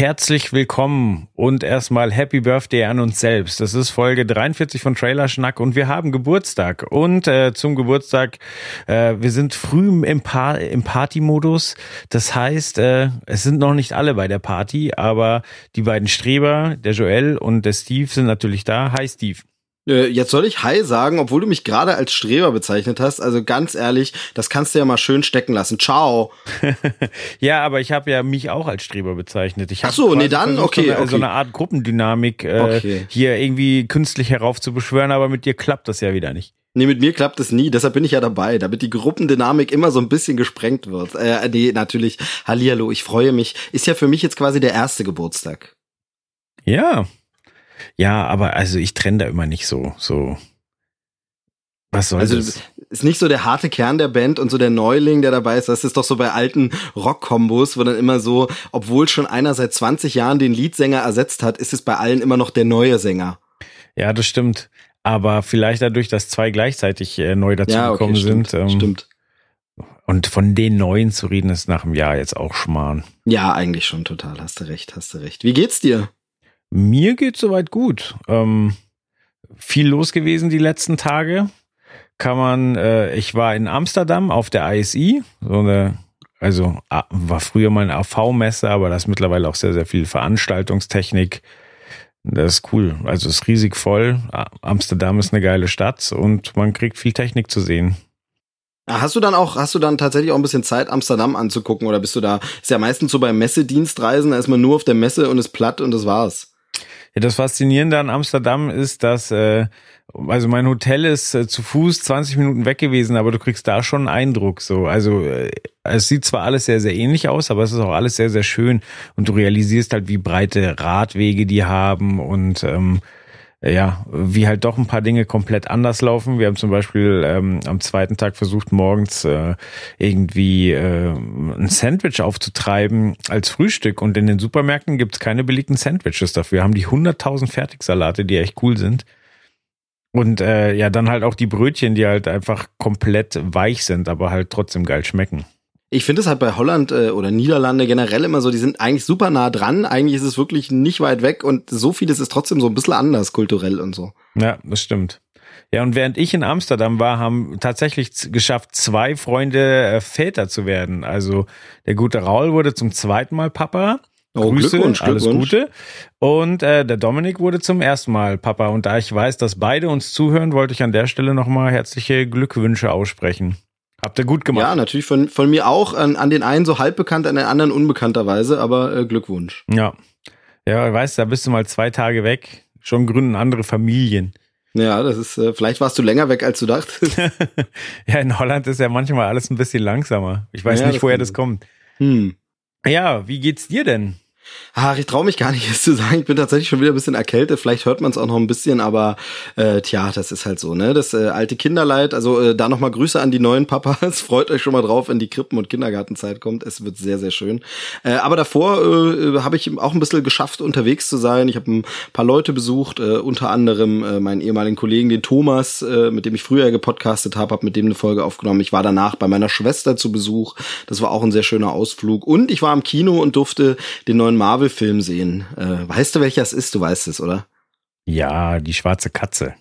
Herzlich willkommen und erstmal Happy Birthday an uns selbst. Das ist Folge 43 von Trailer Schnack und wir haben Geburtstag. Und äh, zum Geburtstag, äh, wir sind früh im, pa im Party-Modus. Das heißt, äh, es sind noch nicht alle bei der Party, aber die beiden Streber, der Joel und der Steve, sind natürlich da. Hi Steve. Äh, jetzt soll ich Hi sagen, obwohl du mich gerade als Streber bezeichnet hast. Also ganz ehrlich, das kannst du ja mal schön stecken lassen. Ciao. ja, aber ich habe ja mich auch als Streber bezeichnet. Ich Ach so, nee, dann versucht, okay, so eine, okay. so eine Art Gruppendynamik äh, Okay. hier irgendwie künstlich heraufzubeschwören, aber mit dir klappt das ja wieder nicht. Nee, mit mir klappt es nie, deshalb bin ich ja dabei, damit die Gruppendynamik immer so ein bisschen gesprengt wird. Äh, nee, natürlich. Hallihallo, ich freue mich. Ist ja für mich jetzt quasi der erste Geburtstag. Ja. Ja, aber also ich trenne da immer nicht so, so. Was soll Also das? ist nicht so der harte Kern der Band und so der Neuling, der dabei ist. Das ist doch so bei alten Rock-Kombos, wo dann immer so, obwohl schon einer seit 20 Jahren den Leadsänger ersetzt hat, ist es bei allen immer noch der neue Sänger. Ja, das stimmt. Aber vielleicht dadurch, dass zwei gleichzeitig äh, neu dazugekommen stimmt, sind. Ähm, stimmt. Und von den neuen zu reden, ist nach einem Jahr jetzt auch Schmarrn. Ja, eigentlich schon total. Hast du recht, hast du recht. Wie geht's dir? Mir geht's soweit gut. Ähm, viel los gewesen die letzten Tage. Kann man, äh, ich war in Amsterdam auf der ISI, so eine, also war früher mal eine AV-Messe, aber da ist mittlerweile auch sehr, sehr viel Veranstaltungstechnik. Das ist cool. Also ist riesig voll. Amsterdam ist eine geile Stadt und man kriegt viel Technik zu sehen. Ah, Hast du dann auch, hast du dann tatsächlich auch ein bisschen Zeit, Amsterdam anzugucken oder bist du da, ist ja meistens so bei Messedienstreisen, da ist man nur auf der Messe und ist platt und das war's. Ja, das Faszinierende an Amsterdam ist, dass, äh, also mein Hotel ist äh, zu Fuß 20 Minuten weg gewesen, aber du kriegst da schon einen Eindruck. So, also äh, es sieht zwar alles sehr, sehr ähnlich aus, aber es ist auch alles sehr, sehr schön und du realisierst halt, wie breite Radwege die haben und ähm, ja, wie halt doch ein paar Dinge komplett anders laufen. Wir haben zum Beispiel ähm, am zweiten Tag versucht, morgens äh, irgendwie äh, ein Sandwich aufzutreiben als Frühstück und in den Supermärkten gibt's keine belegten Sandwiches dafür. Haben die 100.000 Fertigsalate, die echt cool sind. Und äh, ja, dann halt auch die Brötchen, die halt einfach komplett weich sind, aber halt trotzdem geil schmecken. Ich finde es halt bei Holland äh, oder Niederlande generell immer so, die sind eigentlich super nah dran. Eigentlich ist es wirklich nicht weit weg und so vieles ist trotzdem so ein bisschen anders kulturell und so. Ja, das stimmt. Ja, und während ich in Amsterdam war, haben tatsächlich geschafft, zwei Freunde äh, Väter zu werden. Also der gute Raul wurde zum zweiten Mal Papa. Oh, Grüße, Glückwunsch, alles Glückwunsch. Gute. Und äh, der Dominik wurde zum ersten Mal Papa. Und da ich weiß, dass beide uns zuhören, wollte ich an der Stelle nochmal herzliche Glückwünsche aussprechen. Habt ihr gut gemacht. Ja, natürlich von, von mir auch, an, an den einen so halb bekannt, an den anderen unbekannterweise, aber äh, Glückwunsch. Ja. Ja, weißt du, da bist du mal zwei Tage weg. Schon gründen andere Familien. Ja, das ist, äh, vielleicht warst du länger weg, als du dachtest. ja, in Holland ist ja manchmal alles ein bisschen langsamer. Ich weiß Ja, nicht, das woher das kommt. Hm. Ja, wie geht's dir denn? Ach, ich traue mich gar nicht, es zu sagen. Ich bin tatsächlich schon wieder ein bisschen erkältet. Vielleicht hört man es auch noch ein bisschen, aber äh, tja, das ist halt so, ne? Das äh, alte Kinderleid. Also äh, da nochmal Grüße an die neuen Papas. Freut euch schon mal drauf, wenn die Krippen- und Kindergartenzeit kommt. Es wird sehr, sehr schön. Äh, aber davor äh, habe ich auch ein bisschen geschafft, unterwegs zu sein. Ich habe ein paar Leute besucht, äh, unter anderem äh, meinen ehemaligen Kollegen, den Thomas, äh, mit dem ich früher gepodcastet habe, habe mit dem eine Folge aufgenommen. Ich war danach bei meiner Schwester zu Besuch. Das war auch ein sehr schöner Ausflug. Und ich war im Kino und durfte den neuen Marvel-Film sehen. Äh, weißt du, welcher es ist? Du weißt es, oder? Ja, die schwarze Katze.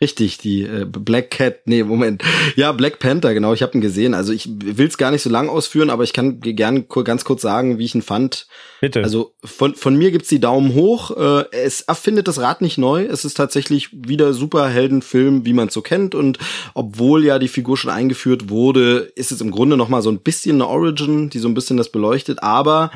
Richtig, die äh, Black Cat, nee, Moment. Ja, Black Panther, genau, ich habe ihn gesehen. Also ich will es gar nicht so lang ausführen, aber ich kann gern ku- ganz kurz sagen, wie ich ihn fand. Bitte. Also von, von mir gibt's die Daumen hoch. Äh, es erfindet das Rad nicht neu. Es ist tatsächlich wieder Superheldenfilm, wie man so kennt. Und obwohl ja die Figur schon eingeführt wurde, ist es im Grunde noch mal so ein bisschen eine Origin, die so ein bisschen das beleuchtet. Aber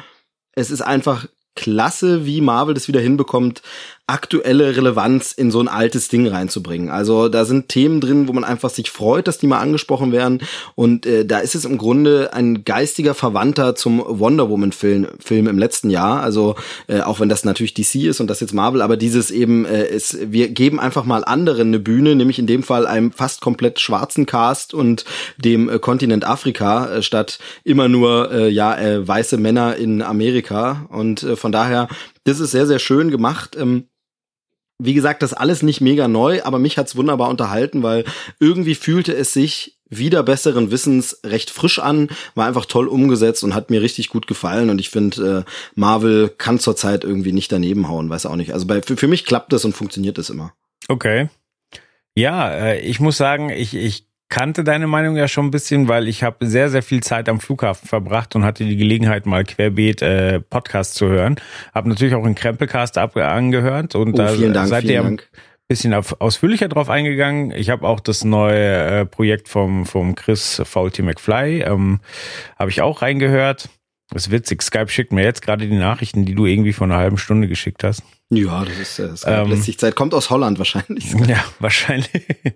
es ist einfach klasse, wie Marvel das wieder hinbekommt, aktuelle Relevanz in so ein altes Ding reinzubringen. Also da sind Themen drin, wo man einfach sich freut, dass die mal angesprochen werden. Und äh, da ist es im Grunde ein geistiger Verwandter zum Wonder Woman Film, Film im letzten Jahr. Also äh, auch wenn das natürlich DC ist und das jetzt Marvel, aber dieses eben äh, ist, wir geben einfach mal anderen eine Bühne, nämlich in dem Fall einem fast komplett schwarzen Cast und dem äh, Kontinent Afrika äh, statt immer nur äh, ja äh, weiße Männer in Amerika. Und äh, von daher, das ist sehr sehr schön gemacht. Ähm, wie gesagt, das alles nicht mega neu, aber mich hat's wunderbar unterhalten, weil irgendwie fühlte es sich wieder besseren Wissens recht frisch an, war einfach toll umgesetzt und hat mir richtig gut gefallen und ich finde, äh, Marvel kann zurzeit irgendwie nicht daneben hauen, weiß auch nicht. Also bei, für, für mich klappt das und funktioniert das immer. Okay. Ja, äh, ich muss sagen, ich, ich kannte deine Meinung ja schon ein bisschen, weil ich habe sehr, sehr viel Zeit am Flughafen verbracht und hatte die Gelegenheit, mal querbeet äh, Podcast zu hören. Habe natürlich auch einen Krempelcast angehört und Oh, da Dank, seid ihr ein bisschen ausführlicher drauf eingegangen. Ich habe auch das neue äh, Projekt vom, vom Chris Faulty McFly, ähm, habe ich auch reingehört. Das ist witzig. Skype schickt mir jetzt gerade die Nachrichten, die du irgendwie vor einer halben Stunde geschickt hast. Ja, das ist äh, das Ähm, lässt sich Zeit. Kommt aus Holland wahrscheinlich. Ja, wahrscheinlich.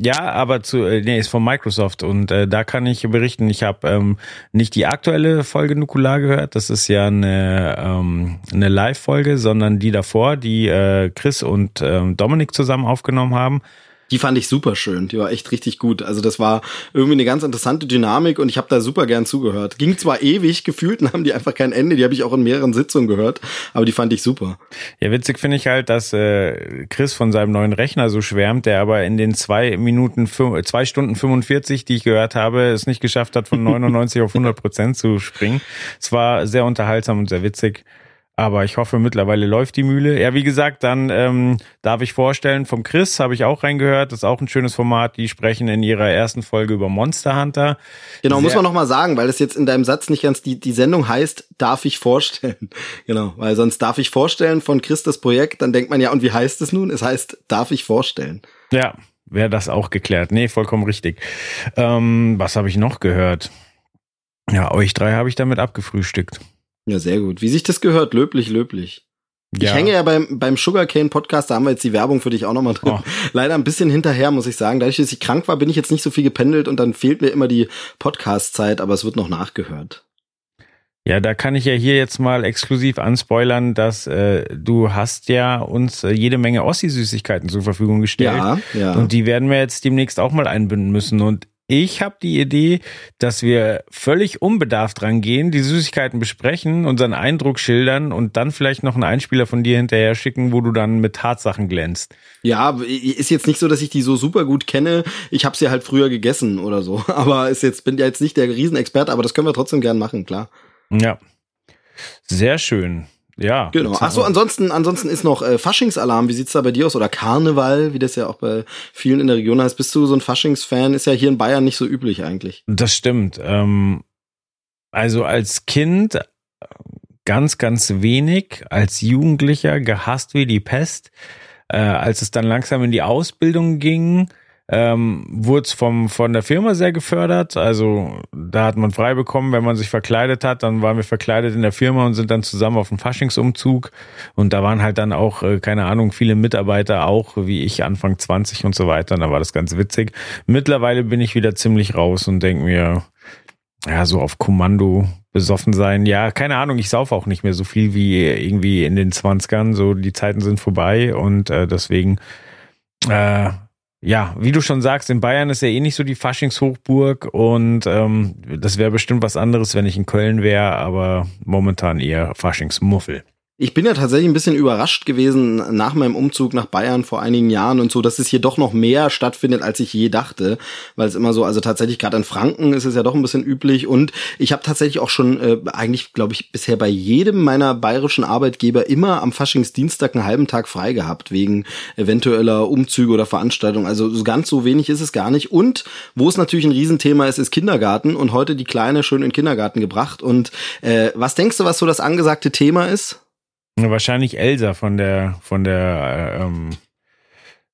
Ja, aber zu, äh, nee, ist von Microsoft und äh, da kann ich berichten, ich habe ähm, nicht die aktuelle Folge Nukular gehört, das ist ja eine, ähm, eine Live-Folge, sondern die davor, die äh, Chris und ähm, Dominik zusammen aufgenommen haben. Die fand ich super schön. Die war echt richtig gut. Also das war irgendwie eine ganz interessante Dynamik und ich habe da super gern zugehört. Ging zwar ewig, gefühlt haben die einfach kein Ende. Die habe ich auch in mehreren Sitzungen gehört, aber die fand ich super. Ja, witzig finde ich halt, dass äh, Chris von seinem neuen Rechner so schwärmt, der aber in den zwei Minuten, fün- zwei Stunden 45, die ich gehört habe, es nicht geschafft hat, von 99 auf 100 Prozent zu springen. Es war sehr unterhaltsam und sehr witzig. Aber ich hoffe, mittlerweile läuft die Mühle. Ja, wie gesagt, dann ähm, darf ich vorstellen, vom Chris habe ich auch reingehört. Das ist auch ein schönes Format. Die sprechen in ihrer ersten Folge über Monster Hunter. Genau, muss Sehr- man noch mal sagen, weil es jetzt in deinem Satz nicht ganz die die Sendung heißt, darf ich vorstellen. Genau, weil sonst darf ich vorstellen von Chris das Projekt, dann denkt man ja, und wie heißt es nun? Es heißt, darf ich vorstellen. Ja, wäre das auch geklärt. Nee, vollkommen richtig. Ähm, was habe ich noch gehört? Ja, euch drei habe ich damit abgefrühstückt. Ja, sehr gut. Wie sich das gehört, löblich, löblich. Ich Ja. hänge ja beim, beim Sugarcane Podcast, da haben wir jetzt die Werbung für dich auch nochmal drin. Oh. Leider ein bisschen hinterher, muss ich sagen. Dadurch, dass ich krank war, bin ich jetzt nicht so viel gependelt und dann fehlt mir immer die Podcast-Zeit, aber es wird noch nachgehört. Ja, da kann ich ja hier jetzt mal exklusiv anspoilern, dass äh, du hast ja uns äh, jede Menge Ossi-Süßigkeiten zur Verfügung gestellt. Ja, ja. Und die werden wir jetzt demnächst auch mal einbinden müssen. Und ich habe die Idee, dass wir völlig unbedarft rangehen, die Süßigkeiten besprechen, unseren Eindruck schildern und dann vielleicht noch einen Einspieler von dir hinterher schicken, wo du dann mit Tatsachen glänzt. Ja, ist jetzt nicht so, dass ich die so super gut kenne. Ich habe sie halt früher gegessen oder so. Aber ist jetzt bin ja jetzt nicht der Riesenexperte, aber das können wir trotzdem gern machen, klar. Ja. Sehr schön. Ja. Genau. Jetzt Ach so, haben ansonsten ansonsten ist noch äh, Faschingsalarm. Wie sieht's da bei dir aus oder Karneval, wie das ja auch bei vielen in der Region heißt? Bist du so ein Faschingsfan? Ist ja hier in Bayern nicht so üblich eigentlich. Das stimmt. Ähm, also als Kind äh, ganz, ganz wenig, als Jugendlicher gehasst wie die Pest. Äh, als es dann langsam in die Ausbildung ging, ähm, wurde vom von der Firma sehr gefördert. Also da hat man frei bekommen, wenn man sich verkleidet hat, dann waren wir verkleidet in der Firma und sind dann zusammen auf dem Faschingsumzug. Und da waren halt dann auch, äh, keine Ahnung, viele Mitarbeiter auch, wie ich, Anfang 20 und so weiter. Und da war das ganz witzig. Mittlerweile bin ich wieder ziemlich raus und denke mir, ja, so auf Kommando besoffen sein. Ja, keine Ahnung, ich sauf auch nicht mehr so viel wie irgendwie in den 20ern. So, die Zeiten sind vorbei und äh, deswegen, äh, ja, wie du schon sagst, in Bayern ist ja eh nicht so die Faschingshochburg und ähm, das wäre bestimmt was anderes, wenn ich in Köln wäre, aber momentan eher Faschingsmuffel. Ich bin ja tatsächlich ein bisschen überrascht gewesen nach meinem Umzug nach Bayern vor einigen Jahren und so, dass es hier doch noch mehr stattfindet, als ich je dachte, weil es immer so, also tatsächlich gerade in Franken ist es ja doch ein bisschen üblich. Und ich habe tatsächlich auch schon äh, eigentlich, glaube ich, bisher bei jedem meiner bayerischen Arbeitgeber immer am Faschingsdienstag einen halben Tag frei gehabt wegen eventueller Umzüge oder Veranstaltungen. Also so ganz so wenig ist es gar nicht. Und wo es natürlich ein Riesenthema ist, ist Kindergarten. Und heute die Kleine schön in den Kindergarten gebracht. Und äh, was denkst du, was so das angesagte Thema ist? Wahrscheinlich Elsa von der, von der, äh, ähm,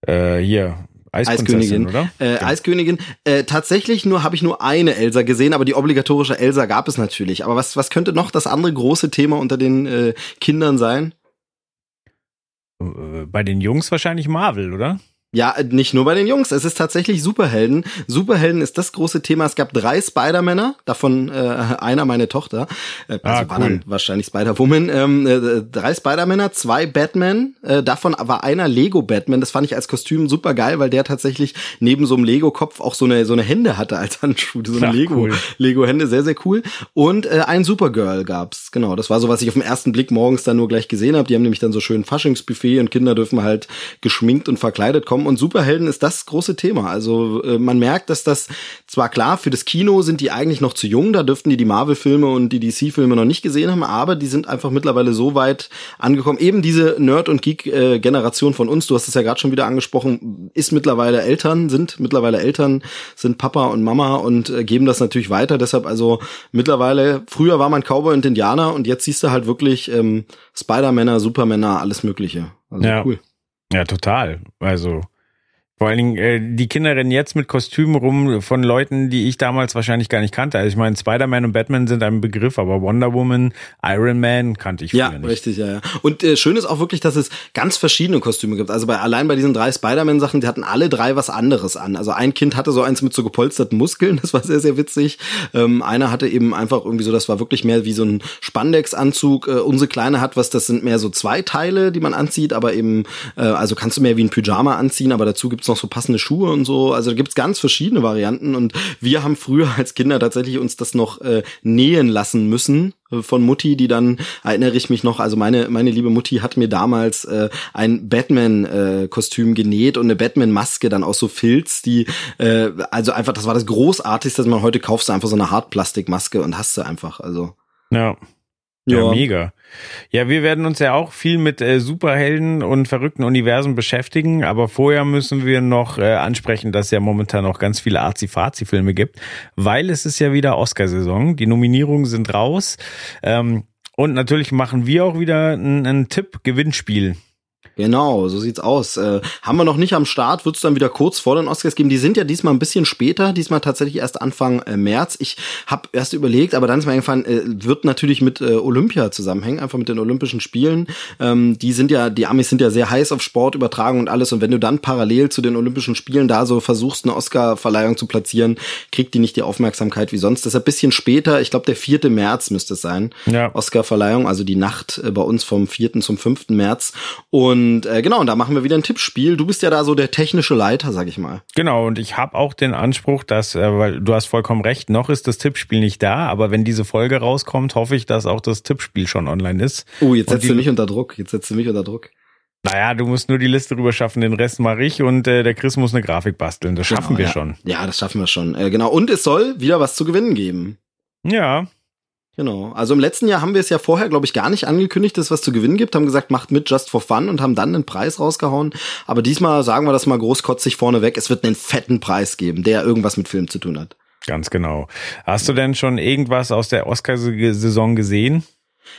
äh, hier, Eiskönigin. oder? Äh, Genau. Eiskönigin. Äh, tatsächlich nur habe ich nur eine Elsa gesehen, aber die obligatorische Elsa gab es natürlich. Aber was was könnte noch das andere große Thema unter den äh, Kindern sein? äh, bei den Jungs wahrscheinlich Marvel, oder? Ja, nicht nur bei den Jungs. Es ist tatsächlich Superhelden. Superhelden ist das große Thema. Es gab drei Spider-Männer, davon äh, einer meine Tochter. Äh, also Ah, war cool. dann wahrscheinlich Spider-Woman. Ähm, äh, drei Spider-Männer, zwei Batman. Äh, davon war einer Lego-Batman. Das fand ich als Kostüm super geil, weil der tatsächlich neben so einem Lego-Kopf auch so eine so eine Hände hatte als Handschuh. So eine Ach, Lego cool. Lego-Hände, sehr sehr cool. Und äh, ein Supergirl gab's. Genau, das war so, was ich auf den ersten Blick morgens dann nur gleich gesehen habe. Die haben nämlich dann so schön Faschingsbuffet und Kinder dürfen halt geschminkt und verkleidet kommen. Und Superhelden ist das große Thema. Also äh, man merkt, dass das zwar klar für das Kino sind die eigentlich noch zu jung, da dürften die die Marvel-Filme und die DC-Filme noch nicht gesehen haben, aber die sind einfach mittlerweile so weit angekommen. Eben diese Nerd- und Geek-Generation von uns, du hast es ja gerade schon wieder angesprochen, ist mittlerweile Eltern, sind mittlerweile Eltern, sind Papa und Mama und äh, geben das natürlich weiter. Deshalb also mittlerweile, früher war man Cowboy und Indianer und jetzt siehst du halt wirklich ähm, Spider-Männer, Supermänner, alles Mögliche. Also Ja. cool. Ja, total. Also vor allen Dingen, äh, die Kinder rennen jetzt mit Kostümen rum von Leuten, die ich damals wahrscheinlich gar nicht kannte. Also ich meine, Spider-Man und Batman sind ein Begriff, aber Wonder Woman, Iron Man kannte ich Ja, früher nicht. richtig, ja, ja. Und äh, schön ist auch wirklich, dass es ganz verschiedene Kostüme gibt. Also bei allein bei diesen drei Spider-Man-Sachen, die hatten alle drei was anderes an. Also ein Kind hatte so eins mit so gepolsterten Muskeln, das war sehr, sehr witzig. Ähm, einer hatte eben einfach irgendwie so, das war wirklich mehr wie so ein Spandex-Anzug. Äh, unsere Kleine hat was, das sind mehr so zwei Teile, die man anzieht, aber eben, äh, also kannst du mehr wie ein Pyjama anziehen, aber dazu gibt's noch so passende Schuhe und so. Also da gibt's ganz verschiedene Varianten und wir haben früher als Kinder tatsächlich uns das noch äh, nähen lassen müssen äh, von Mutti, die dann erinnere ich mich noch, also meine meine liebe Mutti hat mir damals äh, ein Batman äh, genäht und eine Batman Maske dann aus so Filz, die äh, also einfach das war das großartigste, dass man heute kaufst einfach so eine Hartplastikmaske und hast sie einfach, also Ja. Ja, mega. Ja, wir werden uns ja auch viel mit äh, Superhelden und verrückten Universen beschäftigen, aber vorher müssen wir noch äh, ansprechen, dass es ja momentan noch ganz viele Azi-Fazi-Filme gibt, weil es ist ja wieder Oscarsaison. Die Nominierungen sind raus. Ähm, und natürlich machen wir auch wieder ein, ein Tipp-Gewinnspiel. Genau, so sieht's aus. Äh, haben wir noch nicht am Start, wird's dann wieder kurz vor den Oscars geben. Die sind ja diesmal ein bisschen später, diesmal tatsächlich erst Anfang äh, März. Ich habe erst überlegt, aber dann ist mir eingefallen, äh, wird natürlich mit äh, Olympia zusammenhängen, einfach mit den Olympischen Spielen. Ähm, die sind ja, die Amis sind ja sehr heiß auf Sportübertragung und alles. Und wenn du dann parallel zu den Olympischen Spielen da so versuchst, eine Oscar-Verleihung zu platzieren, kriegt die nicht die Aufmerksamkeit wie sonst. Deshalb bisschen später, ich glaube der 4. März müsste es sein. Ja. Oscar-Verleihung, also die Nacht äh, bei uns vom 4. zum 5. März. Und äh, genau, und da machen wir wieder ein Tippspiel. Du bist ja da so der technische Leiter, sag ich mal. Genau, und ich habe auch den Anspruch, dass, äh, weil du hast vollkommen recht, noch ist das Tippspiel nicht da, aber wenn diese Folge rauskommt, hoffe ich, dass auch das Tippspiel schon online ist. Oh, jetzt Und setzt du mich unter Druck. Jetzt setzt du mich unter Druck. Naja, du musst nur die Liste rüber schaffen, den Rest mache ich und äh, der Chris muss eine Grafik basteln. Das schaffen Genau, wir ja. schon. Ja, das schaffen wir schon. Äh, genau. Und es soll wieder was zu gewinnen geben. Ja, Genau. Also im letzten Jahr haben wir es ja vorher, glaube ich, gar nicht angekündigt, dass es was zu gewinnen gibt. Haben gesagt, macht mit just for fun und haben dann einen Preis rausgehauen. Aber diesmal sagen wir das mal großkotzig vorneweg. Es wird einen fetten Preis geben, der irgendwas mit Film zu tun hat. ganz genau. Hast du denn schon irgendwas aus der Oscar-Saison gesehen?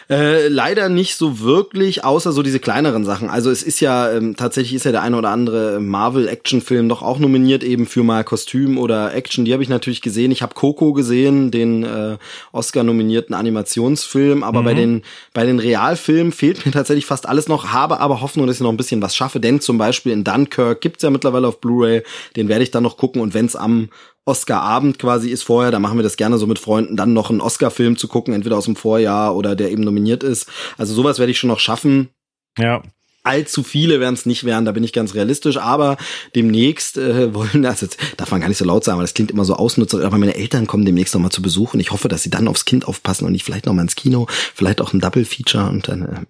Äh, leider nicht so wirklich, außer so diese kleineren Sachen. Also es ist ja ähm, tatsächlich ist ja der eine oder andere Marvel-Action-Film doch auch nominiert eben für mal Kostüm oder Action. Die habe ich natürlich gesehen. Ich habe Coco gesehen, den äh, Oscar-nominierten Animationsfilm. Aber bei den bei den Realfilmen fehlt mir tatsächlich fast alles noch. Habe aber Hoffnung, dass ich noch ein bisschen was schaffe. Denn zum Beispiel in Dunkirk gibt's ja mittlerweile auf Blu-ray. Den werde ich dann noch gucken. Und wenn's am Oscar-Abend quasi ist vorher, da machen wir das gerne so mit Freunden, dann noch einen Oscar-Film zu gucken, entweder aus dem Vorjahr oder der eben nominiert ist. Also sowas werde ich schon noch schaffen. Ja, Allzu viele werden es nicht werden, da bin ich ganz realistisch, aber demnächst äh, wollen, also jetzt darf man gar nicht so laut sagen, aber das klingt immer so ausnutzer, aber meine Eltern kommen demnächst noch mal zu Besuch und ich hoffe, dass sie dann aufs Kind aufpassen und nicht vielleicht noch mal ins Kino, vielleicht auch ein Double-Feature und dann,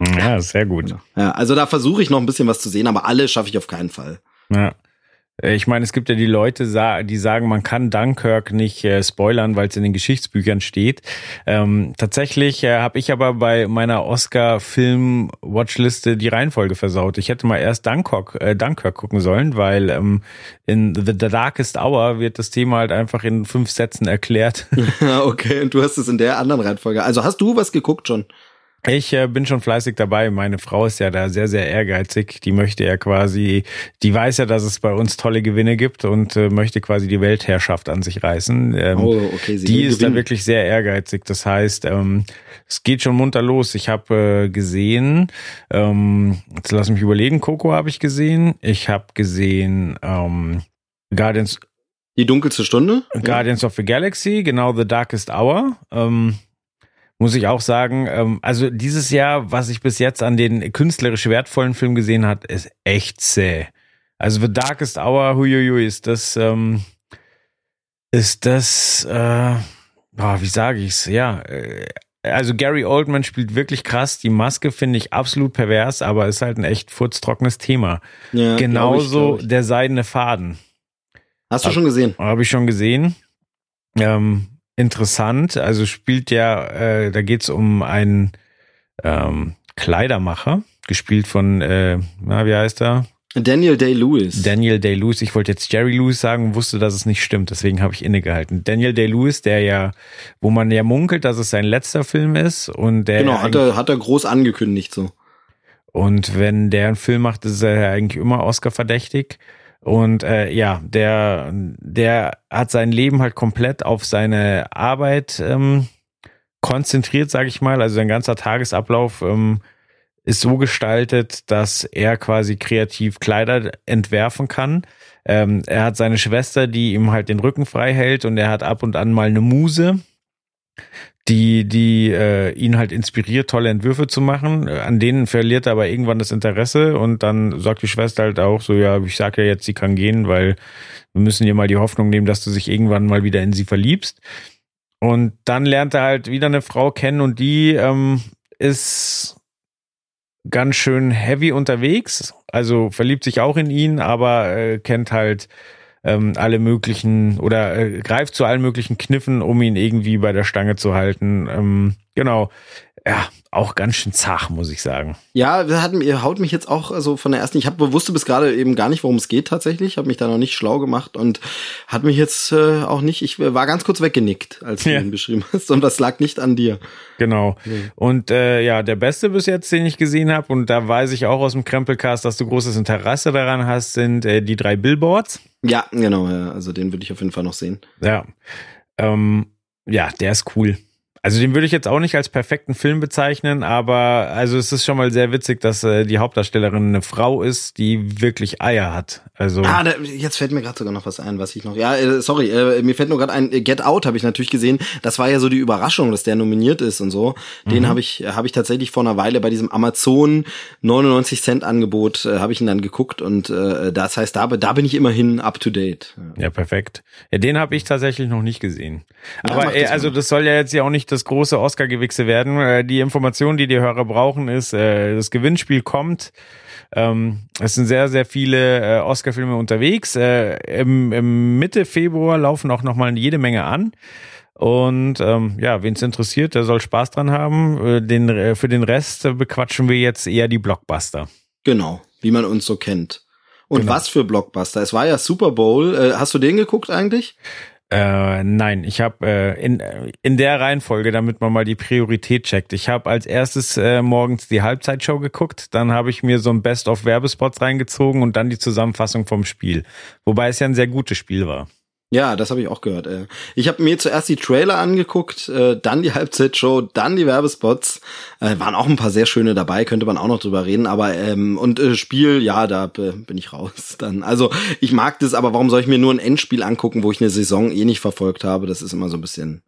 äh, ja, sehr gut. ja, also da versuche ich noch ein bisschen was zu sehen, aber alle schaffe ich auf keinen Fall. Ja. Äh, Ich meine, es gibt ja die Leute, die sagen, man kann Dunkirk nicht äh, spoilern, weil es in den Geschichtsbüchern steht. Ähm, tatsächlich äh, habe ich aber bei meiner Oscar-Film-Watchliste die Reihenfolge versaut. Ich hätte mal erst Dunkirk, äh, Dunkirk gucken sollen, weil ähm, in The, Darkest Hour wird das Thema halt einfach in fünf Sätzen erklärt. Ja, okay, und du hast es in der anderen Reihenfolge. Also hast du was geguckt schon? Ich äh, bin schon fleißig dabei. Meine Frau ist ja da sehr, sehr ehrgeizig. Die möchte ja quasi, die weiß ja, dass es bei uns tolle Gewinne gibt und äh, möchte quasi die Weltherrschaft an sich reißen. Ähm, Oh, okay, die ist da gewinnen. wirklich sehr ehrgeizig. Das heißt, ähm, es geht schon munter los. Ich habe äh, gesehen, ähm, jetzt lass mich überlegen, Coco habe ich gesehen. Ich habe gesehen ähm, Guardians, Die dunkelste Stunde? Guardians of the Galaxy, genau The Darkest Hour. Ähm, muss ich auch sagen, ähm, also dieses Jahr, was ich bis jetzt an den künstlerisch wertvollen Film gesehen hat, ist echt zäh. Also The Darkest Hour, huiuiui, ist das, ähm, ist das, äh, boah, wie sage ich's? Ja, äh, also Gary Oldman spielt wirklich krass. Die Maske finde ich absolut pervers, aber ist halt ein echt furztrockenes Thema. Ja, glaub ich, Genauso glaub ich. der seidene Faden. Hast du schon gesehen? Habe ich schon gesehen. Ähm, interessant. Also spielt ja, äh, da geht's um einen ähm, Kleidermacher, gespielt von, äh, na, wie heißt er? Daniel Day-Lewis. Daniel Day-Lewis. Ich wollte jetzt Jerry Lewis sagen und wusste, dass es nicht stimmt. Deswegen habe ich innegehalten. Daniel Day-Lewis, der ja, wo man ja munkelt, dass es sein letzter Film ist und der genau, ja hat er, hat er groß angekündigt so. Und wenn der einen Film macht, ist er ja eigentlich immer Oscar verdächtig. Und äh, ja, der, der hat sein Leben halt komplett auf seine Arbeit ähm, konzentriert, sage ich mal. Also sein ganzer Tagesablauf ähm, ist so gestaltet, dass er quasi kreativ Kleider entwerfen kann. Ähm, er hat seine Schwester, die ihm halt den Rücken frei hält und er hat ab und an mal eine Muse, die, die äh, ihn halt inspiriert, tolle Entwürfe zu machen. Äh, An denen verliert er aber irgendwann das Interesse und dann sagt die Schwester halt auch so, ja, ich sag ja jetzt, sie kann gehen, weil wir müssen ihr mal die Hoffnung nehmen, dass du dich irgendwann mal wieder in sie verliebst. Und dann lernt er halt wieder eine Frau kennen und die ähm, ist ganz schön heavy unterwegs, also verliebt sich auch in ihn, aber äh, kennt halt ähm, alle möglichen oder äh, greift zu allen möglichen Kniffen, um ihn irgendwie bei der Stange zu halten. Ähm, genau. Ja, auch ganz schön zach, muss ich sagen. Ja, das hat, ihr haut mich jetzt auch so von der ersten. Ich hab, wusste bis gerade eben gar nicht, worum es geht tatsächlich. Habe mich da noch nicht schlau gemacht und hat mich jetzt äh, auch nicht. Ich war ganz kurz weggenickt, als du Ja. ihn beschrieben hast. Und das lag nicht an dir. Genau. Und äh, ja, der beste bis jetzt, den ich gesehen habe, und da weiß ich auch aus dem Krempelcast, dass du großes Interesse daran hast, sind äh, die drei Billboards. Ja, genau. Ja. Also den würde ich auf jeden Fall noch sehen. Ja. Ähm, ja, der ist cool. Also den würde ich jetzt auch nicht als perfekten Film bezeichnen, aber also es ist schon mal sehr witzig, dass äh, die Hauptdarstellerin eine Frau ist, die wirklich Eier hat. Also Ah, da, jetzt fällt mir gerade sogar noch was ein, was ich noch. Ja, äh, sorry, äh, mir fällt nur gerade ein. äh, Get Out habe ich natürlich gesehen. Das war ja so die Überraschung, dass der nominiert ist und so. Den Mhm. habe ich äh, habe ich tatsächlich vor einer Weile bei diesem Amazon 99 Cent Angebot äh, habe ich ihn dann geguckt und äh, das heißt, da da bin ich immerhin up to date. Ja. Perfekt. Ja, den habe ich tatsächlich noch nicht gesehen. Ja, Aber das also das soll ja jetzt ja auch nicht das große Oscar-Gewichse werden. Äh, Die Information, die die Hörer brauchen, ist, äh, das Gewinnspiel kommt. Ähm, es sind sehr, sehr viele äh, Oscar-Filme unterwegs. Im, Im Mitte Februar laufen auch nochmal jede Menge an. Und ähm, ja, wen es interessiert, der soll Spaß dran haben. Den, für den Rest bequatschen wir jetzt eher die Blockbuster. Genau, wie man uns so kennt. Und Genau. was für Blockbuster? Es war ja Super Bowl. Hast du den geguckt eigentlich? Äh, nein, ich habe äh, in, in der Reihenfolge, damit man mal die Priorität checkt. Ich habe als erstes äh, morgens die Halbzeitshow geguckt, dann habe ich mir so ein Best-of-Werbespots reingezogen und dann die Zusammenfassung vom Spiel. Wobei es ja ein sehr gutes Spiel war. Ja, das habe ich auch gehört. Äh. Ich habe mir zuerst die Trailer angeguckt, äh, dann die Halbzeitshow, dann die Werbespots. Äh, waren auch ein paar sehr schöne dabei, könnte man auch noch drüber reden. Aber ähm, und äh, Spiel, ja, da äh, bin ich raus. Dann, also ich mag das, aber warum soll ich mir nur ein Endspiel angucken, wo ich eine Saison eh nicht verfolgt habe? Das ist immer so ein bisschen.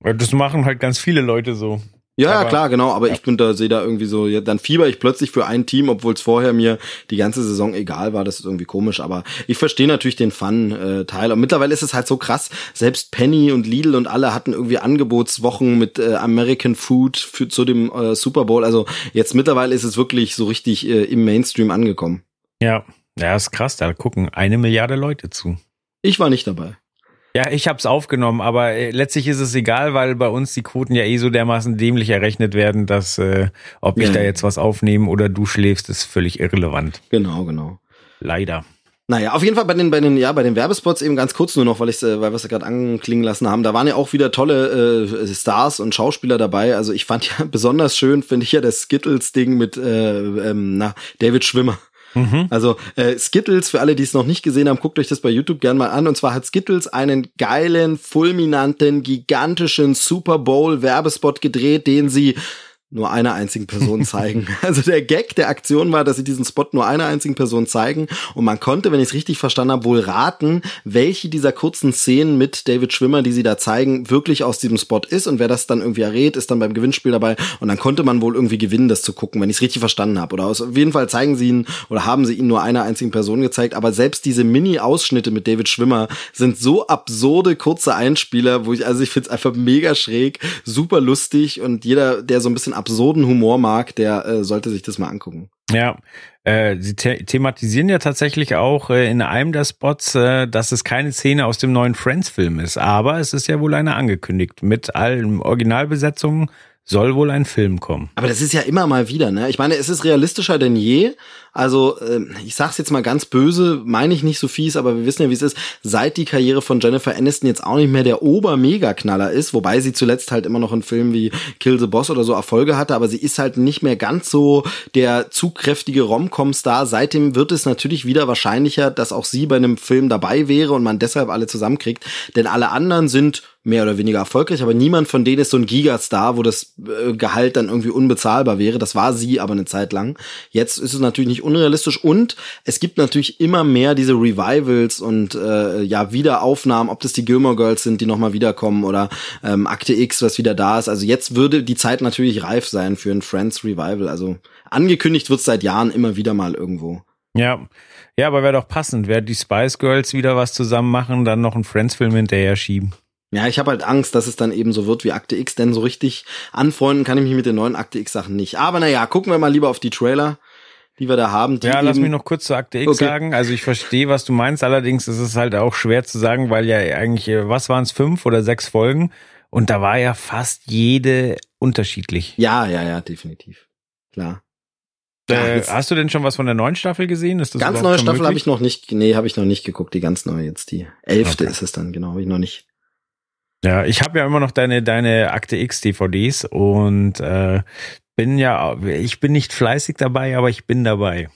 Das machen halt ganz viele Leute so. Ja, ja Aber- klar, genau. Aber ich bin da sehe da irgendwie so, ja, dann fieber ich plötzlich für ein Team, obwohl es vorher mir die ganze Saison egal war. Das ist irgendwie komisch. Aber ich verstehe natürlich den Fun-Teil. und mittlerweile ist es halt so krass. Selbst Penny und Lidl und alle hatten irgendwie Angebotswochen mit äh, American Food für, zu dem äh, Super Bowl. Also jetzt mittlerweile ist es wirklich so richtig äh, im Mainstream angekommen. Ja, ja, ist krass, da gucken eine Milliarde Leute zu. Ich war nicht dabei. Ja, ich hab's aufgenommen, aber äh, letztlich ist es egal, weil bei uns die Quoten ja eh so dermaßen dämlich errechnet werden, dass äh, ob ich Ja. da jetzt was aufnehme oder du schläfst, ist völlig irrelevant. Genau, genau. Leider. Naja, auf jeden Fall bei den, bei den, ja, bei den Werbespots eben ganz kurz nur noch, weil ich, äh, weil wir es ja gerade anklingen lassen haben. Da waren ja auch wieder tolle äh, Stars und Schauspieler dabei. Also ich fand ja besonders schön, finde ich ja das Skittles-Ding mit äh, ähm, na, David Schwimmer. Mhm. Also äh, Skittles, für alle, die es noch nicht gesehen haben, guckt euch das bei YouTube gern mal an. Und zwar hat Skittles einen geilen, fulminanten, gigantischen Super Bowl Werbespot gedreht, den sie nur einer einzigen Person zeigen. Also der Gag der Aktion war, dass sie diesen Spot nur einer einzigen Person zeigen. Und man konnte, wenn ich es richtig verstanden habe, wohl raten, welche dieser kurzen Szenen mit David Schwimmer, die sie da zeigen, wirklich aus diesem Spot ist. Und wer das dann irgendwie errät, ist dann beim Gewinnspiel dabei. Und dann konnte man wohl irgendwie gewinnen, das zu gucken, wenn ich es richtig verstanden habe. Oder aus, auf jeden Fall zeigen sie ihn oder haben sie ihn nur einer einzigen Person gezeigt, aber selbst diese Mini-Ausschnitte mit David Schwimmer sind so absurde kurze Einspieler, wo ich, also ich finde es einfach mega schräg, super lustig. Und jeder, der so ein bisschen absurden Humor mag, der äh, sollte sich das mal angucken. Ja, äh, sie the thematisieren ja tatsächlich auch äh, in einem der Spots, äh, dass es keine Szene aus dem neuen Friends-Film ist, aber es ist ja wohl eine angekündigt mit allen Originalbesetzungen soll wohl ein Film kommen. Aber das ist ja immer mal wieder, ne? Ich meine, es ist realistischer denn je. Also, äh, ich sag's jetzt mal ganz böse, meine ich nicht so fies, aber wir wissen ja, wie es ist. Seit die Karriere von Jennifer Aniston jetzt auch nicht mehr der Ober-Mega-Knaller ist, wobei sie zuletzt halt immer noch in Filmen wie Kill the Boss oder so Erfolge hatte, aber sie ist halt nicht mehr ganz so der zugkräftige Rom-Com-Star. Seitdem wird es natürlich wieder wahrscheinlicher, dass auch sie bei einem Film dabei wäre und man deshalb alle zusammenkriegt. Denn alle anderen sind mehr oder weniger erfolgreich, aber niemand von denen ist so ein Gigastar, wo das äh, Gehalt dann irgendwie unbezahlbar wäre. Das war sie aber eine Zeit lang. Jetzt ist es natürlich nicht unrealistisch und es gibt natürlich immer mehr diese Revivals und äh, ja Wiederaufnahmen, ob das die Gilmore Girls sind, die nochmal wiederkommen oder ähm, Akte X, was wieder da ist. Also jetzt würde die Zeit natürlich reif sein für ein Friends Revival. Also angekündigt wird seit Jahren immer wieder mal irgendwo. Ja, ja, aber wäre doch passend, wäre die Spice Girls wieder was zusammen machen, dann noch einen Friends-Film hinterher schieben. Ja, ich habe halt Angst, dass es dann eben so wird wie Akte X, denn so richtig anfreunden kann ich mich mit den neuen Akte X Sachen nicht. Aber naja, gucken wir mal lieber auf die Trailer, die wir da haben. ja, lass mich noch kurz zu Akte X okay. sagen. Also ich verstehe, was du meinst. Allerdings ist es halt auch schwer zu sagen, weil ja eigentlich, äh, was waren es, fünf oder sechs Folgen? Und da war ja fast jede unterschiedlich. Ja, ja, ja, definitiv. Klar. Äh, hast du denn schon was von der neuen Staffel gesehen? Ist das ganz neue Staffel habe ich noch nicht, nee, habe ich noch nicht geguckt, die ganz neue jetzt, die elfte okay. ist es dann, genau, habe ich noch nicht. Ja, ich habe ja immer noch deine deine Akte X DVDs und äh, bin ja ich bin nicht fleißig dabei, aber ich bin dabei.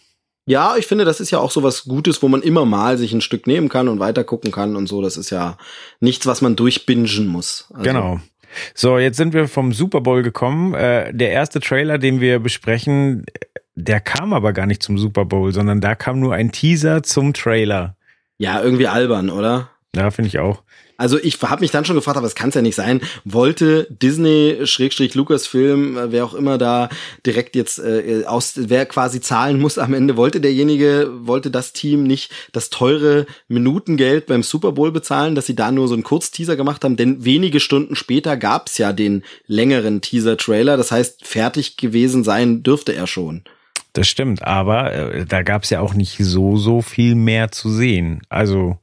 Ja, ich finde, das ist ja auch so was Gutes, wo man immer mal sich ein Stück nehmen kann und weiter gucken kann und so. Das ist ja nichts, was man durchbingen muss. Also genau. So, jetzt sind wir vom Super Bowl gekommen. Äh, der erste Trailer, den wir besprechen, der kam aber gar nicht zum Super Bowl, sondern da kam nur ein Teaser zum Trailer. Ja, irgendwie albern, oder? Ja, finde ich auch. Also ich habe mich dann schon gefragt, aber es kann es ja nicht sein. Wollte Disney Schrägstrich Lucasfilm, äh, wer auch immer da direkt jetzt äh, aus, wer quasi zahlen muss am Ende, wollte derjenige, wollte das Team nicht das teure Minutengeld beim Super Bowl bezahlen, dass sie da nur so einen Kurzteaser gemacht haben, denn wenige Stunden später gab's ja den längeren Teaser-Trailer. Das heißt, fertig gewesen sein dürfte er schon. Das stimmt, aber äh, da gab's ja auch nicht so, so viel mehr zu sehen. Also äh,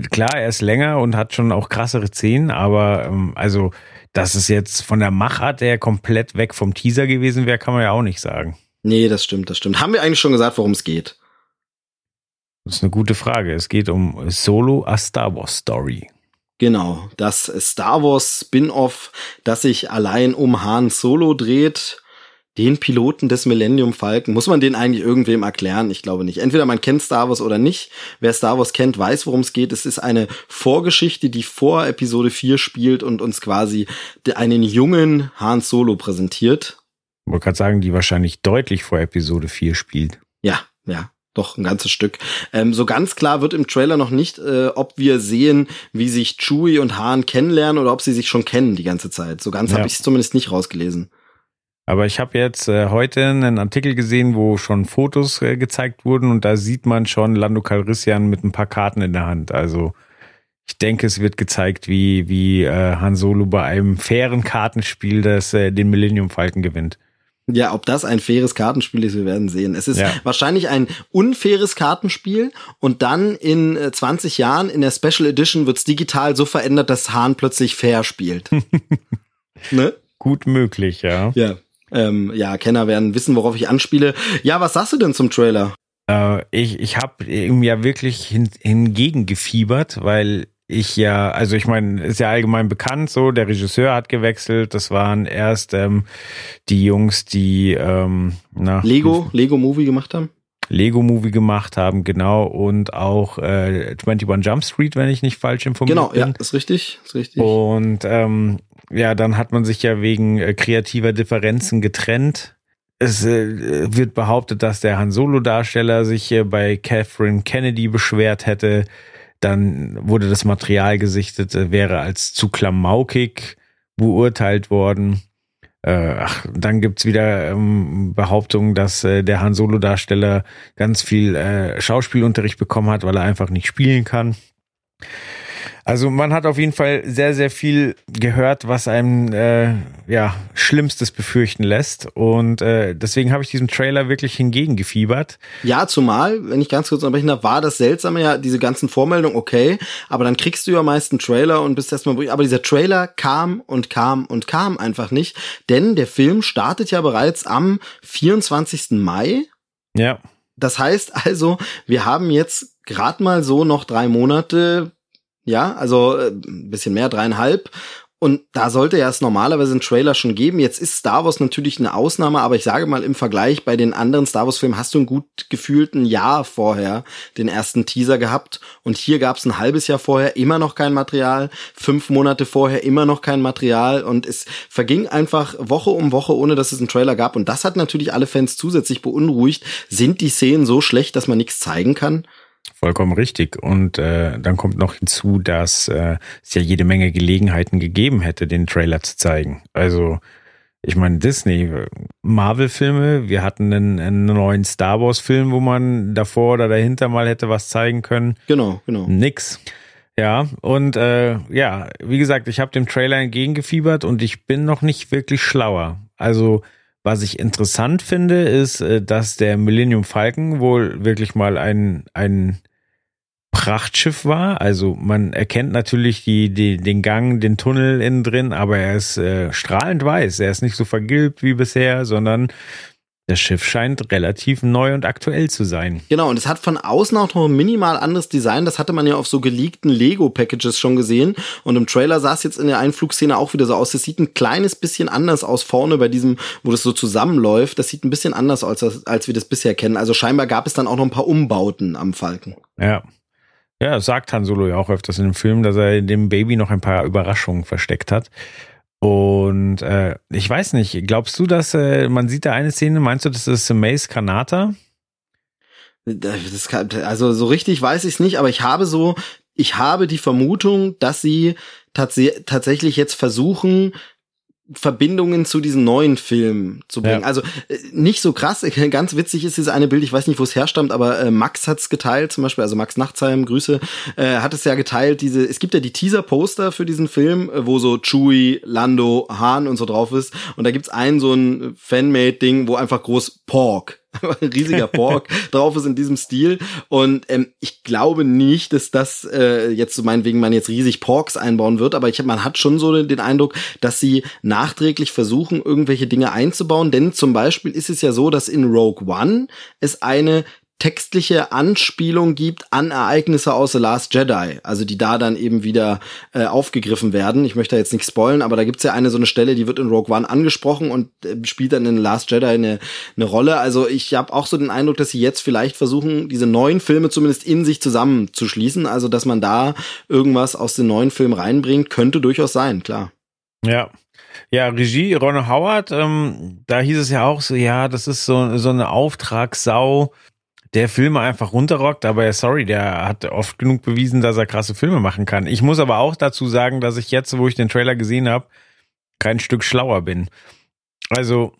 klar, er ist länger und hat schon auch krassere Szenen, aber ähm, also, dass es jetzt von der Machart der komplett weg vom Teaser gewesen wäre, kann man ja auch nicht sagen. Nee, das stimmt, das stimmt. Haben wir eigentlich schon gesagt, worum es geht? Das ist eine gute Frage. Es geht um Solo a Star Wars Story. Genau, das Star Wars Spin-off, das sich allein um Han Solo dreht den Piloten des Millennium Falcon, muss man den eigentlich irgendwem erklären? Ich glaube nicht. Entweder man kennt Star Wars oder nicht. Wer Star Wars kennt, weiß, worum es geht. Es ist eine Vorgeschichte, die vor Episode 4 spielt und uns quasi einen jungen Han Solo präsentiert. Ich wollte gerade sagen, die wahrscheinlich deutlich vor Episode 4 spielt. Ja, ja. Doch, ein ganzes Stück. Ähm, so ganz klar wird im Trailer noch nicht, äh, ob wir sehen, wie sich Chewie und Han kennenlernen oder ob sie sich schon kennen die ganze Zeit. So ganz ja. habe ich es zumindest nicht rausgelesen. Aber ich habe jetzt äh, heute einen Artikel gesehen, wo schon Fotos äh, gezeigt wurden und da sieht man schon Lando Calrissian mit ein paar Karten in der Hand. Also ich denke, es wird gezeigt, wie, wie äh, Han Solo bei einem fairen Kartenspiel das äh, den Millennium Falcon gewinnt. Ja, ob das ein faires Kartenspiel ist, wir werden sehen. Es ist ja. wahrscheinlich ein unfaires Kartenspiel und dann in 20 äh, Jahren in der Special Edition wird's digital so verändert, dass Hahn plötzlich fair spielt. ne? Gut möglich, ja. Ja. Ähm, ja, Kenner werden wissen, worauf ich anspiele. Ja, was sagst du denn zum Trailer? Äh, ich ich habe ihm ja wirklich hin, hingegen gefiebert, weil ich ja, also ich meine, ist ja allgemein bekannt so, der Regisseur hat gewechselt, das waren erst ähm, die Jungs, die ähm, na, Lego, Lego Movie gemacht haben? Lego Movie gemacht haben, genau, und auch äh, 21 Jump Street, wenn ich nicht falsch informiert genau, bin. Genau, ja, ist richtig, ist richtig. Und ähm, ja, dann hat man sich ja wegen äh, kreativer Differenzen getrennt. Es äh, wird behauptet, dass der Han Solo-Darsteller sich äh, bei Catherine Kennedy beschwert hätte. Dann wurde das Material gesichtet, äh, wäre als zu klamaukig beurteilt worden. Ach, dann gibt's wieder ähm, Behauptungen, dass äh, der Han Solo-Darsteller ganz viel äh, Schauspielunterricht bekommen hat, weil er einfach nicht spielen kann. Also man hat auf jeden Fall sehr, sehr viel gehört, was einem äh, ja Schlimmstes befürchten lässt. Und äh, deswegen habe ich diesem Trailer wirklich hingegen gefiebert. Ja, zumal, wenn ich ganz kurz unterbrechen darf, war das Seltsame ja, diese ganzen Vormeldungen, okay, aber dann kriegst du ja meist einen Trailer und bist erstmal, aber dieser Trailer kam und kam und kam einfach nicht, denn der Film startet ja bereits am 24. Mai. Ja. Das heißt also, wir haben jetzt gerade mal so noch drei Monate, ja, also äh, ein bisschen mehr, dreieinhalb. Und da sollte ja es normalerweise einen Trailer schon geben. Jetzt ist Star Wars natürlich eine Ausnahme, aber ich sage mal im Vergleich bei den anderen Star Wars Filmen hast du ein gut gefühlten Jahr vorher den ersten Teaser gehabt. Und hier gab es ein halbes Jahr vorher immer noch kein Material, fünf Monate vorher immer noch kein Material. Und es verging einfach Woche um Woche, ohne dass es einen Trailer gab. Und das hat natürlich alle Fans zusätzlich beunruhigt. Sind die Szenen so schlecht, dass man nichts zeigen kann? Vollkommen richtig. Und äh, dann kommt noch hinzu, dass äh, es ja jede Menge Gelegenheiten gegeben hätte, den Trailer zu zeigen. Also, ich meine, Disney, Marvel-Filme, wir hatten einen, einen neuen Star Wars-Film, wo man davor oder dahinter mal hätte was zeigen können. Genau, genau. Nix. Ja, und äh, ja, wie gesagt, ich habe dem Trailer entgegengefiebert und ich bin noch nicht wirklich schlauer. Also, was ich interessant finde, ist, äh, dass der Millennium Falcon wohl wirklich mal ein, ein Prachtschiff war. Also man erkennt natürlich die, die, den Gang, den Tunnel innen drin, aber er ist äh, strahlend weiß. Er ist nicht so vergilbt wie bisher, sondern das Schiff scheint relativ neu und aktuell zu sein. Genau, und es hat von außen auch noch ein minimal anderes Design. Das hatte man ja auf so geleakten Lego-Packages schon gesehen. Und im Trailer sah es jetzt in der Einflugszene auch wieder so aus. Das sieht ein kleines bisschen anders aus vorne bei diesem, wo das so zusammenläuft. Das sieht ein bisschen anders aus, als, als wir das bisher kennen. Also scheinbar gab es dann auch noch ein paar Umbauten am Falken. Ja. Ja, sagt Han Solo ja auch öfters in dem Film, dass er dem Baby noch ein paar Überraschungen versteckt hat. Und äh, ich weiß nicht, glaubst du, dass äh, man sieht da eine Szene, meinst du, das ist Mace Kanata? Das kann, also so richtig weiß ich es nicht, aber ich habe so, ich habe die Vermutung, dass sie tats tatsächlich jetzt versuchen, Verbindungen zu diesen neuen Filmen zu bringen. Ja. Also äh, nicht so krass, ganz witzig ist dieses eine Bild, ich weiß nicht, wo es herstammt, aber äh, Max hat's geteilt, zum Beispiel, also Max Nachtsheim, Grüße, äh, hat es ja geteilt, diese, es gibt ja die Teaser-Poster für diesen Film, äh, wo so Chewie, Lando, Hahn und so drauf ist und da gibt's ein so ein Fanmade-Ding, wo einfach groß Pork riesiger Pork drauf ist in diesem Stil. Und ähm, ich glaube nicht, dass das äh, jetzt so meinetwegen man jetzt riesig Porks einbauen wird, aber ich man hat schon so den Eindruck, dass sie nachträglich versuchen, irgendwelche Dinge einzubauen. Denn zum Beispiel ist es ja so, dass in Rogue One es eine textliche Anspielung gibt an Ereignisse aus The Last Jedi, also die da dann eben wieder äh, aufgegriffen werden. Ich möchte da jetzt nicht spoilen, aber da gibt's ja eine so eine Stelle, die wird in Rogue One angesprochen und äh, spielt dann in The Last Jedi eine, eine Rolle. Also ich habe auch so den Eindruck, dass sie jetzt vielleicht versuchen, diese neuen Filme zumindest in sich zusammenzuschließen. Also dass man da irgendwas aus den neuen Filmen reinbringt, könnte durchaus sein, klar. Ja, ja, Regie, Ron Howard, ähm, da hieß es ja auch so, ja, das ist so, so eine Auftragssau, der Filme einfach runterrockt, aber sorry, der hat oft genug bewiesen, dass er krasse Filme machen kann. Ich muss aber auch dazu sagen, dass ich jetzt, wo ich den Trailer gesehen habe, kein Stück schlauer bin. Also,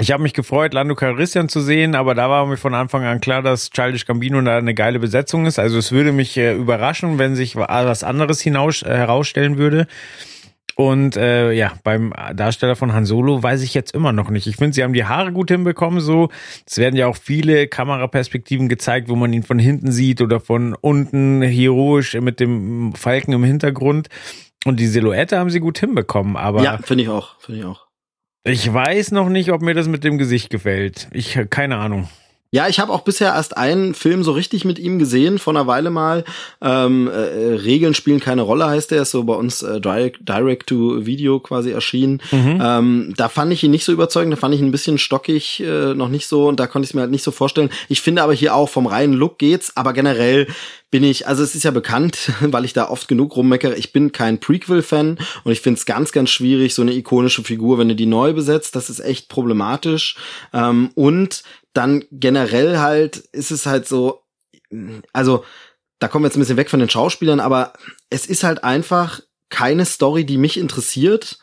ich habe mich gefreut, Lando Calrissian zu sehen, aber da war mir von Anfang an klar, dass Childish Gambino da eine geile Besetzung ist. Also es würde mich äh, überraschen, wenn sich was anderes hinaus, äh, herausstellen würde. Und äh, ja, beim Darsteller von Han Solo weiß ich jetzt immer noch nicht. Ich finde, sie haben die Haare gut hinbekommen. So, es werden ja auch viele Kameraperspektiven gezeigt, wo man ihn von hinten sieht oder von unten heroisch mit dem Falken im Hintergrund. Und die Silhouette haben sie gut hinbekommen. Aber ja, finde ich auch, finde ich auch. Ich weiß noch nicht, ob mir das mit dem Gesicht gefällt. Ich keine Ahnung. Ja, ich habe auch bisher erst einen Film so richtig mit ihm gesehen, vor einer Weile mal. Ähm, äh, Regeln spielen keine Rolle, heißt der, ist so bei uns äh, Direct-to-Video quasi erschienen. Mhm. Ähm, da fand ich ihn nicht so überzeugend, da fand ich ihn ein bisschen stockig, äh, noch nicht so, und da konnte ich es mir halt nicht so vorstellen. Ich finde aber hier auch vom reinen Look geht's, aber generell bin ich, also es ist ja bekannt, weil ich da oft genug rummeckere, ich bin kein Prequel-Fan und ich finde es ganz, ganz schwierig, so eine ikonische Figur, wenn du die neu besetzt, das ist echt problematisch. Ähm, und dann generell halt ist es halt so, also da kommen wir jetzt ein bisschen weg von den Schauspielern, aber es ist halt einfach keine Story, die mich interessiert.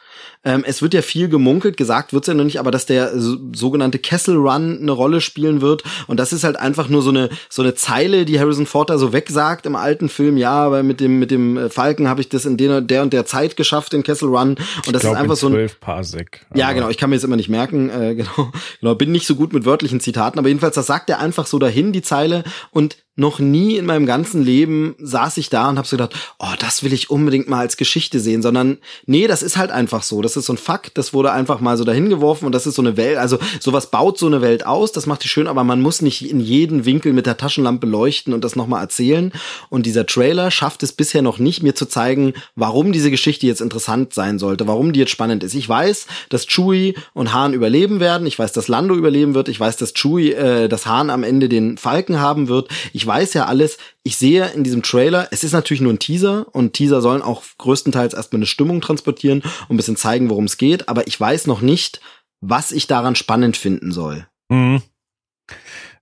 Ähm, es wird ja viel gemunkelt, gesagt wird's ja noch nicht, aber dass der so, sogenannte Kessel Run eine Rolle spielen wird. Und das ist halt einfach nur so eine, so eine Zeile, die Harrison Ford da so wegsagt im alten Film. Ja, aber mit dem, mit dem Falken habe ich das in der, der und der Zeit geschafft, den Kessel Run. Und das glaub, ist einfach so ein. Parsec, ja, genau. Ich kann mir jetzt immer nicht merken. Äh, genau, genau. Bin nicht so gut mit wörtlichen Zitaten, aber jedenfalls, das sagt er einfach so dahin, die Zeile. Und noch nie in meinem ganzen Leben saß ich da und habe so gedacht, oh, das will ich unbedingt mal als Geschichte sehen, sondern nee, das ist halt einfach so. Das ist so ein Fakt, das wurde einfach mal so dahin geworfen und das ist so eine Welt, also sowas baut so eine Welt aus, das macht die schön, aber man muss nicht in jeden Winkel mit der Taschenlampe leuchten und das nochmal erzählen. Und dieser Trailer schafft es bisher noch nicht, mir zu zeigen, warum diese Geschichte jetzt interessant sein sollte, warum die jetzt spannend ist. Ich weiß, dass Chewie und Hahn überleben werden, ich weiß, dass Lando überleben wird, ich weiß, dass Chewie, äh, dass Hahn am Ende den Falken haben wird. Ich weiß ja alles. Ich sehe in diesem Trailer, es ist natürlich nur ein Teaser und Teaser sollen auch größtenteils erstmal eine Stimmung transportieren und ein bisschen zeigen, worum es geht, aber ich weiß noch nicht, was ich daran spannend finden soll. Mhm.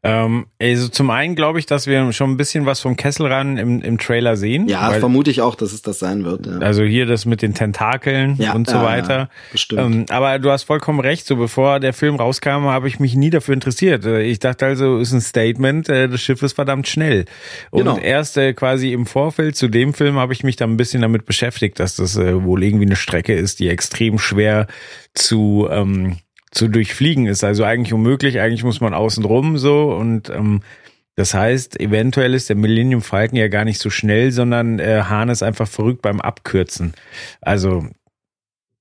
Ähm, also zum einen glaube ich, dass wir schon ein bisschen was vom Kessel ran im, im Trailer sehen. Ja, weil, vermute ich auch, dass es das sein wird. Ja. Also hier das mit den Tentakeln ja, und so ja, weiter. bestimmt. Ähm, aber du hast vollkommen recht. So bevor der Film rauskam, habe ich mich nie dafür interessiert. Äh, ich dachte also, ist ein Statement. Äh, das Schiff ist verdammt schnell. Und genau. erst äh, quasi im Vorfeld zu dem Film habe ich mich dann ein bisschen damit beschäftigt, dass das wohl irgendwie eine Strecke ist, die extrem schwer zu ähm, zu durchfliegen ist. Also eigentlich unmöglich, eigentlich muss man außen rum so und ähm, das heißt, eventuell ist der Millennium Falcon ja gar nicht so schnell, sondern äh, Hahn ist einfach verrückt beim Abkürzen. Also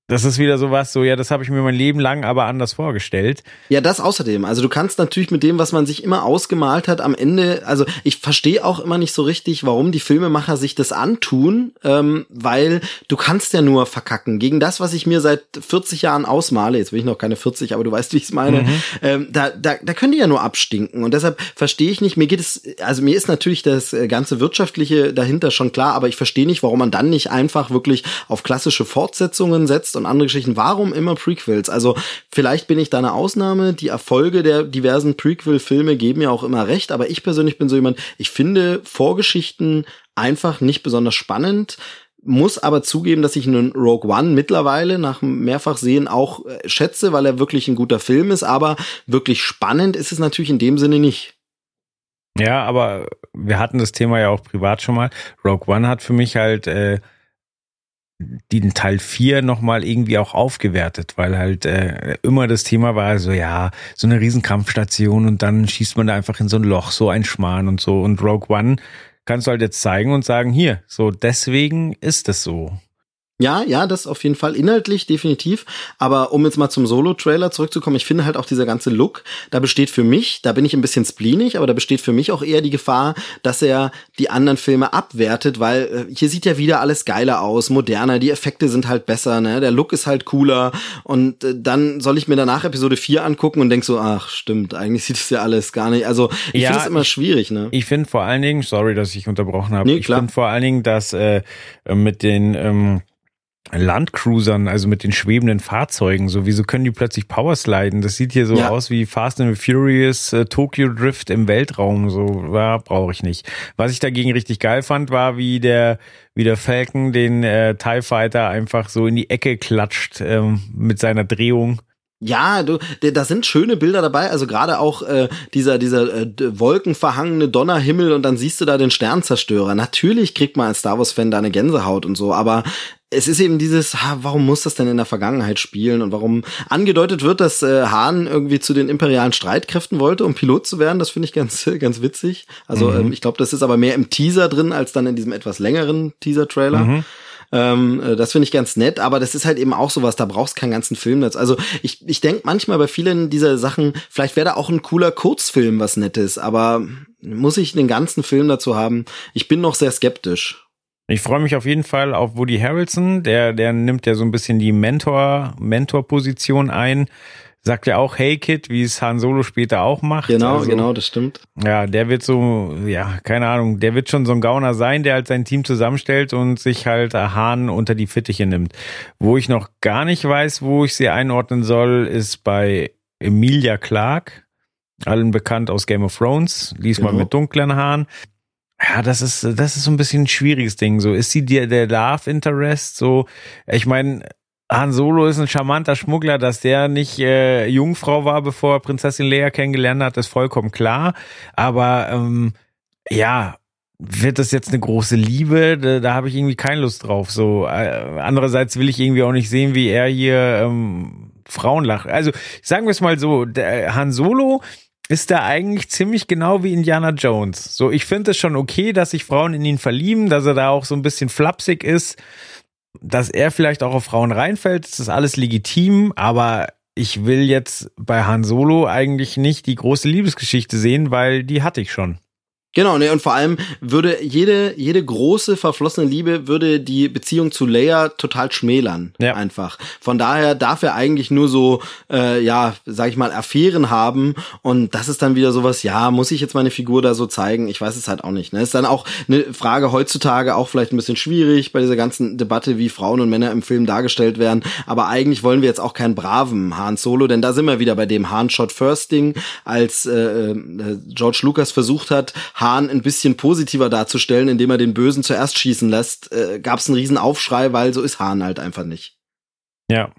das ist wieder sowas, so, ja, das habe ich mir mein Leben lang aber anders vorgestellt. Ja, das außerdem. Also du kannst natürlich mit dem, was man sich immer ausgemalt hat, am Ende, also ich verstehe auch immer nicht so richtig, warum die Filmemacher sich das antun, ähm, weil du kannst ja nur verkacken. Gegen das, was ich mir seit 40 Jahren ausmale, jetzt will ich noch keine 40, aber du weißt, wie ich es meine, mhm. ähm, da, da, da können die ja nur abstinken. Und deshalb verstehe ich nicht, mir geht es, also mir ist natürlich das äh, ganze Wirtschaftliche dahinter schon klar, aber ich verstehe nicht, warum man dann nicht einfach wirklich auf klassische Fortsetzungen setzt und andere Geschichten. Warum immer Prequels? Also vielleicht bin ich da eine Ausnahme. Die Erfolge der diversen Prequel-Filme geben ja auch immer recht, aber ich persönlich bin so jemand, ich finde Vorgeschichten einfach nicht besonders spannend muss aber zugeben, dass ich einen Rogue One mittlerweile nach mehrfach sehen auch äh, schätze, weil er wirklich ein guter Film ist, aber wirklich spannend ist es natürlich in dem Sinne nicht. Ja, aber wir hatten das Thema ja auch privat schon mal. Rogue One hat für mich halt äh, den Teil 4 nochmal irgendwie auch aufgewertet, weil halt äh, immer das Thema war, so ja, so eine Riesenkampfstation und dann schießt man da einfach in so ein Loch, so ein Schmarrn und so. Und Rogue One kannst du halt jetzt zeigen und sagen, hier, so deswegen ist es so. Ja, ja, das auf jeden Fall inhaltlich definitiv. Aber um jetzt mal zum Solo-Trailer zurückzukommen, ich finde halt auch dieser ganze Look, da besteht für mich, da bin ich ein bisschen spleenig, aber da besteht für mich auch eher die Gefahr, dass er die anderen Filme abwertet, weil äh, hier sieht ja wieder alles geiler aus, moderner, die Effekte sind halt besser, ne, der Look ist halt cooler und äh, dann soll ich mir danach Episode 4 angucken und denk so, ach, stimmt, eigentlich sieht es ja alles gar nicht. Also ich ja, finde es immer schwierig, ne? Ich finde vor allen Dingen, sorry, dass ich unterbrochen habe, nee, ich finde vor allen Dingen, dass äh, mit den ähm, Landcruisern, also mit den schwebenden Fahrzeugen. So, wieso können die plötzlich Powersliden? Das sieht hier so ja. aus wie Fast and Furious äh, Tokyo Drift im Weltraum. So, ja, brauche ich nicht. Was ich dagegen richtig geil fand, war, wie der, wie der Falcon den äh, TIE Fighter einfach so in die Ecke klatscht ähm, mit seiner Drehung. Ja, du, da sind schöne Bilder dabei, also gerade auch äh, dieser dieser äh, wolkenverhangene Donnerhimmel und dann siehst du da den Sternzerstörer. Natürlich kriegt man als Star Wars Fan da eine Gänsehaut und so, aber es ist eben dieses, warum muss das denn in der Vergangenheit spielen und warum angedeutet wird, dass äh, Hahn irgendwie zu den imperialen Streitkräften wollte, um Pilot zu werden, das finde ich ganz ganz witzig. Also mhm. ähm, ich glaube, das ist aber mehr im Teaser drin als dann in diesem etwas längeren Teaser Trailer. Mhm. Ähm, äh, das finde ich ganz nett, aber das ist halt eben auch sowas, da brauchst keinen ganzen Film dazu. Also ich, ich denke manchmal bei vielen dieser Sachen, vielleicht wäre da auch ein cooler Kurzfilm was Nettes, aber muss ich den ganzen Film dazu haben? Ich bin noch sehr skeptisch. Ich freue mich auf jeden Fall auf Woody Harrelson, der, der nimmt ja so ein bisschen die Mentor, Mentor-Position ein. Sagt ja auch Hey Kid, wie es Han Solo später auch macht. Genau, also, genau, das stimmt. Ja, der wird so, ja, keine Ahnung, der wird schon so ein Gauner sein, der halt sein Team zusammenstellt und sich halt Han unter die Fittiche nimmt. Wo ich noch gar nicht weiß, wo ich sie einordnen soll, ist bei Emilia Clark, allen bekannt aus Game of Thrones, diesmal genau. mit dunklen Haaren. Ja, das ist, das ist so ein bisschen ein schwieriges Ding. So, ist sie der, der Love Interest? So, ich meine, Han Solo ist ein charmanter Schmuggler, dass der nicht äh, Jungfrau war, bevor er Prinzessin Leia kennengelernt hat, ist vollkommen klar. Aber ähm, ja, wird das jetzt eine große Liebe? Da, da habe ich irgendwie keine Lust drauf. So äh, andererseits will ich irgendwie auch nicht sehen, wie er hier ähm, Frauen lacht. Also sagen wir es mal so: Han Solo ist da eigentlich ziemlich genau wie Indiana Jones. So, ich finde es schon okay, dass sich Frauen in ihn verlieben, dass er da auch so ein bisschen flapsig ist, dass er vielleicht auch auf Frauen reinfällt. Das ist alles legitim, aber ich will jetzt bei Han Solo eigentlich nicht die große Liebesgeschichte sehen, weil die hatte ich schon. Genau, ne, und vor allem würde jede, jede große verflossene Liebe würde die Beziehung zu Leia total schmälern. Ja. Einfach. Von daher darf er eigentlich nur so, äh, ja, sag ich mal, Affären haben. Und das ist dann wieder sowas, ja, muss ich jetzt meine Figur da so zeigen? Ich weiß es halt auch nicht. Ne? Ist dann auch eine Frage heutzutage auch vielleicht ein bisschen schwierig bei dieser ganzen Debatte, wie Frauen und Männer im Film dargestellt werden. Aber eigentlich wollen wir jetzt auch keinen braven Han Solo, denn da sind wir wieder bei dem Han Shot First Ding, als äh, äh, George Lucas versucht hat, Hahn ein bisschen positiver darzustellen, indem er den Bösen zuerst schießen lässt, äh, gab es einen riesen Aufschrei, weil so ist Hahn halt einfach nicht. Ja.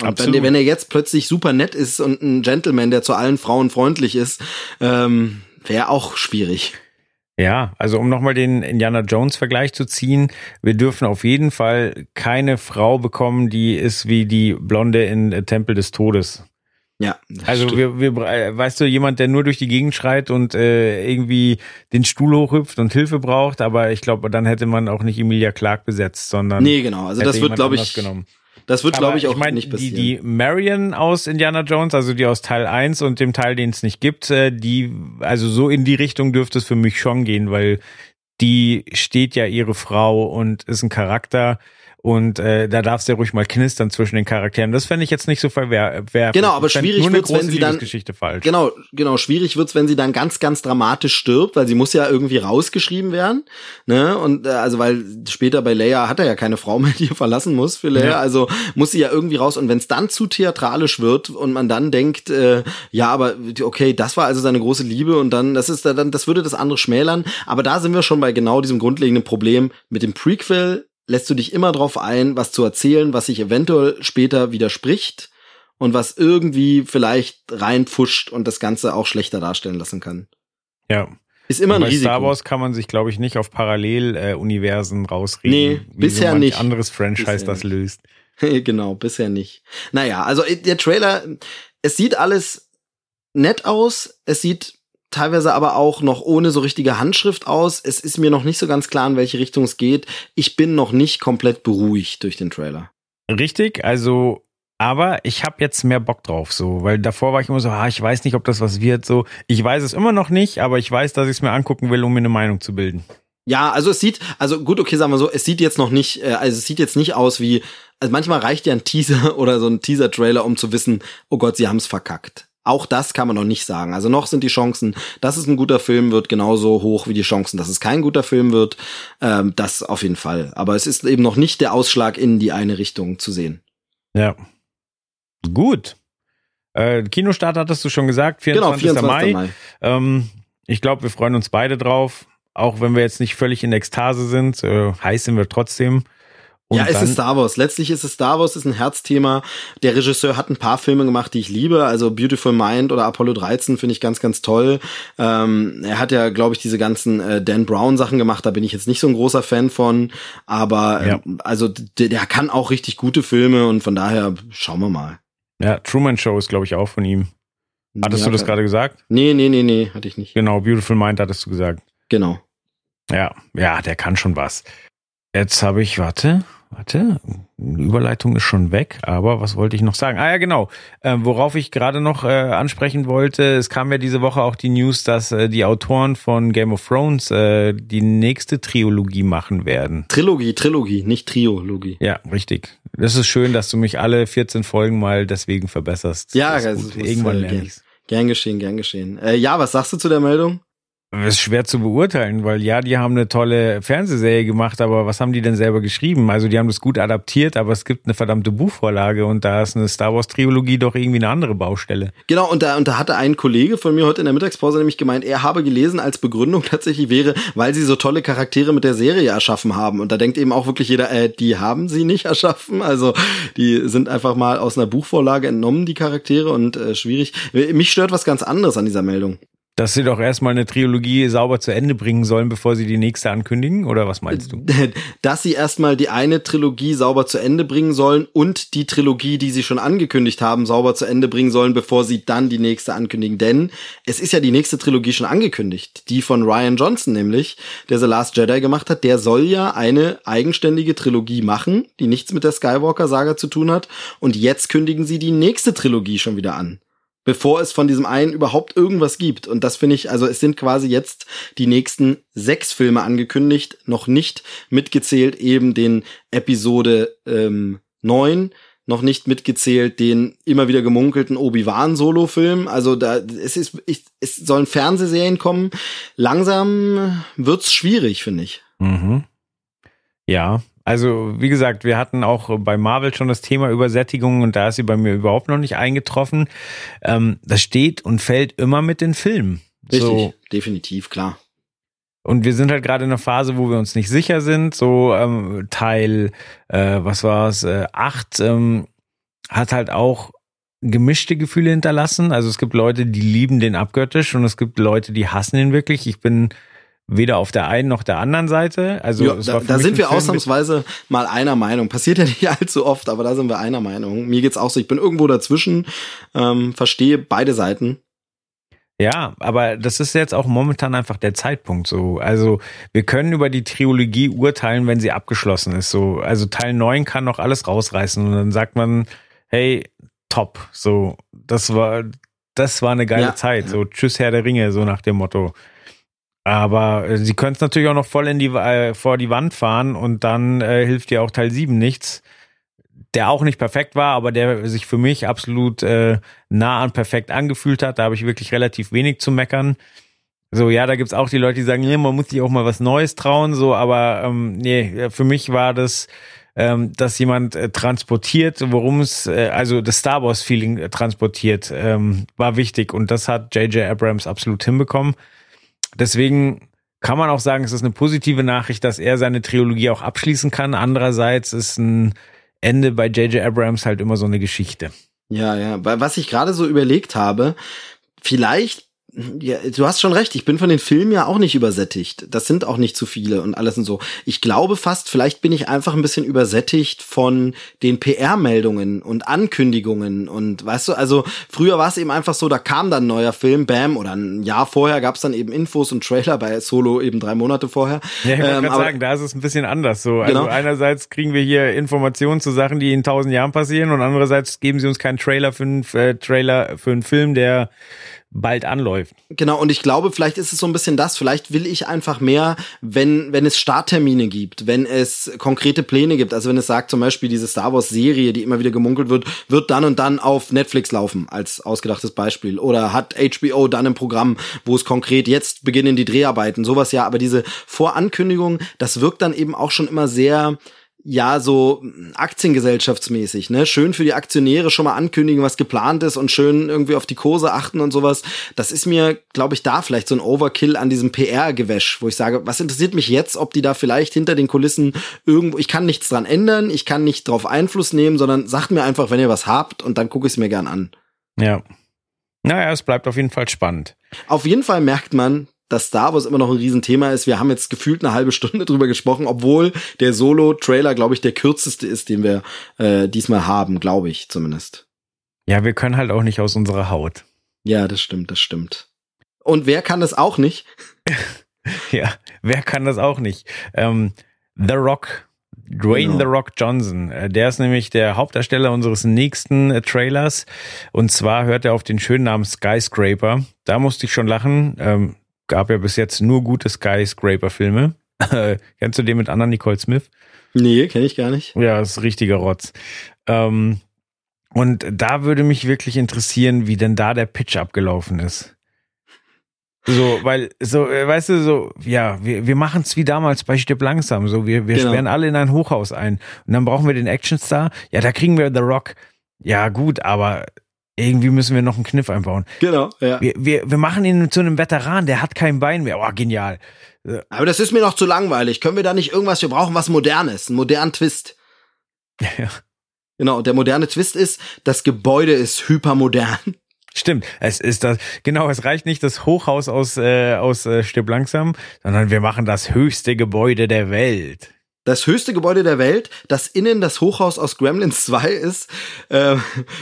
Und wenn, wenn er jetzt plötzlich super nett ist und ein Gentleman, der zu allen Frauen freundlich ist, ähm, wäre auch schwierig. Ja, also um nochmal den Indiana Jones Vergleich zu ziehen, wir dürfen auf jeden Fall keine Frau bekommen, die ist wie die Blonde in Tempel des Todes. Ja. Also wir, wir, äh, weißt du, jemand, der nur durch die Gegend schreit und äh, irgendwie den Stuhl hochhüpft und Hilfe braucht, aber ich glaube, dann hätte man auch nicht Emilia Clark besetzt, sondern Nee, genau. Also das wird glaube ich genommen. Das wird glaube ich auch ich mein, nicht passieren. Die, die Marion aus Indiana Jones, also die aus Teil 1 und dem Teil, den es nicht gibt, äh, die also so in die Richtung dürfte es für mich schon gehen, weil die steht ja ihre Frau und ist ein Charakter, und äh, da darfst du ja ruhig mal knistern zwischen den Charakteren. Das fände ich jetzt nicht so verwerflich. Genau, aber schwierig wird's, wenn sie dann falsch. Genau, genau, schwierig wird's, wenn sie dann ganz ganz dramatisch stirbt, weil sie muss ja irgendwie rausgeschrieben werden, ne? Und äh, also weil später bei Leia hat er ja keine Frau mehr, die er verlassen muss für Leia, ja. also muss sie ja irgendwie raus und wenn es dann zu theatralisch wird und man dann denkt, äh, ja, aber okay, das war also seine große Liebe und dann das ist dann das würde das andere schmälern, aber da sind wir schon bei genau diesem grundlegenden Problem mit dem Prequel lässt du dich immer drauf ein, was zu erzählen, was sich eventuell später widerspricht und was irgendwie vielleicht reinpfuscht und das Ganze auch schlechter darstellen lassen kann. Ja. Ist immer ein bei Risiko. Star Wars kann man sich, glaube ich, nicht auf Paralleluniversen rausreden. Nee, bisher so nicht. anderes Franchise bisher das löst. genau, bisher nicht. Naja, also äh, der Trailer, es sieht alles nett aus. Es sieht teilweise aber auch noch ohne so richtige Handschrift aus. Es ist mir noch nicht so ganz klar, in welche Richtung es geht. Ich bin noch nicht komplett beruhigt durch den Trailer. Richtig, also aber ich habe jetzt mehr Bock drauf, so, weil davor war ich immer so, ah, ich weiß nicht, ob das was wird, so. Ich weiß es immer noch nicht, aber ich weiß, dass ich es mir angucken will, um mir eine Meinung zu bilden. Ja, also es sieht, also gut, okay, sagen wir so, es sieht jetzt noch nicht, äh, also es sieht jetzt nicht aus wie, also manchmal reicht ja ein Teaser oder so ein Teaser-Trailer, um zu wissen, oh Gott, sie haben es verkackt. Auch das kann man noch nicht sagen. Also noch sind die Chancen, dass es ein guter Film wird, genauso hoch wie die Chancen, dass es kein guter Film wird. Ähm, das auf jeden Fall. Aber es ist eben noch nicht der Ausschlag in die eine Richtung zu sehen. Ja. Gut. Äh, Kinostart hattest du schon gesagt, 24. Genau, 24. Mai. Mai. Ähm, ich glaube, wir freuen uns beide drauf. Auch wenn wir jetzt nicht völlig in Ekstase sind, äh, heiß sind wir trotzdem. Und ja, es ist Star Wars. Letztlich ist es Star Wars, ist ein Herzthema. Der Regisseur hat ein paar Filme gemacht, die ich liebe. Also Beautiful Mind oder Apollo 13 finde ich ganz, ganz toll. Ähm, er hat ja, glaube ich, diese ganzen äh, Dan Brown Sachen gemacht. Da bin ich jetzt nicht so ein großer Fan von. Aber ja. ähm, also der, der kann auch richtig gute Filme und von daher schauen wir mal. Ja, Truman Show ist, glaube ich, auch von ihm. Hattest ja, du das gerade gesagt? Nee, nee, nee, nee, hatte ich nicht. Genau, Beautiful Mind hattest du gesagt. Genau. Ja, ja, der kann schon was. Jetzt habe ich, warte, warte, Überleitung ist schon weg, aber was wollte ich noch sagen? Ah ja, genau. Äh, worauf ich gerade noch äh, ansprechen wollte, es kam ja diese Woche auch die News, dass äh, die Autoren von Game of Thrones äh, die nächste Trilogie machen werden. Trilogie, Trilogie, nicht Triologie. Ja, richtig. Das ist schön, dass du mich alle 14 Folgen mal deswegen verbesserst. Ja, das ist muss, irgendwann äh, lerne gern, ich's. gern geschehen, gern geschehen. Äh, ja, was sagst du zu der Meldung? Das ist schwer zu beurteilen, weil ja, die haben eine tolle Fernsehserie gemacht, aber was haben die denn selber geschrieben? Also die haben das gut adaptiert, aber es gibt eine verdammte Buchvorlage und da ist eine Star Wars Trilogie doch irgendwie eine andere Baustelle. Genau, und da, und da hatte ein Kollege von mir heute in der Mittagspause nämlich gemeint, er habe gelesen, als Begründung tatsächlich wäre, weil sie so tolle Charaktere mit der Serie erschaffen haben. Und da denkt eben auch wirklich jeder, äh, die haben sie nicht erschaffen. Also die sind einfach mal aus einer Buchvorlage entnommen, die Charaktere, und äh, schwierig. Mich stört was ganz anderes an dieser Meldung. Dass sie doch erstmal eine Trilogie sauber zu Ende bringen sollen, bevor sie die nächste ankündigen, oder was meinst du? Dass sie erstmal die eine Trilogie sauber zu Ende bringen sollen und die Trilogie, die sie schon angekündigt haben, sauber zu Ende bringen sollen, bevor sie dann die nächste ankündigen. Denn es ist ja die nächste Trilogie schon angekündigt. Die von Ryan Johnson nämlich, der The Last Jedi gemacht hat. Der soll ja eine eigenständige Trilogie machen, die nichts mit der Skywalker-Saga zu tun hat. Und jetzt kündigen sie die nächste Trilogie schon wieder an bevor es von diesem einen überhaupt irgendwas gibt. Und das finde ich, also es sind quasi jetzt die nächsten sechs Filme angekündigt, noch nicht mitgezählt eben den Episode ähm, 9, noch nicht mitgezählt den immer wieder gemunkelten Obi-Wan-Solo-Film. Also da es ist, ich, es sollen Fernsehserien kommen. Langsam wird's schwierig, finde ich. Mhm. Ja, also wie gesagt, wir hatten auch bei Marvel schon das Thema Übersättigung und da ist sie bei mir überhaupt noch nicht eingetroffen. Ähm, das steht und fällt immer mit den Filmen. Richtig, So, definitiv, klar. und wir sind halt gerade in einer Phase, wo wir uns nicht sicher sind. So ähm, Teil, äh, was war es, äh, acht ähm, hat halt auch gemischte Gefühle hinterlassen. Also es gibt Leute, die lieben den abgöttisch und es gibt Leute, die hassen ihn wirklich. Ich bin weder auf der einen noch der anderen Seite. Also ja, da, da sind wir Film ausnahmsweise mal einer Meinung. Passiert ja nicht allzu oft, aber da sind wir einer Meinung. Mir geht's auch so. Ich bin irgendwo dazwischen, ähm, verstehe beide Seiten. Ja, aber das ist jetzt auch momentan einfach der Zeitpunkt so. Also wir können über die Trilogie urteilen, wenn sie abgeschlossen ist. So, also Teil 9 kann noch alles rausreißen und dann sagt man, hey, top. So, das war, das war eine geile Ja, Zeit. So, tschüss Herr der Ringe, so nach dem Motto. Aber äh, sie können es natürlich auch noch voll in die, äh, vor die Wand fahren und dann äh, hilft dir auch Teil 7 nichts. Der auch nicht perfekt war, aber der sich für mich absolut äh, nah an perfekt angefühlt hat. Da habe ich wirklich relativ wenig zu meckern. So, ja, da gibt's auch die Leute, die sagen, nee, man muss sich auch mal was Neues trauen, so, aber ähm, nee, für mich war das, ähm, dass jemand äh, transportiert, worum es, äh, also das Star Wars-Feeling äh, transportiert, ähm, war wichtig und das hat J.J. Abrams absolut hinbekommen. Deswegen kann man auch sagen, es ist eine positive Nachricht, dass er seine Trilogie auch abschließen kann. Andererseits ist ein Ende bei J.J. Abrams halt immer so eine Geschichte. Ja, ja. Was ich gerade so überlegt habe, vielleicht, ja, du hast schon recht, ich bin von den Filmen ja auch nicht übersättigt. Das sind auch nicht zu viele und alles und so. Ich glaube fast, vielleicht bin ich einfach ein bisschen übersättigt von den PR-Meldungen und Ankündigungen und weißt du, also früher war es eben einfach so, da kam dann ein neuer Film, bam, oder ein Jahr vorher gab es dann eben Infos und Trailer bei Solo eben drei Monate vorher. Ja, ich Ähm, aber- sagen, da ist es ein bisschen anders so. Also Genau. einerseits kriegen wir hier Informationen zu Sachen, die in tausend Jahren passieren und andererseits geben sie uns keinen Trailer für einen äh, Trailer für einen Film, der bald anläuft. Genau, und ich glaube, vielleicht ist es so ein bisschen das. Vielleicht will ich einfach mehr, wenn, wenn es Starttermine gibt, wenn es konkrete Pläne gibt. Also wenn es sagt, zum Beispiel diese Star Wars Serie, die immer wieder gemunkelt wird, wird dann und dann auf Netflix laufen, als ausgedachtes Beispiel. Oder hat HBO dann ein Programm, wo es konkret jetzt beginnen die Dreharbeiten, sowas ja. Aber diese Vorankündigung, das wirkt dann eben auch schon immer sehr, ja, so aktiengesellschaftsmäßig, ne? Schön für die Aktionäre schon mal ankündigen, was geplant ist und schön irgendwie auf die Kurse achten und sowas. Das ist mir, glaube ich, da vielleicht so ein Overkill an diesem PR-Gewäsch, wo ich sage, was interessiert mich jetzt, ob die da vielleicht hinter den Kulissen irgendwo, ich kann nichts dran ändern, ich kann nicht drauf Einfluss nehmen, sondern sagt mir einfach, wenn ihr was habt und dann gucke ich es mir gern an. Ja. Naja, es bleibt auf jeden Fall spannend. Auf jeden Fall merkt man, dass Star Wars immer noch ein Riesenthema ist. Wir haben jetzt gefühlt eine halbe Stunde drüber gesprochen, obwohl der Solo-Trailer, glaube ich, der kürzeste ist, den wir äh, diesmal haben, glaube ich zumindest. Ja, wir können halt auch nicht aus unserer Haut. Ja, das stimmt, das stimmt. Und wer kann das auch nicht? Ja, wer kann das auch nicht? Ähm, The Rock. Dwayne Genau. The Rock Johnson. Äh, Der ist nämlich der Hauptdarsteller unseres nächsten äh, Trailers. Und zwar hört er auf den schönen Namen Skyscraper. Da musste ich schon lachen. Ähm, gab ja bis jetzt nur gute Skyscraper-Filme. Kennst du den mit Anna Nicole Smith? Nee, kenne ich gar nicht. Ja, ist richtiger Rotz. Ähm, und da würde mich wirklich interessieren, wie denn da der Pitch abgelaufen ist. So, weil, so, äh, weißt du, so, ja, wir, wir machen es wie damals bei Stipp langsam. So, wir, wir Genau. sperren alle in ein Hochhaus ein. Und dann brauchen wir den Actionstar. Ja, da kriegen wir The Rock. Ja, gut, aber irgendwie müssen wir noch einen Kniff einbauen. Genau, ja. Wir, wir, wir machen ihn zu einem Veteran, der hat kein Bein mehr. Oh, genial. Aber das ist mir noch zu langweilig. Können wir da nicht irgendwas, wir brauchen was Modernes, einen modernen Twist. Ja. Genau, und der moderne Twist ist, das Gebäude ist hypermodern. Stimmt, es ist das, genau, es reicht nicht das Hochhaus aus, äh, aus äh, Stipp langsam, sondern wir machen das höchste Gebäude der Welt. Das höchste Gebäude der Welt, das innen das Hochhaus aus Gremlins 2 ist, äh,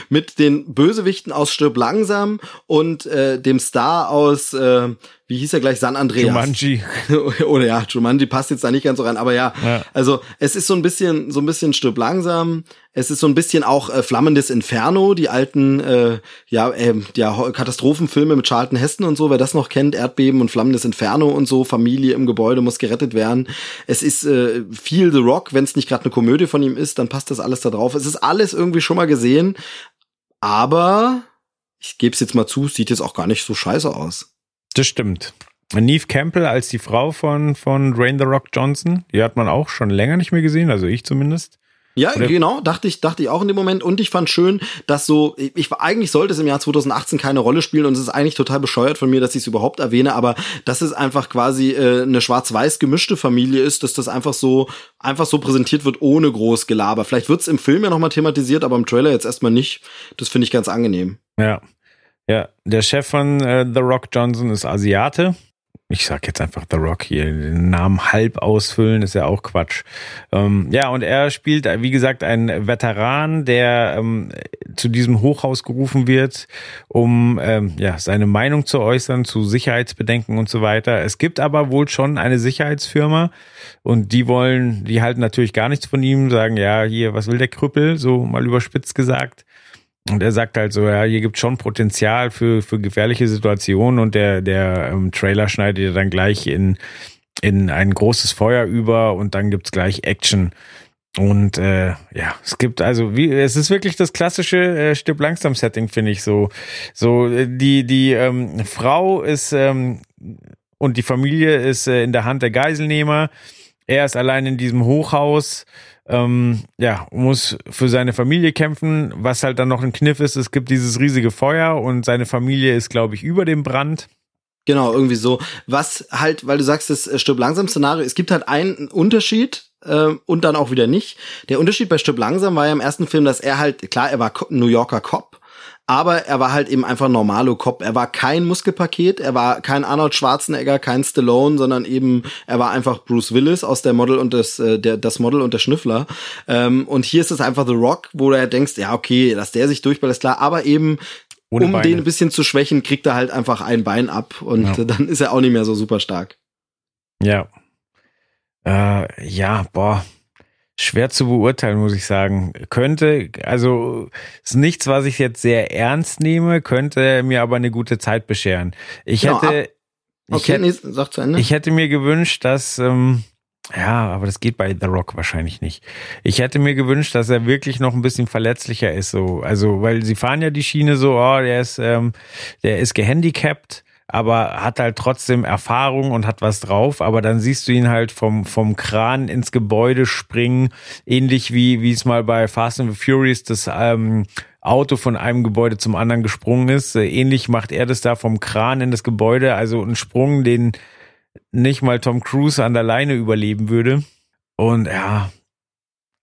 mit den Bösewichten aus Stirb langsam und äh, dem Star aus, äh, wie hieß er gleich, San Andreas. Jumanji. Oder ja, Jumanji passt jetzt da nicht ganz so rein, aber ja, Ja. also es ist so ein bisschen, so ein bisschen Stirb langsam. Es ist so ein bisschen auch äh, Flammendes Inferno, die alten, äh, ja, äh, ja, Katastrophenfilme mit Charlton Heston und so, wer das noch kennt, Erdbeben und Flammendes Inferno und so, Familie im Gebäude muss gerettet werden. Es ist äh, viel The Rock, wenn es nicht gerade eine Komödie von ihm ist, dann passt das alles da drauf. Es ist alles irgendwie schon mal gesehen, aber ich gebe es jetzt mal zu, sieht jetzt auch gar nicht so scheiße aus. Das stimmt. Neve Campbell als die Frau von, von Dwayne The Rock Johnson, die hat man auch schon länger nicht mehr gesehen, also ich zumindest. Ja, Oder- genau, dachte ich, dachte ich auch in dem Moment. Und ich fand schön, dass so, ich, ich eigentlich sollte es im Jahr 2018 keine Rolle spielen und es ist eigentlich total bescheuert von mir, dass ich es überhaupt erwähne, aber dass es einfach quasi äh, eine schwarz-weiß gemischte Familie ist, dass das einfach so, einfach so präsentiert wird ohne groß Gelaber. Vielleicht wird's im Film ja nochmal thematisiert, aber im Trailer jetzt erstmal nicht. Das finde ich ganz angenehm. Ja. Ja, der Chef von äh, The Rock Johnson ist Asiate. Ich sag jetzt einfach The Rock hier, den Namen halb ausfüllen ist ja auch Quatsch. Ähm, ja, und er spielt, wie gesagt, einen Veteran, der ähm, zu diesem Hochhaus gerufen wird, um ähm, ja, seine Meinung zu äußern zu Sicherheitsbedenken und so weiter. Es gibt aber wohl schon eine Sicherheitsfirma und die wollen, die halten natürlich gar nichts von ihm, sagen, ja, hier, was will der Krüppel, so mal überspitzt gesagt. Und er sagt halt so, ja, hier gibt schon Potenzial für, für gefährliche Situationen und der, der ähm, Trailer schneidet ja dann gleich in, in ein großes Feuer über und dann gibt's gleich Action. Und äh, ja, es gibt also wie es ist wirklich das klassische äh, Stirb langsam Setting, finde ich so. So äh, die die ähm, Frau ist ähm, und die Familie ist äh, in der Hand der Geiselnehmer. Er ist allein in diesem Hochhaus ähm, ja, muss für seine Familie kämpfen. Was halt dann noch ein Kniff ist, es gibt dieses riesige Feuer und seine Familie ist, glaube ich, über dem Brand. Genau, irgendwie so. Was halt, weil du sagst, das Stirb langsam Szenario, es gibt halt einen Unterschied äh, und dann auch wieder nicht. Der Unterschied bei Stirb langsam war ja im ersten Film, dass er halt, klar, er war New Yorker Cop, aber er war halt eben einfach normalo Cop. Er war kein Muskelpaket, er war kein Arnold Schwarzenegger, kein Stallone, sondern eben, er war einfach Bruce Willis aus der Model und das, äh, der, das Model und der Schnüffler. Ähm, und hier ist es einfach The Rock, wo du halt denkst, ja, okay, dass der sich durchballt, ist klar, aber eben Ohne um Beine. den ein bisschen zu schwächen, kriegt er halt einfach ein Bein ab und Ja. dann ist er auch nicht mehr so super stark. Ja. Äh, ja, boah. Schwer zu beurteilen, muss ich sagen. Könnte, also ist nichts, was ich jetzt sehr ernst nehme, könnte mir aber eine gute Zeit bescheren. Ich Genau, hätte, ich Okay, hätte, nee, sag zu Ende. Ich hätte mir gewünscht, dass, ähm, ja, aber das geht bei The Rock wahrscheinlich nicht. Ich hätte mir gewünscht, dass er wirklich noch ein bisschen verletzlicher ist, so. Also, weil sie fahren ja die Schiene so, oh, der ist, ähm, der ist gehandicapt, aber hat halt trotzdem Erfahrung und hat was drauf. Aber dann siehst du ihn halt vom, vom Kran ins Gebäude springen, ähnlich wie, wie es mal bei Fast and the Furious das, ähm, Auto von einem Gebäude zum anderen gesprungen ist. Äh, Ähnlich macht er das da vom Kran in das Gebäude. Also ein Sprung, den nicht mal Tom Cruise an der Leine überleben würde. Und ja,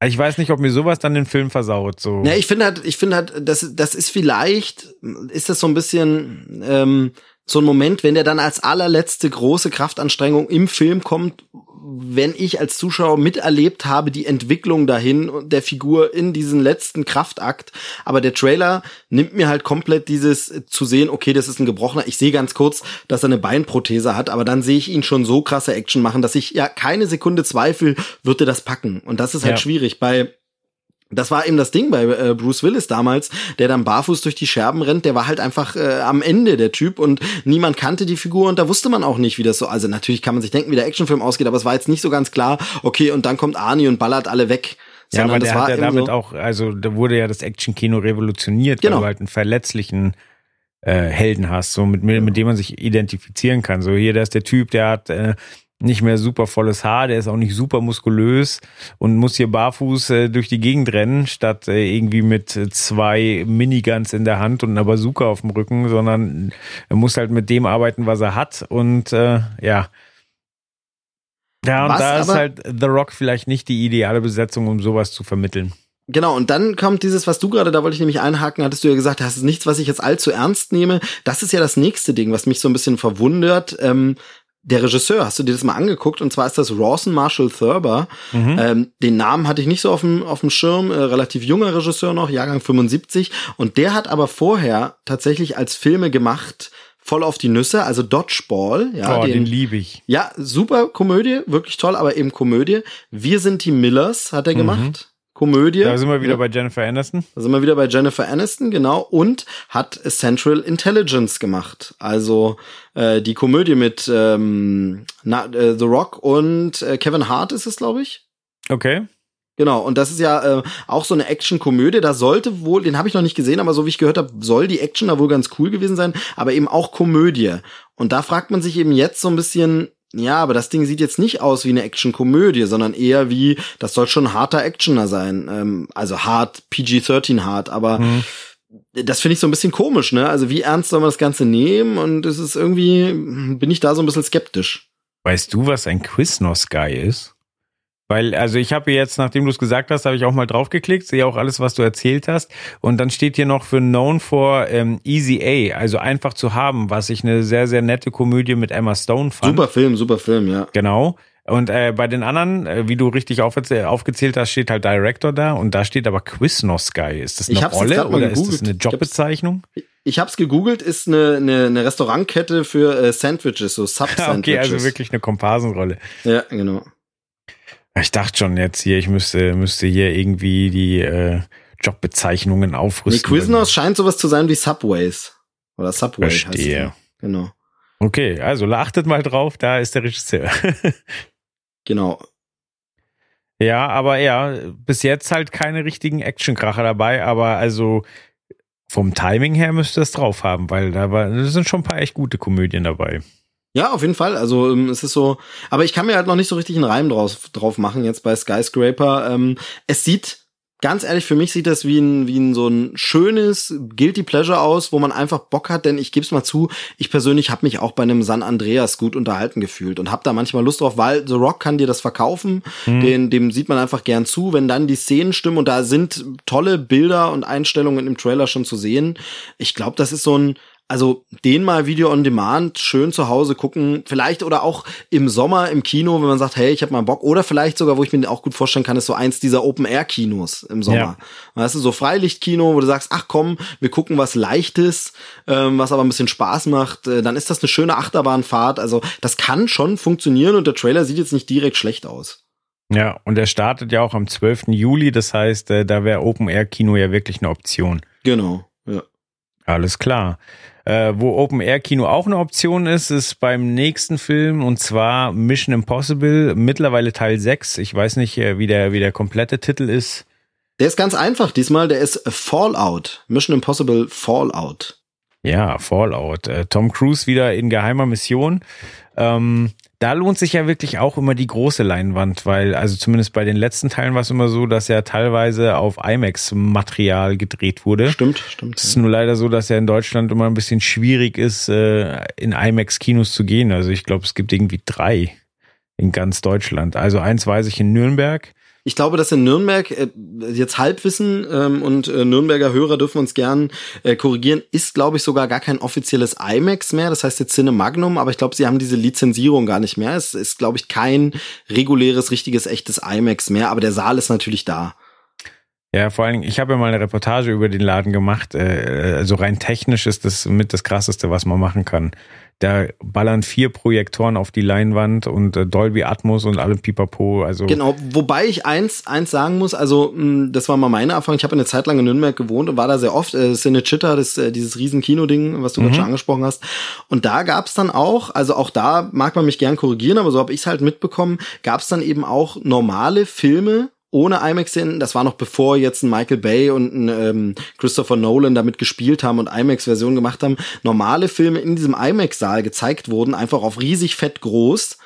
ich weiß nicht, ob mir sowas dann den Film versaut. So. Ja, ich finde halt, ich finde halt, das, das ist vielleicht, ist das so ein bisschen ähm, so ein Moment, wenn der dann als allerletzte große Kraftanstrengung im Film kommt, wenn ich als Zuschauer miterlebt habe, die Entwicklung dahin und der Figur in diesen letzten Kraftakt. Aber der Trailer nimmt mir halt komplett dieses zu sehen, okay, das ist ein Gebrochener. Ich sehe ganz kurz, dass er eine Beinprothese hat, aber dann sehe ich ihn schon so krasse Action machen, dass ich ja keine Sekunde Zweifel, wird er das packen. Und das ist halt ja. schwierig. Bei das war eben das Ding bei äh, Bruce Willis damals, der dann barfuß durch die Scherben rennt. Der war halt einfach äh, am Ende der Typ und niemand kannte die Figur und da wusste man auch nicht, wie das so. Also natürlich kann man sich denken, wie der Actionfilm ausgeht, aber es war jetzt nicht so ganz klar. Okay, und dann kommt Arnie und ballert alle weg. Ja, aber der hat ja damit so auch, also da wurde ja das Actionkino revolutioniert, genau. weil du halt einen verletzlichen äh, Helden hast, so mit, mit dem man sich identifizieren kann. So hier, da ist der Typ, der hat äh, nicht mehr super volles Haar, der ist auch nicht super muskulös und muss hier barfuß äh, durch die Gegend rennen, statt äh, irgendwie mit zwei Miniguns in der Hand und einer Bazooka auf dem Rücken, sondern er muss halt mit dem arbeiten, was er hat und äh, ja. Ja, und was da ist halt The Rock vielleicht nicht die ideale Besetzung, um sowas zu vermitteln. Genau, und dann kommt dieses, was du gerade, da wollte ich nämlich einhaken, hattest du ja gesagt, das ist nichts, was ich jetzt allzu ernst nehme. Das ist ja das nächste Ding, was mich so ein bisschen verwundert. Ähm, der Regisseur, hast du dir das mal angeguckt? Und zwar ist das Rawson Marshall Thurber. Mhm. Ähm, den Namen hatte ich nicht so auf dem, auf dem Schirm, äh, relativ junger Regisseur noch, Jahrgang 75. Und der hat aber vorher tatsächlich als Filme gemacht, voll auf die Nüsse, also Dodgeball. Ja, oh, den, den liebe ich. Ja, super Komödie, wirklich toll, aber eben Komödie. Wir sind die Millers, hat er mhm. gemacht. Komödie. Da sind wir wieder ja. bei Jennifer Aniston. Da sind wir wieder bei Jennifer Aniston, genau. Und hat Central Intelligence gemacht. Also äh, die Komödie mit ähm, na, äh, The Rock und äh, Kevin Hart ist es, glaube ich. Okay. Genau, und das ist ja äh, auch so eine Action-Komödie. Da sollte wohl, den habe ich noch nicht gesehen, aber so wie ich gehört habe, soll die Action da wohl ganz cool gewesen sein, aber eben auch Komödie. Und da fragt man sich eben jetzt so ein bisschen, ja, aber das Ding sieht jetzt nicht aus wie eine Action-Komödie, sondern eher wie, das soll schon harter Actioner sein. Ähm, also hart, PG-13 hart, aber mhm. das finde ich so ein bisschen komisch, ne? Also wie ernst soll man das Ganze nehmen? Und es ist irgendwie, bin ich da so ein bisschen skeptisch. Weißt du, was ein Quiznos-Guy ist? Weil, also ich habe jetzt, nachdem du es gesagt hast, habe ich auch mal draufgeklickt, sehe auch alles, was du erzählt hast. Und dann steht hier noch für Known for ähm, Easy A, also einfach zu haben, was ich eine sehr, sehr nette Komödie mit Emma Stone fand. Super Film, super Film, ja. Genau. Und äh, bei den anderen, äh, wie du richtig aufgezählt hast, steht halt Director da und da steht aber Quiznos Guy. Ist das eine Rolle oder ist das eine Jobbezeichnung? Ich, ich habe es gegoogelt, ist eine, eine, eine Restaurantkette für äh, Sandwiches, so Sub-Sandwiches. okay, also wirklich eine Komparsenrolle. Ja, genau. Ich dachte schon jetzt hier, ich müsste, müsste hier irgendwie die äh, Jobbezeichnungen aufrüsten. Nee, Quiznos scheint sowas zu sein wie Subways. Oder Subway Verstehe. heißt es. Genau. Okay, also achtet mal drauf, da ist der Regisseur. genau. Ja, aber ja, bis jetzt halt keine richtigen Actionkracher dabei, aber also vom Timing her müsste es drauf haben, weil da war, da sind schon ein paar echt gute Komödien dabei. Ja, auf jeden Fall. Also ähm, es ist so, aber ich kann mir halt noch nicht so richtig einen Reim drauf, drauf machen jetzt bei Skyscraper. Ähm, es sieht ganz ehrlich, für mich sieht das wie ein, wie ein so ein schönes Guilty Pleasure aus, wo man einfach Bock hat, denn ich gebe es mal zu, ich persönlich habe mich auch bei einem San Andreas gut unterhalten gefühlt und habe da manchmal Lust drauf, weil The Rock kann dir das verkaufen, mhm. den, dem sieht man einfach gern zu, wenn dann die Szenen stimmen und da sind tolle Bilder und Einstellungen im Trailer schon zu sehen. Ich glaube, das ist so ein also den mal Video on Demand schön zu Hause gucken, vielleicht oder auch im Sommer im Kino, wenn man sagt, hey, ich habe mal Bock oder vielleicht sogar, wo ich mir auch gut vorstellen kann, ist so eins dieser Open Air Kinos im Sommer. Ja. Weißt du, so Freilichtkino, wo du sagst, ach komm, wir gucken was leichtes, ähm, was aber ein bisschen Spaß macht, äh, dann ist das eine schöne Achterbahnfahrt, also das kann schon funktionieren und der Trailer sieht jetzt nicht direkt schlecht aus. Ja, und er startet ja auch am 12. Juli, das heißt, äh, da wäre Open Air Kino ja wirklich eine Option. Genau, ja. Alles klar. Äh, wo Open Air Kino auch eine Option ist, ist beim nächsten Film und zwar Mission Impossible, mittlerweile Teil 6. Ich weiß nicht, äh, wie der, wie der komplette Titel ist. Der ist ganz einfach diesmal, der ist Fallout. Mission Impossible Fallout. Ja, Fallout. Äh, Tom Cruise wieder in geheimer Mission. Ähm, da lohnt sich ja wirklich auch immer die große Leinwand, weil, also zumindest bei den letzten Teilen war es immer so, dass ja teilweise auf IMAX-Material gedreht wurde. Stimmt, stimmt. Es ist nur leider so, dass ja in Deutschland immer ein bisschen schwierig ist, äh, in IMAX-Kinos zu gehen. Also ich glaube, es gibt irgendwie drei in ganz Deutschland. Also eins weiß ich in Nürnberg, Ich glaube, dass in Nürnberg äh, jetzt Halbwissen ähm, und äh, Nürnberger Hörer dürfen uns gern äh, korrigieren, ist glaube ich sogar gar kein offizielles IMAX mehr. Das heißt jetzt Cinemagnum, aber ich glaube, sie haben diese Lizenzierung gar nicht mehr. Es ist glaube ich kein reguläres, richtiges, echtes IMAX mehr. Aber der Saal ist natürlich da. Ja, vor allen Dingen, ich habe ja mal eine Reportage über den Laden gemacht. Also rein technisch ist das mit das krasseste, was man machen kann. Da ballern vier Projektoren auf die Leinwand und äh, Dolby Atmos und alle Pipapo. Also genau, wobei ich eins eins sagen muss, also mh, das war mal meine Erfahrung. Ich habe eine Zeit lang in Nürnberg gewohnt und war da sehr oft. Äh, Cinechitta, das äh, dieses riesen Kino-Ding, was du mhm. gerade schon angesprochen hast. Und da gab's dann auch, also auch da mag man mich gern korrigieren, aber so habe ich es halt mitbekommen, gab's dann eben auch normale Filme ohne IMAX hin. Das war noch bevor jetzt ein Michael Bay und ein ähm, Christopher Nolan damit gespielt haben und IMAX-Version gemacht haben. Normale Filme in diesem IMAX-Saal gezeigt wurden, einfach auf riesig fett groß.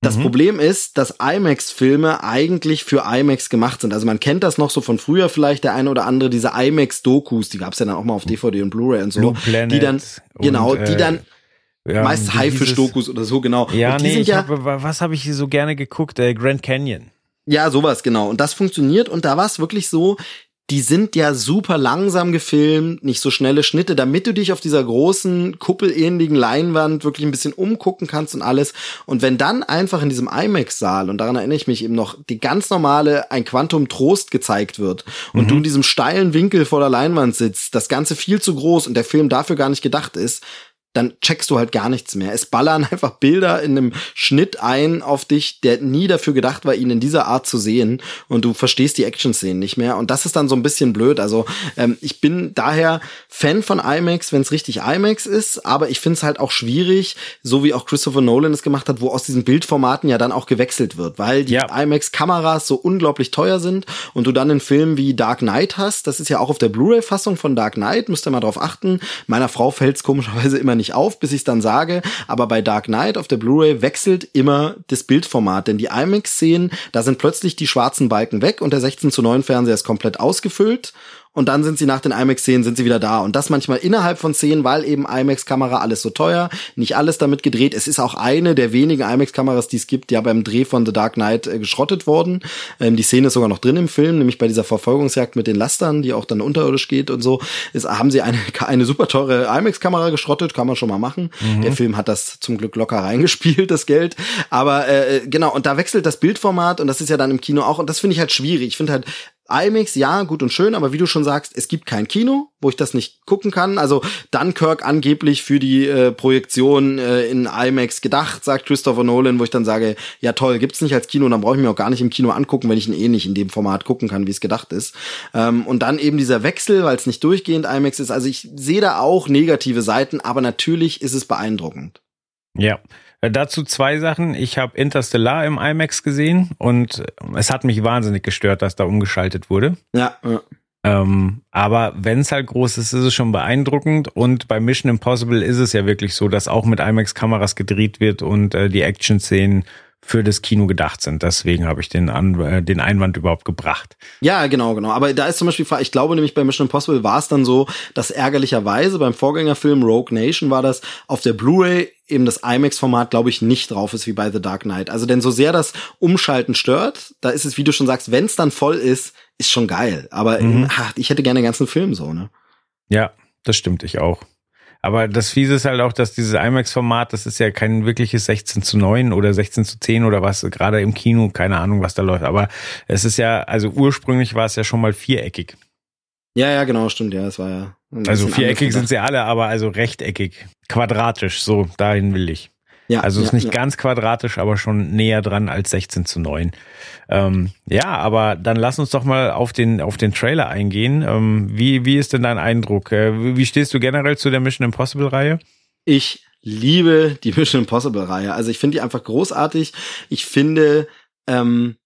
Das mhm. Problem ist, dass IMAX-Filme eigentlich für IMAX gemacht sind. Also man kennt das noch so von früher vielleicht, der eine oder andere, diese IMAX-Dokus, die gab's ja dann auch mal auf DVD und Blu-ray und so. die dann, genau, und, die dann äh, ja, meist Haifisch-Dokus oder so, genau. Ja, nee, ich ja, hab, was habe ich so gerne geguckt? Äh, Grand Canyon. Ja, sowas, genau. Und das funktioniert. Und da war es wirklich so, die sind ja super langsam gefilmt, nicht so schnelle Schnitte, damit du dich auf dieser großen, kuppelähnlichen Leinwand wirklich ein bisschen umgucken kannst und alles. Und wenn dann einfach in diesem IMAX-Saal, und daran erinnere ich mich eben noch, die ganz normale Ein Quantum Trost gezeigt wird und mhm. du in diesem steilen Winkel vor der Leinwand sitzt, das Ganze viel zu groß und der Film dafür gar nicht gedacht ist, dann checkst du halt gar nichts mehr. Es ballern einfach Bilder in einem Schnitt ein auf dich, der nie dafür gedacht war, ihn in dieser Art zu sehen. Und du verstehst die Action-Szenen nicht mehr. Und das ist dann so ein bisschen blöd. Also ähm, ich bin daher Fan von IMAX, wenn es richtig IMAX ist. Aber ich finde es halt auch schwierig, so wie auch Christopher Nolan es gemacht hat, wo aus diesen Bildformaten ja dann auch gewechselt wird. Weil die ja. IMAX-Kameras so unglaublich teuer sind und du dann einen Film wie Dark Knight hast. Das ist ja auch auf der Blu-ray-Fassung von Dark Knight. Müsst ihr mal drauf achten. Meiner Frau fällt es komischerweise immer nicht auf, bis ich es dann sage. Aber bei Dark Knight auf der Blu-ray wechselt immer das Bildformat, denn die IMAX-Szenen, da sind plötzlich die schwarzen Balken weg und der 16 zu 9 Fernseher ist komplett ausgefüllt und dann sind sie nach den IMAX-Szenen sind sie wieder da. Und das manchmal innerhalb von Szenen, weil eben IMAX-Kamera alles so teuer, nicht alles damit gedreht. Es ist auch eine der wenigen IMAX-Kameras, die es gibt, ja beim Dreh von The Dark Knight äh, geschrottet worden. Ähm, die Szene ist sogar noch drin im Film, nämlich bei dieser Verfolgungsjagd mit den Lastern, die auch dann unterirdisch geht und so, ist, haben sie eine, eine super teure IMAX-Kamera geschrottet, kann man schon mal machen. Mhm. Der Film hat das zum Glück locker reingespielt, das Geld. Aber äh, äh genau, und da wechselt das Bildformat und das ist ja dann im Kino auch, und das finde ich halt schwierig. Ich finde halt, IMAX, ja, gut und schön, aber wie du schon sagst, es gibt kein Kino, wo ich das nicht gucken kann. Also Dunkirk angeblich für die äh, Projektion äh, in IMAX gedacht, sagt Christopher Nolan, wo ich dann sage, ja toll, gibt's nicht als Kino, dann brauche ich mir auch gar nicht im Kino angucken, wenn ich ihn eh nicht in dem Format gucken kann, wie es gedacht ist. Ähm, und dann eben dieser Wechsel, weil es nicht durchgehend IMAX ist. Also ich sehe da auch negative Seiten, aber natürlich ist es beeindruckend. Ja. Äh, dazu zwei Sachen. Ich habe Interstellar im IMAX gesehen und es hat mich wahnsinnig gestört, dass da umgeschaltet wurde. Ja. ja. Ähm, aber wenn es halt groß ist, ist es schon beeindruckend. Und bei Mission Impossible ist es ja wirklich so, dass auch mit IMAX-Kameras gedreht wird und äh, die Action-Szenen für das Kino gedacht sind. Deswegen habe ich den, An äh, den Einwand überhaupt gebracht. Ja, genau, genau. Aber da ist zum Beispiel, ich glaube nämlich bei Mission Impossible war es dann so, dass ärgerlicherweise beim Vorgängerfilm Rogue Nation war das auf der Blu-ray eben das IMAX-Format, glaube ich, nicht drauf ist wie bei The Dark Knight. Also denn so sehr das Umschalten stört, da ist es, wie du schon sagst, wenn es dann voll ist, ist schon geil. Aber mhm. ach, ich hätte gerne den ganzen Film so, ne? Ja, das stimmt ich auch. Aber das Fiese ist halt auch, dass dieses IMAX-Format, das ist ja kein wirkliches 16 zu 9 oder 16 zu 10 oder was, gerade im Kino, keine Ahnung, was da läuft. Aber es ist ja, also ursprünglich war es ja schon mal viereckig. Ja, ja, genau, stimmt, ja, es war ja. Also viereckig sind sie alle, aber also rechteckig, quadratisch, so, dahin will ich. Ja, also es ist nicht ja. ganz quadratisch, aber schon näher dran als 16 zu 9. Ähm, ja, aber dann lass uns doch mal auf den, auf den Trailer eingehen. Ähm, wie, wie ist denn dein Eindruck? Äh, wie stehst du generell zu der Mission Impossible Reihe? Ich liebe die Mission Impossible Reihe. Also ich finde die einfach großartig. Ich finde, ähm,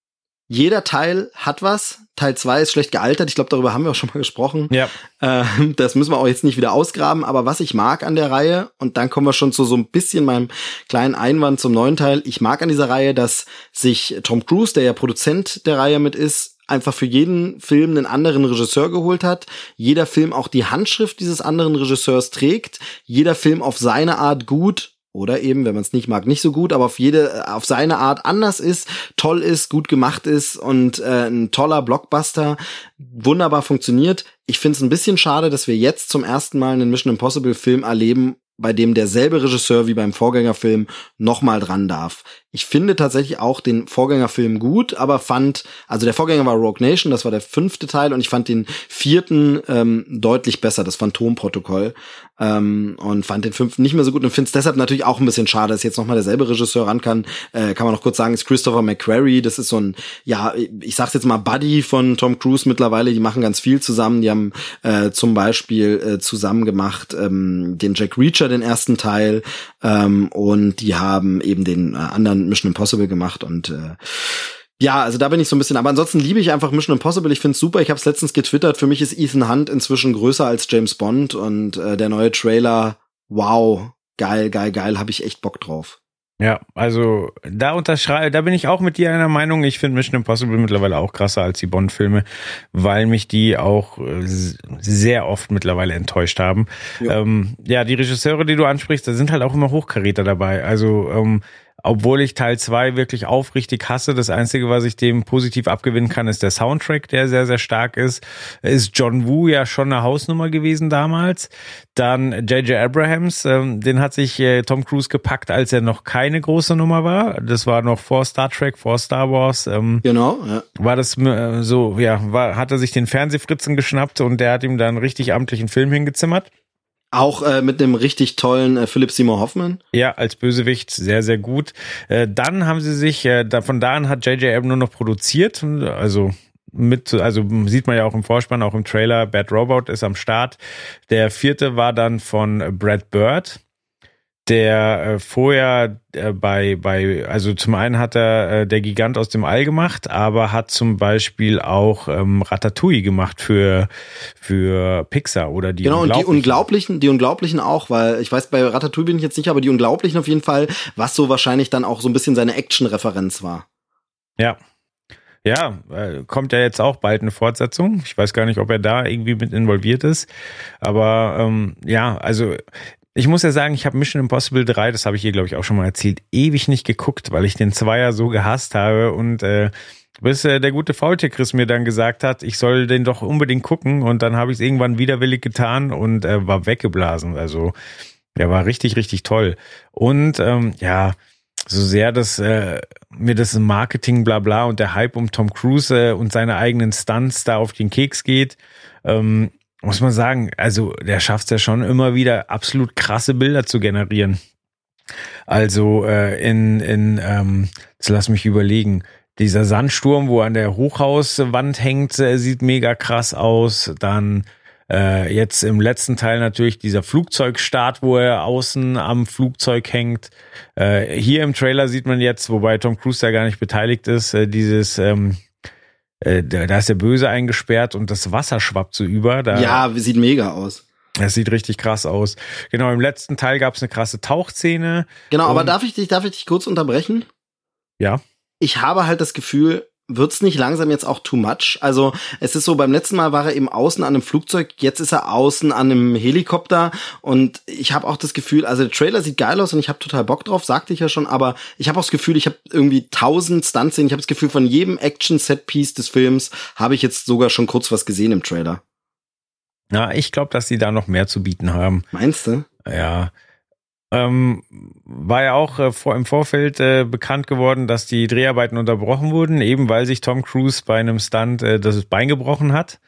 jeder Teil hat was. Teil 2 ist schlecht gealtert. Ich glaube, darüber haben wir auch schon mal gesprochen. Ja. Äh, das müssen wir auch jetzt nicht wieder ausgraben. Aber was ich mag an der Reihe, und dann kommen wir schon zu so ein bisschen meinem kleinen Einwand zum neuen Teil. Ich mag an dieser Reihe, dass sich Tom Cruise, der ja Produzent der Reihe mit ist, einfach für jeden Film einen anderen Regisseur geholt hat. Jeder Film auch die Handschrift dieses anderen Regisseurs trägt. Jeder Film auf seine Art gut oder eben, wenn man es nicht mag, nicht so gut, aber auf jede, auf seine Art anders ist, toll ist, gut gemacht ist und äh, ein toller Blockbuster, wunderbar funktioniert. Ich finde es ein bisschen schade, dass wir jetzt zum ersten Mal einen Mission Impossible Film erleben, bei dem derselbe Regisseur wie beim Vorgängerfilm nochmal dran darf. Ich finde tatsächlich auch den Vorgängerfilm gut, aber fand, also der Vorgänger war Rogue Nation, das war der fünfte Teil und ich fand den vierten ähm, deutlich besser, das Phantomprotokoll. Ähm, und fand den fünften nicht mehr so gut und finde es deshalb natürlich auch ein bisschen schade, dass jetzt nochmal derselbe Regisseur ran kann. Äh, kann man noch kurz sagen, ist Christopher McQuarrie, das ist so ein, ja, ich sag's jetzt mal Buddy von Tom Cruise mittlerweile, die machen ganz viel zusammen, die haben äh, zum Beispiel äh, zusammen gemacht ähm, den Jack Reacher, den ersten Teil, ähm, und die haben eben den äh, anderen Mission Impossible gemacht und äh, ja, also da bin ich so ein bisschen, aber ansonsten liebe ich einfach Mission Impossible. Ich find's super. Ich habe es letztens getwittert. Für mich ist Ethan Hunt inzwischen größer als James Bond und äh, der neue Trailer, wow, geil, geil, geil, habe ich echt Bock drauf. Ja, also da unterschreibe, da bin ich auch mit dir einer Meinung. Ich finde Mission Impossible mittlerweile auch krasser als die Bond-Filme, weil mich die auch äh, sehr oft mittlerweile enttäuscht haben. Ja. Ähm, ja, die Regisseure, die du ansprichst, da sind halt auch immer Hochkaräter dabei. Also ähm, obwohl ich Teil 2 wirklich aufrichtig hasse. Das Einzige, was ich dem positiv abgewinnen kann, ist der Soundtrack, der sehr, sehr stark ist. Ist John Woo ja schon eine Hausnummer gewesen damals. Dann J.J. Abrahams, ähm, den hat sich äh, Tom Cruise gepackt, als er noch keine große Nummer war. Das war noch vor Star Trek, vor Star Wars. Ähm, genau, ja. War das äh, so, ja, war, hat er sich den Fernsehfritzen geschnappt und der hat ihm dann richtig amtlichen Film hingezimmert. Auch äh, mit dem richtig tollen äh, Philip Seymour Hoffman. Ja, als Bösewicht sehr, sehr gut. Äh, dann haben sie sich, äh, da, von da an hat J.J. Abrams nur noch produziert, also mit, also sieht man ja auch im Vorspann, auch im Trailer, Bad Robot ist am Start. Der vierte war dann von Brad Bird der äh, vorher äh, bei, bei, also zum einen hat er äh, der Gigant aus dem All gemacht, aber hat zum Beispiel auch ähm, Ratatouille gemacht für, für Pixar oder die Genau, und die Unglaublichen, die Unglaublichen auch, weil ich weiß, bei Ratatouille bin ich jetzt nicht, aber die Unglaublichen auf jeden Fall, was so wahrscheinlich dann auch so ein bisschen seine Action-Referenz war. Ja, ja, äh, kommt ja jetzt auch bald eine Fortsetzung. Ich weiß gar nicht, ob er da irgendwie mit involviert ist. Aber ähm, ja, also ich muss ja sagen, ich habe Mission Impossible 3, das habe ich hier, glaube ich, auch schon mal erzählt, ewig nicht geguckt, weil ich den Zweier so gehasst habe und äh, bis äh, der gute Faultier Chris mir dann gesagt hat, ich soll den doch unbedingt gucken und dann habe ich es irgendwann widerwillig getan und äh, war weggeblasen. Also der war richtig, richtig toll. Und ähm, ja, so sehr das äh, mir das Marketing bla bla und der Hype um Tom Cruise äh, und seine eigenen Stunts da auf den Keks geht, ähm, muss man sagen, also der schafft es ja schon immer wieder absolut krasse Bilder zu generieren. Also äh, in, in ähm, jetzt lass mich überlegen, dieser Sandsturm, wo an der Hochhauswand hängt, äh, sieht mega krass aus. Dann äh, jetzt im letzten Teil natürlich dieser Flugzeugstart, wo er außen am Flugzeug hängt. Äh, hier im Trailer sieht man jetzt, wobei Tom Cruise da gar nicht beteiligt ist, äh, dieses ähm, äh, da ist der Böse eingesperrt und das Wasser schwappt so über. Da, ja, sieht mega aus. Das sieht richtig krass aus. Genau, im letzten Teil gab es eine krasse Tauchszene. Genau, aber darf ich dich, darf ich dich kurz unterbrechen? Ja. Ich habe halt das Gefühl, wird's nicht langsam jetzt auch too much? Also es ist so, beim letzten Mal war er eben außen an einem Flugzeug, jetzt ist er außen an einem Helikopter und ich habe auch das Gefühl, also der Trailer sieht geil aus und ich habe total Bock drauf, sagte ich ja schon, aber ich habe auch das Gefühl, ich habe irgendwie tausend Stunts sehen, ich habe das Gefühl, von jedem Action-Set-Piece des Films habe ich jetzt sogar schon kurz was gesehen im Trailer. Ja, ich glaube, dass sie da noch mehr zu bieten haben. Meinst du? Ja, ähm, war ja auch äh, vor, im Vorfeld äh, bekannt geworden, dass die Dreharbeiten unterbrochen wurden, eben weil sich Tom Cruise bei einem Stunt äh, das Bein gebrochen hat.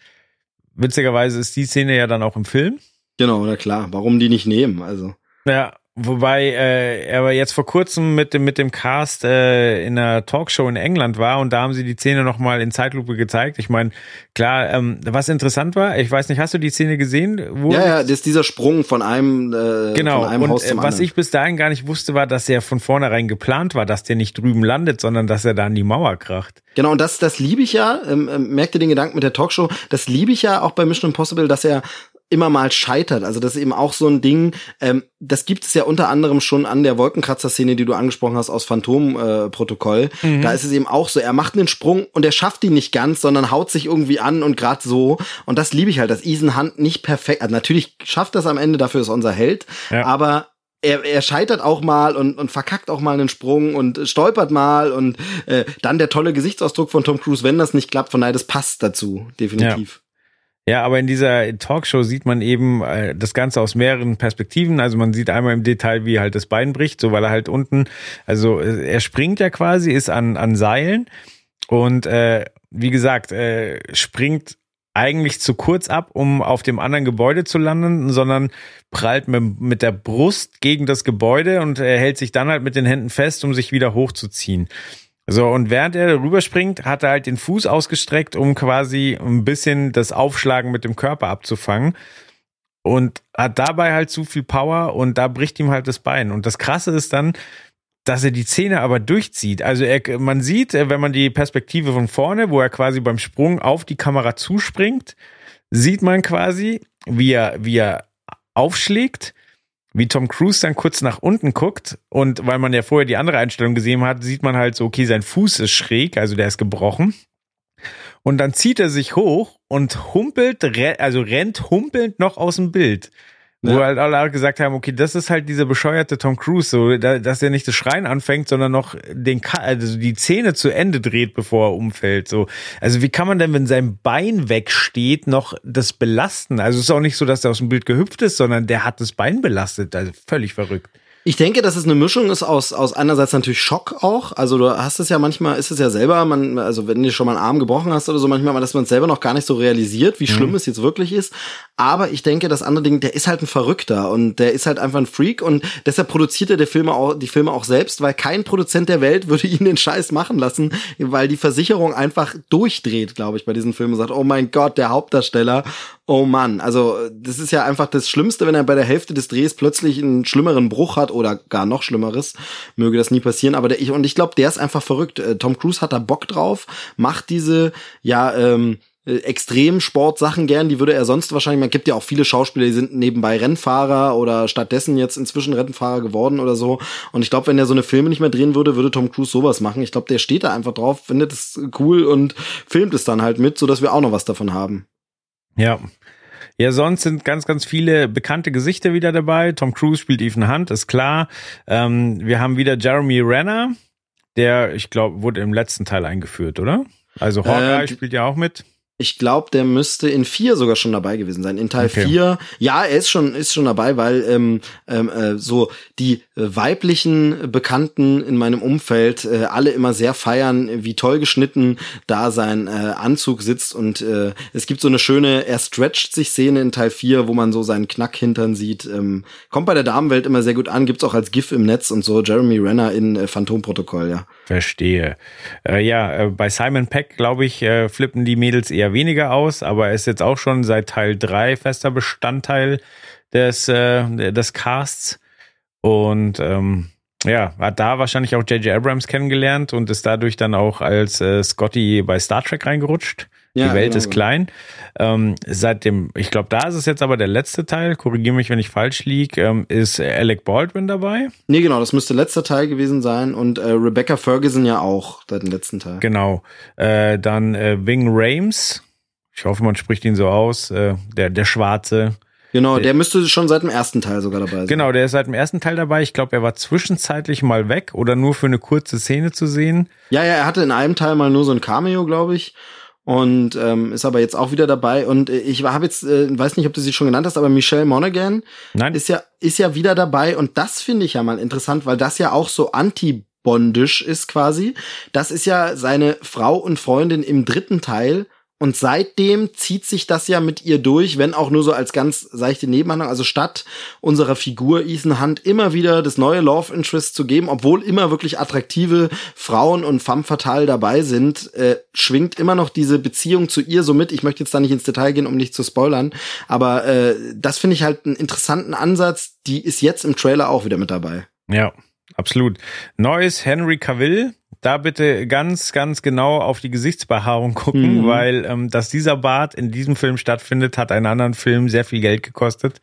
Witzigerweise ist die Szene ja dann auch im Film. Genau, na klar. Warum die nicht nehmen? Also. Ja, Wobei äh, er jetzt vor kurzem mit dem mit dem Cast äh, in einer Talkshow in England war und da haben sie die Szene noch mal in Zeitlupe gezeigt. Ich meine, klar, ähm, was interessant war, ich weiß nicht, hast du die Szene gesehen? Wo ja, ja, das ist dieser Sprung von einem äh, genau. von einem und, Haus zum äh, was anderen. ich bis dahin gar nicht wusste, war, dass er von vornherein geplant war, dass der nicht drüben landet, sondern dass er da an die Mauer kracht. Genau, und das, das liebe ich ja, ähm, ähm, merkt ihr den Gedanken mit der Talkshow, das liebe ich ja auch bei Mission Impossible, dass er immer mal scheitert. Also das ist eben auch so ein Ding, ähm, das gibt es ja unter anderem schon an der Wolkenkratzer-Szene, die du angesprochen hast aus Phantom-Protokoll. Äh, mhm. Da ist es eben auch so, er macht einen Sprung und er schafft ihn nicht ganz, sondern haut sich irgendwie an und grad so. Und das liebe ich halt, dass Ethan Hunt nicht perfekt, also natürlich schafft das am Ende, dafür ist unser Held, ja. aber er, er scheitert auch mal und, und verkackt auch mal einen Sprung und stolpert mal und äh, dann der tolle Gesichtsausdruck von Tom Cruise, wenn das nicht klappt, von daher, das passt dazu, definitiv. Ja. Ja aber in dieser Talkshow sieht man eben äh, das Ganze aus mehreren Perspektiven. Also man sieht einmal im Detail, wie halt das Bein bricht, so weil er halt unten, also äh, er springt ja quasi, ist an, an Seilen und äh, wie gesagt, äh, springt eigentlich zu kurz ab, um auf dem anderen Gebäude zu landen, sondern prallt mit, mit der Brust gegen das Gebäude und er hält sich dann halt mit den Händen fest, um sich wieder hochzuziehen. So, und während er rüberspringt, hat er halt den Fuß ausgestreckt, um quasi ein bisschen das Aufschlagen mit dem Körper abzufangen. Und hat dabei halt zu viel Power und da bricht ihm halt das Bein. Und das Krasse ist dann, dass er die Zähne aber durchzieht. Also er, man sieht, wenn man die Perspektive von vorne, wo er quasi beim Sprung auf die Kamera zuspringt, sieht man quasi, wie er, wie er aufschlägt, wie Tom Cruise dann kurz nach unten guckt und weil man ja vorher die andere Einstellung gesehen hat, sieht man halt so, okay, sein Fuß ist schräg, also der ist gebrochen. Und dann zieht er sich hoch und humpelt, also rennt humpelnd noch aus dem Bild. Wo halt alle gesagt haben, okay, das ist halt dieser bescheuerte Tom Cruise, so, dass er nicht das Schreien anfängt, sondern noch den, also die Zähne zu Ende dreht, bevor er umfällt, so. Also wie kann man denn, wenn sein Bein wegsteht, noch das belasten? Also es ist auch nicht so, dass er aus dem Bild gehüpft ist, sondern der hat das Bein belastet, also völlig verrückt. Ich denke, dass es eine Mischung ist aus, aus einerseits natürlich Schock auch. Also du hast es ja manchmal, ist es ja selber, man, also wenn du schon mal einen Arm gebrochen hast oder so, manchmal, dass man es selber noch gar nicht so realisiert, wie schlimm mhm. es jetzt wirklich ist. Aber ich denke, das andere Ding, der ist halt ein Verrückter und der ist halt einfach ein Freak und deshalb produziert er die Filme auch, die Filme auch selbst, weil kein Produzent der Welt würde ihn den Scheiß machen lassen, weil die Versicherung einfach durchdreht, glaube ich, bei diesen Filmen und sagt, oh mein Gott, der Hauptdarsteller Oh Mann, also das ist ja einfach das Schlimmste, wenn er bei der Hälfte des Drehs plötzlich einen schlimmeren Bruch hat oder gar noch Schlimmeres. Möge das nie passieren. Aber der, ich und ich glaube, der ist einfach verrückt. Äh, Tom Cruise hat da Bock drauf, macht diese ja ähm, äh, Extremsportsachen gern, die würde er sonst wahrscheinlich, man gibt ja auch viele Schauspieler, die sind nebenbei Rennfahrer oder stattdessen jetzt inzwischen Rennfahrer geworden oder so. Und ich glaube, wenn er so eine Filme nicht mehr drehen würde, würde Tom Cruise sowas machen. Ich glaube, der steht da einfach drauf, findet es cool und filmt es dann halt mit, so dass wir auch noch was davon haben. Ja. Ja, sonst sind ganz, ganz viele bekannte Gesichter wieder dabei. Tom Cruise spielt Ethan Hunt, ist klar. Ähm, wir haben wieder Jeremy Renner, der, ich glaube, wurde im letzten Teil eingeführt, oder? Also Hawkeye äh, spielt ja auch mit. Ich glaube, der müsste in vier sogar schon dabei gewesen sein. In Teil okay. vier, ja, er ist schon ist schon dabei, weil ähm, ähm, äh, so die äh, weiblichen Bekannten in meinem Umfeld äh, alle immer sehr feiern, wie toll geschnitten da sein äh, Anzug sitzt und äh, es gibt so eine schöne, er stretcht sich Szene in Teil vier, wo man so seinen Knackhintern sieht. Ähm, kommt bei der Damenwelt immer sehr gut an, gibt's auch als GIF im Netz und so. Jeremy Renner in äh, Phantomprotokoll, ja. Verstehe. Äh, ja, äh, bei Simon Peck glaube ich äh, flippen die Mädels eher eher weniger aus, aber er ist jetzt auch schon seit Teil 3 fester Bestandteil des, äh, des Casts. Und ähm, ja, hat da wahrscheinlich auch J.J. Abrams kennengelernt und ist dadurch dann auch als äh, Scotty bei Star Trek reingerutscht. Ja, die Welt genau. ist klein. Ähm, seit dem, ich glaube, da ist es jetzt aber der letzte Teil, korrigiere mich, wenn ich falsch liege, ähm, ist Alec Baldwin dabei. Nee, genau, das müsste letzter Teil gewesen sein und äh, Rebecca Ferguson ja auch seit dem letzten Teil. Genau. Äh, dann äh, Wing Rames, ich hoffe, man spricht ihn so aus, äh, der, der Schwarze. Genau, der müsste schon seit dem ersten Teil sogar dabei sein. Genau, der ist seit dem ersten Teil dabei. Ich glaube, er war zwischenzeitlich mal weg oder nur für eine kurze Szene zu sehen. Ja, ja, er hatte in einem Teil mal nur so ein Cameo, glaube ich und ähm, ist aber jetzt auch wieder dabei. Und äh, ich habe jetzt, äh, weiß nicht, ob du sie schon genannt hast, aber Michelle Monaghan Nein. ist ja ist ja wieder dabei und das finde ich ja mal interessant, weil das ja auch so anti Bondisch ist quasi. Das ist ja seine Frau und Freundin im dritten Teil und seitdem zieht sich das ja mit ihr durch, wenn auch nur so als ganz seichte Nebenhandlung. Also statt unserer Figur Ethan Hunt immer wieder das neue Love Interest zu geben, obwohl immer wirklich attraktive Frauen und femme fatale dabei sind, äh, schwingt immer noch diese Beziehung zu ihr so mit. Ich möchte jetzt da nicht ins Detail gehen, um nicht zu spoilern, aber äh, das finde ich halt einen interessanten Ansatz. Die ist jetzt im Trailer auch wieder mit dabei. Ja, absolut. Neues Henry Cavill da bitte ganz, ganz genau auf die Gesichtsbehaarung gucken, mhm. weil ähm, dass dieser Bart in diesem Film stattfindet, hat einen anderen Film sehr viel Geld gekostet.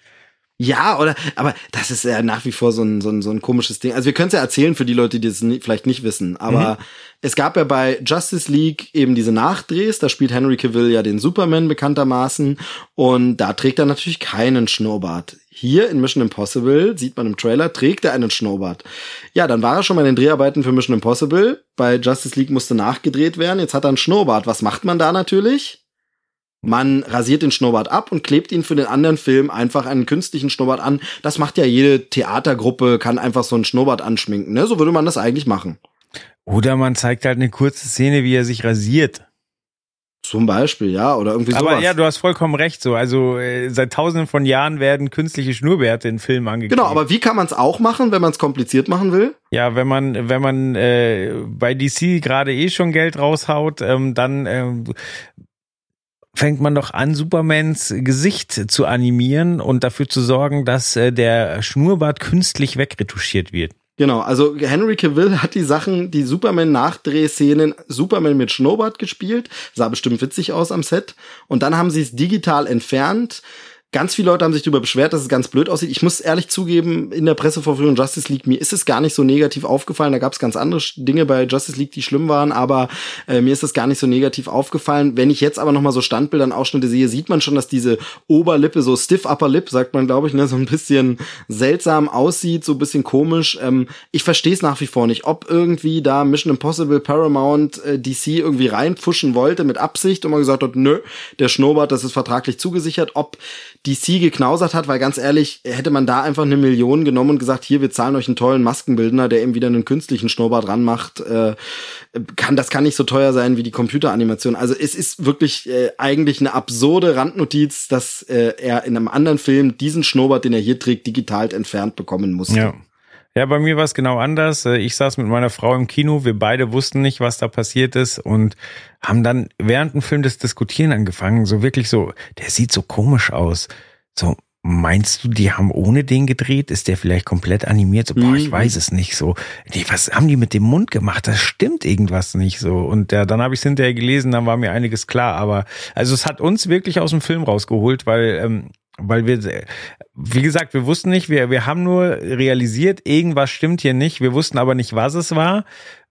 Ja, oder, aber das ist ja nach wie vor so ein, so ein, so ein komisches Ding. Also wir können es ja erzählen für die Leute, die es nie, vielleicht nicht wissen, aber mhm. es gab ja bei Justice League eben diese Nachdrehs, da spielt Henry Cavill ja den Superman bekanntermaßen und da trägt er natürlich keinen Schnurrbart. Hier in Mission Impossible, sieht man im Trailer, trägt er einen Schnurrbart. Ja, dann war er schon mal in den Dreharbeiten für Mission Impossible. Bei Justice League musste nachgedreht werden. Jetzt hat er einen Schnurrbart. Was macht man da natürlich? Man rasiert den Schnurrbart ab und klebt ihn für den anderen Film einfach einen künstlichen Schnurrbart an. Das macht ja jede Theatergruppe, kann einfach so einen Schnurrbart anschminken. Ne? So würde man das eigentlich machen. Oder man zeigt halt eine kurze Szene, wie er sich rasiert. Zum Beispiel, ja, oder irgendwie sowas. Aber ja, du hast vollkommen recht. So, also äh, seit Tausenden von Jahren werden künstliche Schnurrbärte in Filmen angekündigt. Genau, aber wie kann man es auch machen, wenn man es kompliziert machen will? Ja, wenn man wenn man äh, bei DC gerade eh schon Geld raushaut, ähm, dann äh, fängt man doch an, Supermans Gesicht zu animieren und dafür zu sorgen, dass äh, der Schnurrbart künstlich wegretuschiert wird. Genau, also Henry Cavill hat die Sachen, die Superman-Nachdrehszenen, Superman mit Schnurrbart gespielt, sah bestimmt witzig aus am Set. Und dann haben sie es digital entfernt Ganz viele Leute haben sich darüber beschwert, dass es ganz blöd aussieht. Ich muss ehrlich zugeben, in der Pressevorführung Justice League, mir ist es gar nicht so negativ aufgefallen. Da gab es ganz andere Dinge bei Justice League, die schlimm waren, aber äh, mir ist es gar nicht so negativ aufgefallen. Wenn ich jetzt aber nochmal so Standbildern, Ausschnitte sehe, sieht man schon, dass diese Oberlippe, so stiff Upper Lip, sagt man, glaube ich, ne, so ein bisschen seltsam aussieht, so ein bisschen komisch. Ähm, ich verstehe es nach wie vor nicht, ob irgendwie da Mission Impossible Paramount äh, DC irgendwie reinpfuschen wollte mit Absicht und man gesagt hat, nö, der Schnurrbart, das ist vertraglich zugesichert, ob DC geknausert hat, weil ganz ehrlich, hätte man da einfach eine Million genommen und gesagt, hier, wir zahlen euch einen tollen Maskenbildner, der eben wieder einen künstlichen Schnurrbart ranmacht, äh, kann, das kann nicht so teuer sein wie die Computeranimation. Also es ist wirklich äh, eigentlich eine absurde Randnotiz, dass äh, er in einem anderen Film diesen Schnurrbart, den er hier trägt, digital entfernt bekommen musste. Ja. Ja, bei mir war es genau anders. Äh, ich saß mit meiner Frau im Kino, wir beide wussten nicht, was da passiert ist und haben dann während dem Film das Diskutieren angefangen. So wirklich so, der sieht so komisch aus. So, meinst du, die haben ohne den gedreht? Ist der vielleicht komplett animiert? So, boah, ich mhm. weiß es nicht. So, nee, was haben die mit dem Mund gemacht? Das stimmt irgendwas nicht so. Und ja, dann habe ich es hinterher gelesen, dann war mir einiges klar. Aber also es hat uns wirklich aus dem Film rausgeholt, weil ähm, weil wir, wie gesagt, wir wussten nicht, wir, wir haben nur realisiert, irgendwas stimmt hier nicht. Wir wussten aber nicht, was es war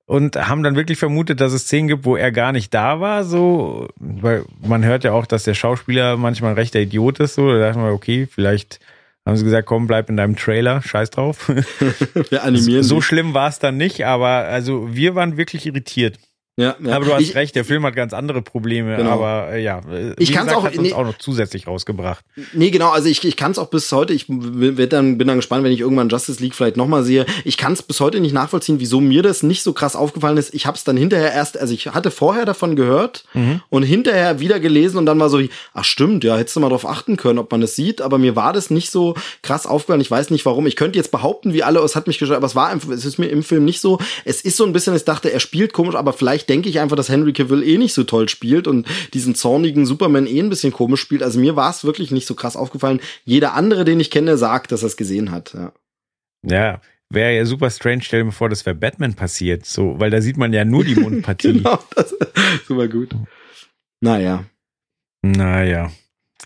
und haben dann wirklich vermutet, dass es Szenen gibt, wo er gar nicht da war, so, weil man hört ja auch, dass der Schauspieler manchmal ein rechter Idiot ist, so, da dachten wir, okay, vielleicht haben sie gesagt, komm, bleib in deinem Trailer, scheiß drauf. wir animieren. So schlimm war es dann nicht, aber also wir waren wirklich irritiert. Ja, ja. Aber du hast ich, recht, der Film hat ganz andere Probleme, genau. aber äh, ja, ich kann auch hat uns nee, auch noch zusätzlich rausgebracht. Nee, genau, also ich, ich kann es auch bis heute, ich werd dann, bin dann gespannt, wenn ich irgendwann Justice League vielleicht nochmal sehe. Ich kann es bis heute nicht nachvollziehen, wieso mir das nicht so krass aufgefallen ist. Ich habe es dann hinterher erst, also ich hatte vorher davon gehört mhm. und hinterher wieder gelesen und dann war so, ach stimmt, ja, hättest du mal drauf achten können, ob man das sieht, aber mir war das nicht so krass aufgefallen. Ich weiß nicht warum. Ich könnte jetzt behaupten, wie alle, es hat mich gestört, aber es war einfach, es ist mir im Film nicht so. Es ist so ein bisschen, ich dachte, er spielt komisch, aber vielleicht denke ich einfach, dass Henry Cavill eh nicht so toll spielt und diesen zornigen Superman eh ein bisschen komisch spielt. Also mir war es wirklich nicht so krass aufgefallen. Jeder andere, den ich kenne, sagt, dass er es gesehen hat. Ja. Ja, wäre ja super strange, stell dir mal vor, das wäre Batman passiert, so, weil da sieht man ja nur die Mundpartie. genau, das super gut. Naja. Naja.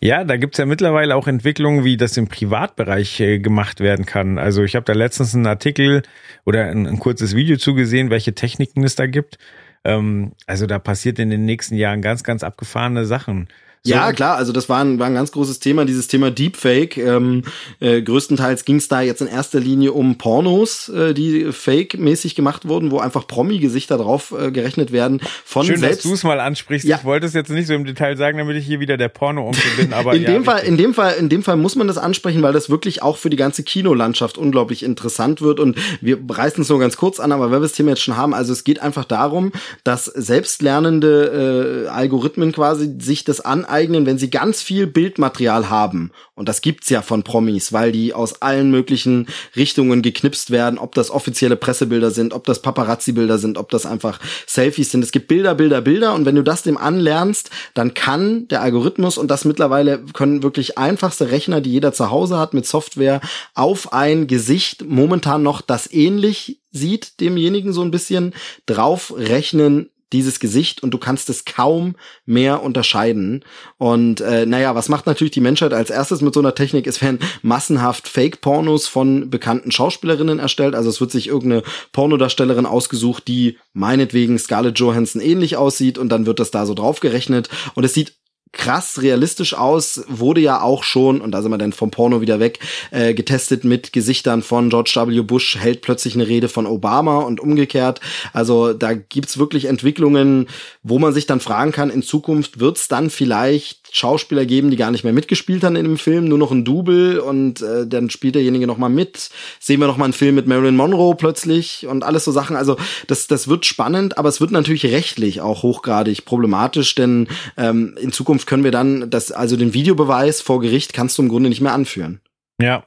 Ja, da gibt's ja mittlerweile auch Entwicklungen, wie das im Privatbereich äh, gemacht werden kann. Also ich habe da letztens einen Artikel oder ein, ein kurzes Video zugesehen, welche Techniken es da gibt. Ähm, also da passiert in den nächsten Jahren ganz, ganz abgefahrene Sachen. So. Ja, klar, also das war ein, war ein ganz großes Thema, dieses Thema Deepfake. Ähm, äh, größtenteils ging es da jetzt in erster Linie um Pornos, äh, die fake-mäßig gemacht wurden, wo einfach Promi-Gesichter drauf äh, gerechnet werden. Von Schön, selbst dass du es mal ansprichst. Ja. Ich wollte es jetzt nicht so im Detail sagen, damit ich hier wieder der Porno-Onkel bin. Aber in ja, dem Fall, in dem Fall, in dem Fall muss man das ansprechen, weil das wirklich auch für die ganze Kinolandschaft unglaublich interessant wird. Und wir reißen es nur ganz kurz an, aber wenn wir das Thema jetzt schon haben, also es geht einfach darum, dass selbstlernende äh, Algorithmen quasi sich das aneignen aneignen, wenn sie ganz viel Bildmaterial haben. Und das gibt's ja von Promis, weil die aus allen möglichen Richtungen geknipst werden, ob das offizielle Pressebilder sind, ob das Paparazzi-Bilder sind, ob das einfach Selfies sind. Es gibt Bilder, Bilder, Bilder. Und wenn du das dem anlernst, dann kann der Algorithmus, und das mittlerweile können wirklich einfachste Rechner, die jeder zu Hause hat mit Software, auf ein Gesicht momentan noch das ähnlich sieht, demjenigen so ein bisschen draufrechnen, dieses Gesicht und du kannst es kaum mehr unterscheiden. Und äh, naja, was macht natürlich die Menschheit als erstes mit so einer Technik? Es werden massenhaft Fake-Pornos von bekannten Schauspielerinnen erstellt. Also es wird sich irgendeine Pornodarstellerin ausgesucht, die meinetwegen Scarlett Johansson ähnlich aussieht und dann wird das da so draufgerechnet. Und es sieht krass realistisch aus, wurde ja auch schon, und da sind wir dann vom Porno wieder weg, äh, getestet mit Gesichtern von George W. Bush, hält plötzlich eine Rede von Obama und umgekehrt. Also da gibt's wirklich Entwicklungen, wo man sich dann fragen kann, in Zukunft wird's dann vielleicht Schauspieler geben, die gar nicht mehr mitgespielt haben in dem Film, nur noch ein Double und äh, dann spielt derjenige noch mal mit. Sehen wir noch mal einen Film mit Marilyn Monroe plötzlich und alles so Sachen. Also das, das wird spannend, aber es wird natürlich rechtlich auch hochgradig problematisch, denn ähm, in Zukunft können wir dann das, also den Videobeweis vor Gericht kannst du im Grunde nicht mehr anführen. Ja.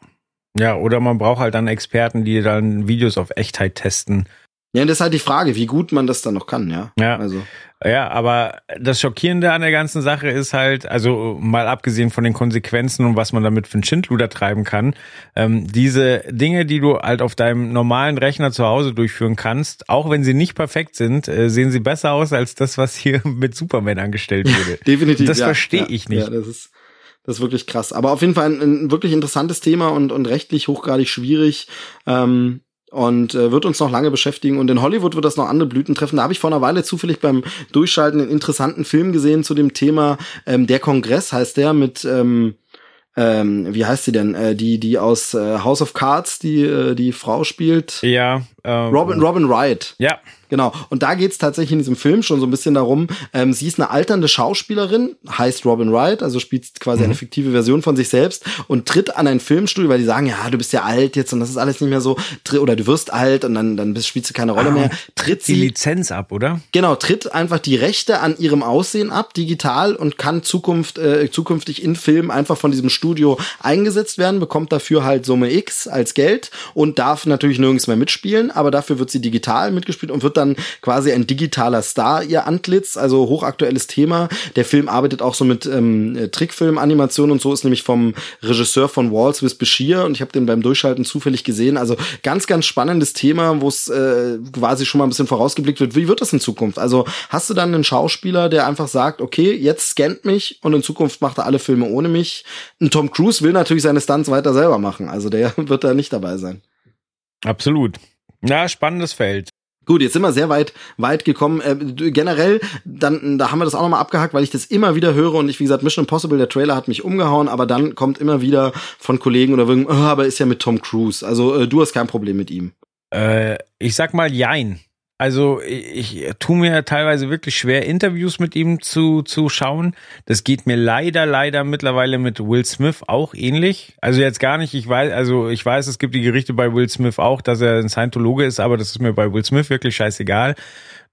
Ja, oder man braucht halt dann Experten, die dann Videos auf Echtheit testen. Ja, und das ist halt die Frage, wie gut man das dann noch kann, ja. Ja. Also. Ja, aber das Schockierende an der ganzen Sache ist halt, also mal abgesehen von den Konsequenzen und was man damit für einen Schindluder treiben kann, ähm, diese Dinge, die du halt auf deinem normalen Rechner zu Hause durchführen kannst, auch wenn sie nicht perfekt sind, äh, sehen sie besser aus als das, was hier mit Superman angestellt wurde. Definitiv. Das ja, verstehe ja, ich nicht. Ja, das ist, das ist wirklich krass. Aber auf jeden Fall ein, ein wirklich interessantes Thema und, und rechtlich hochgradig schwierig. Ähm, und äh, wird uns noch lange beschäftigen. Und in Hollywood wird das noch andere Blüten treffen. Da habe ich vor einer Weile zufällig beim Durchschalten einen interessanten Film gesehen zu dem Thema. Ähm, der Kongress heißt der mit ähm, ähm, wie heißt sie denn? Äh, die, die aus äh, House of Cards, die äh, die Frau spielt. Ja. Ähm, Robin, Robin Wright. Ja. Genau. Und da geht's tatsächlich in diesem Film schon so ein bisschen darum, ähm, sie ist eine alternde Schauspielerin, heißt Robin Wright, also spielt quasi Mhm. eine fiktive Version von sich selbst und tritt an ein Filmstudio, weil die sagen, ja, du bist ja alt jetzt und das ist alles nicht mehr so, oder du wirst alt und dann, dann bist, spielst du keine Rolle mehr. Tritt Ah, Die sie, Lizenz ab, oder? genau, tritt einfach die Rechte an ihrem Aussehen ab, digital und kann Zukunft, äh, zukünftig in Filmen einfach von diesem Studio eingesetzt werden, bekommt dafür halt Summe X als Geld und darf natürlich nirgends mehr mitspielen, aber dafür wird sie digital mitgespielt und wird dann quasi ein digitaler Star ihr Antlitz, also hochaktuelles Thema. Der Film arbeitet auch so mit ähm, äh, Trickfilm-Animation und so, ist nämlich vom Regisseur von Walls with Bashir und ich habe den beim Durchschalten zufällig gesehen. Also ganz, ganz spannendes Thema, wo es äh, quasi schon mal ein bisschen vorausgeblickt wird. Wie wird das in Zukunft? Also hast du dann einen Schauspieler, der einfach sagt, okay, jetzt scannt mich und in Zukunft macht er alle Filme ohne mich. Ein Tom Cruise will natürlich seine Stunts weiter selber machen, also der wird da nicht dabei sein. Absolut. Ja, spannendes Feld. Gut, jetzt sind wir sehr weit, weit gekommen. Äh, generell, dann, da haben wir das auch nochmal abgehakt, weil ich das immer wieder höre und ich, wie gesagt, Mission Impossible, der Trailer hat mich umgehauen, aber dann kommt immer wieder von Kollegen oder irgend, oh, aber ist ja mit Tom Cruise. Also äh, du hast kein Problem mit ihm. Äh, ich sag mal Jein. Also ich, ich tue mir teilweise wirklich schwer, Interviews mit ihm zu, zu schauen. Das geht mir leider, leider mittlerweile mit Will Smith auch ähnlich. Also jetzt gar nicht, ich weiß, also ich weiß, es gibt die Gerichte bei Will Smith auch, dass er ein Scientologe ist, aber das ist mir bei Will Smith wirklich scheißegal.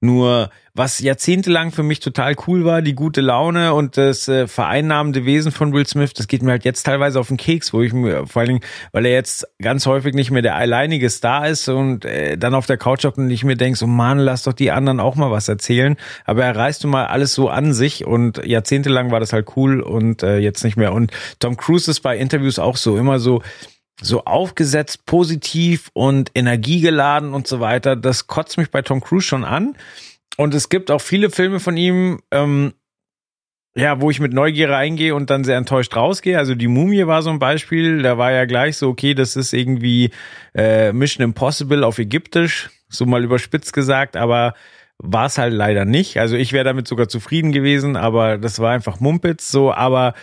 Nur was jahrzehntelang für mich total cool war, die gute Laune und das äh, vereinnahmende Wesen von Will Smith, das geht mir halt jetzt teilweise auf den Keks, wo ich mir vor allen Dingen, weil er jetzt ganz häufig nicht mehr der alleinige Star ist und äh, dann auf der Couch hockt und ich mir denk, so Mann, lass doch die anderen auch mal was erzählen. Aber er reißt nun mal alles so an sich und jahrzehntelang war das halt cool und äh, jetzt nicht mehr. Und Tom Cruise ist bei Interviews auch so immer so, so aufgesetzt, positiv und energiegeladen und so weiter. Das kotzt mich bei Tom Cruise schon an. Und es gibt auch viele Filme von ihm, ähm, ja, wo ich mit Neugier reingehe und dann sehr enttäuscht rausgehe. Also die Mumie war so ein Beispiel. Da war ja gleich so, okay, das ist irgendwie äh, Mission Impossible auf Ägyptisch, so mal überspitzt gesagt, aber war es halt leider nicht. Also ich wäre damit sogar zufrieden gewesen, aber das war einfach Mumpitz so. Aber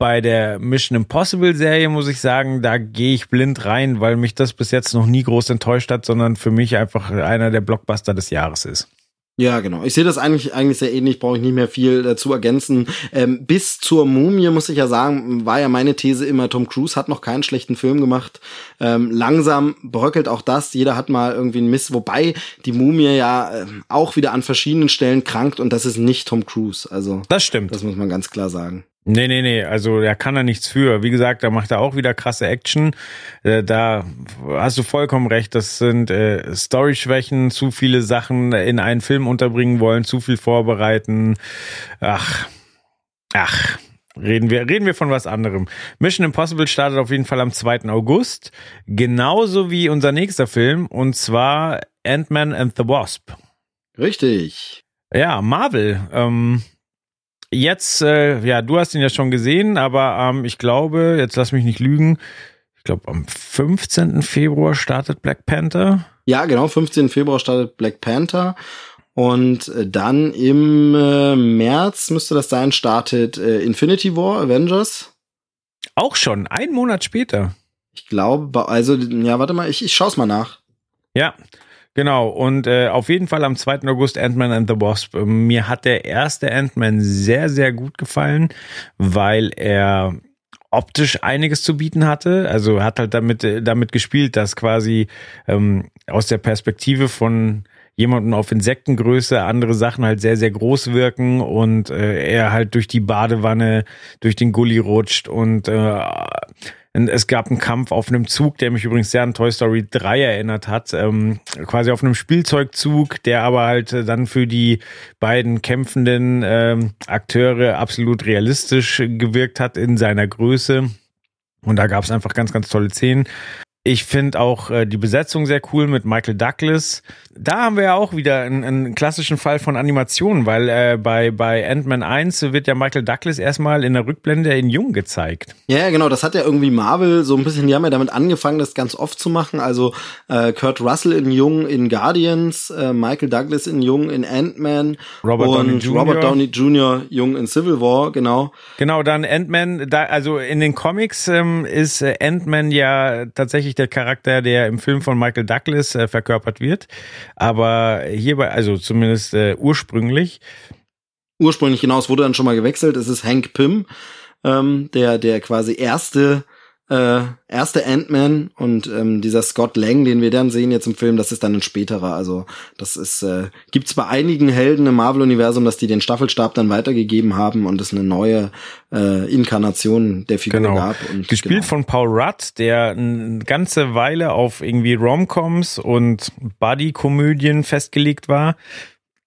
bei der Mission Impossible Serie muss ich sagen, da gehe ich blind rein, weil mich das bis jetzt noch nie groß enttäuscht hat, sondern für mich einfach einer der Blockbuster des Jahres ist. Ja, genau. Ich sehe das eigentlich eigentlich sehr ähnlich, brauche ich nicht mehr viel dazu ergänzen. Ähm, bis zur Mumie muss ich ja sagen, war ja meine These immer, Tom Cruise hat noch keinen schlechten Film gemacht. Ähm, langsam bröckelt auch das. Jeder hat mal irgendwie einen Miss, wobei die Mumie ja ähm, auch wieder an verschiedenen Stellen krankt und das ist nicht Tom Cruise. Also Das stimmt. das muss man ganz klar sagen. Nee, nee, nee, also da kann er nichts für. Wie gesagt, da macht er auch wieder krasse Action. Äh, da hast du vollkommen recht, das sind äh, Story-Schwächen, zu viele Sachen in einen Film unterbringen wollen, zu viel vorbereiten. Ach, ach, reden wir, reden wir von was anderem. Mission Impossible startet auf jeden Fall am 2. August, genauso wie unser nächster Film, und zwar Ant-Man and the Wasp. Richtig. Ja, Marvel. Ähm, jetzt, äh, ja, du hast ihn ja schon gesehen, aber ähm, ich glaube, jetzt lass mich nicht lügen, ich glaube, am 15. Februar startet Black Panther. Ja, genau. 15. Februar startet Black Panther. Und äh, dann im äh, März müsste das sein, startet äh, Infinity War, Avengers. Auch schon, einen Monat später. Ich glaube, also, ja, warte mal, ich, ich schaue es mal nach. Ja, genau. Und äh, auf jeden Fall am 2. August Ant-Man and the Wasp. Mir hat der erste Ant-Man sehr, sehr gut gefallen, weil er optisch einiges zu bieten hatte. Also hat halt damit, damit gespielt, dass quasi ähm, aus der Perspektive von jemanden auf Insektengröße andere Sachen halt sehr, sehr groß wirken und äh, er halt durch die Badewanne, durch den Gully rutscht und äh, es gab einen Kampf auf einem Zug, der mich übrigens sehr an Toy Story 3 erinnert hat. Ähm, quasi auf einem Spielzeugzug, der aber halt dann für die beiden kämpfenden ähm, Akteure absolut realistisch gewirkt hat in seiner Größe. Und da gab es einfach ganz, ganz tolle Szenen. Ich finde auch äh, die Besetzung sehr cool mit Michael Douglas. Da haben wir ja auch wieder einen, einen klassischen Fall von Animationen, weil äh, bei, bei Ant-Man 1 wird ja Michael Douglas erstmal in der Rückblende in Jung gezeigt. Ja, genau, das hat ja irgendwie Marvel so ein bisschen, die haben ja damit angefangen, das ganz oft zu machen. Also äh, Kurt Russell in Jung in Guardians, äh, Michael Douglas in Jung in Ant-Man Robert und Downey Jr. Robert Downey Jr. Jung in Civil War, genau. Genau, dann Ant-Man, da, also in den Comics ähm, ist äh, Ant-Man ja tatsächlich der Charakter, der im Film von Michael Douglas äh, verkörpert wird. Aber hierbei, also zumindest äh, ursprünglich. Ursprünglich es wurde dann schon mal gewechselt. Es ist Hank Pym, ähm, der der quasi erste äh, erste Ant-Man und ähm, dieser Scott Lang, den wir dann sehen jetzt im Film, das ist dann ein späterer. Also das ist äh, gibt's bei einigen Helden im Marvel-Universum, dass die den Staffelstab dann weitergegeben haben und es eine neue äh, Inkarnation der Figur Genau. gab. Und Gespielt genau. von Paul Rudd, der eine ganze Weile auf irgendwie Romcoms und Buddy-Komödien festgelegt war,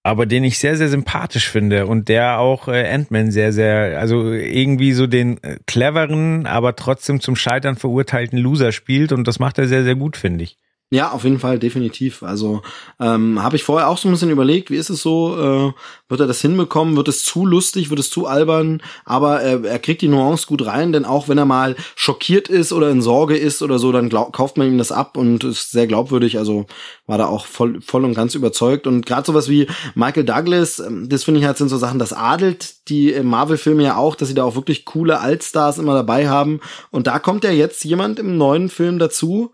aber den ich sehr, sehr sympathisch finde und der auch äh, Ant-Man sehr, sehr, also irgendwie so den äh, cleveren, aber trotzdem zum Scheitern verurteilten Loser spielt und das macht er sehr, sehr gut, finde ich. Ja, auf jeden Fall, definitiv. Also ähm, habe ich vorher auch so ein bisschen überlegt, wie ist es so? Äh, wird er das hinbekommen? Wird es zu lustig? Wird es zu albern? Aber äh, er kriegt die Nuance gut rein, denn auch wenn er mal schockiert ist oder in Sorge ist oder so, dann glaub, kauft man ihm das ab und ist sehr glaubwürdig. Also war da auch voll, voll und ganz überzeugt. Und gerade sowas wie Michael Douglas, ähm, das finde ich halt sind so Sachen, das adelt die äh, Marvel-Filme ja auch, dass sie da auch wirklich coole Altstars immer dabei haben. Und da kommt ja jetzt jemand im neuen Film dazu.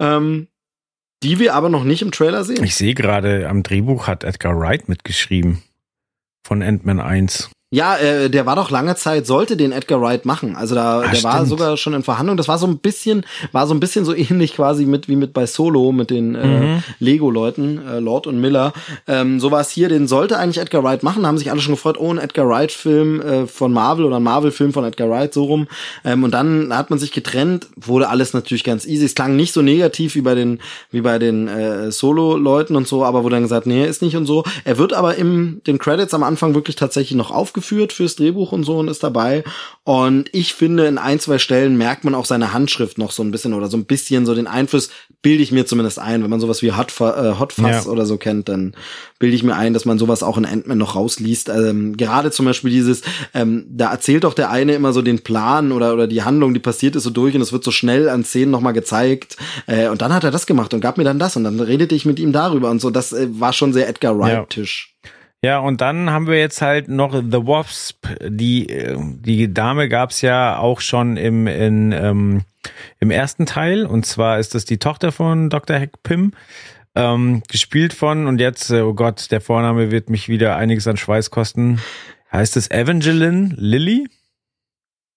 Ähm, die wir aber noch nicht im Trailer sehen. Ich sehe gerade, am Drehbuch hat Edgar Wright mitgeschrieben. Von Ant-Man 1. Ja, äh, der war doch lange Zeit, sollte den Edgar Wright machen. Also da, Ah, der war stimmt. sogar schon in Verhandlung. Das war so ein bisschen, war so ein bisschen so ähnlich quasi mit wie mit bei Solo mit den äh, Mhm. Lego-Leuten, äh, Lord und Miller. Ähm, so war es hier. Den sollte eigentlich Edgar Wright machen. Da haben sich alle schon gefreut, oh, ein Edgar Wright-Film äh, von Marvel oder ein Marvel-Film von Edgar Wright so rum. Ähm, und dann hat man sich getrennt. Wurde alles natürlich ganz easy. Es klang nicht so negativ wie bei den wie bei den äh, Solo-Leuten und so, aber wurde dann gesagt, nee, ist nicht und so. Er wird aber im den Credits am Anfang wirklich tatsächlich noch aufgeführt fürs Drehbuch und so und ist dabei. Und ich finde, in ein, zwei Stellen merkt man auch seine Handschrift noch so ein bisschen oder so ein bisschen so den Einfluss, bilde ich mir zumindest ein. Wenn man sowas wie Hot, äh, Hot Fuzz Ja. oder so kennt, dann bilde ich mir ein, dass man sowas auch in Ant-Man noch rausliest. Ähm, gerade zum Beispiel dieses, ähm, da erzählt doch der eine immer so den Plan oder, oder die Handlung, die passiert ist so durch und es wird so schnell an Szenen nochmal gezeigt. Äh, und dann hat er das gemacht und gab mir dann das und dann redete ich mit ihm darüber und so. Das äh, war schon sehr Edgar Wright-Tisch. Ja, und dann haben wir jetzt halt noch The Wasp. Die, äh, die Dame gab's ja auch schon im, in, ähm, im ersten Teil. Und zwar ist das die Tochter von Dr. Heck Pym. Ähm, gespielt von, und jetzt, äh, oh Gott, der Vorname wird mich wieder einiges an Schweiß kosten. Heißt es Evangeline Lilly?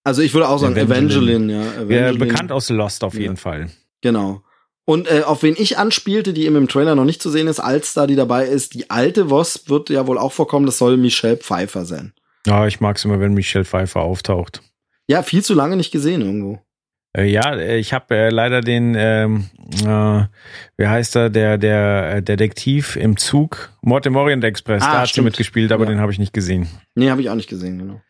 Also ich würde auch sagen Evangeline. Evangeline, ja. Ja, Evangeline. bekannt aus Lost auf Ja. jeden Fall. Genau. Und äh, auf wen ich anspielte, die eben im Trailer noch nicht zu sehen ist, als da die dabei ist, die alte Wasp wird ja wohl auch vorkommen, das soll Michelle Pfeiffer sein. Ja, ich mag's immer, wenn Michelle Pfeiffer auftaucht. Ja, viel zu lange nicht gesehen irgendwo. Äh, ja, äh, ich habe äh, leider den, ähm, äh, wie heißt er, der der äh, Detektiv im Zug, Mord im Orient Express, Ah, da hat sie stimmt. mitgespielt, aber Ja. den habe ich nicht gesehen. Nee, habe ich auch nicht gesehen, genau.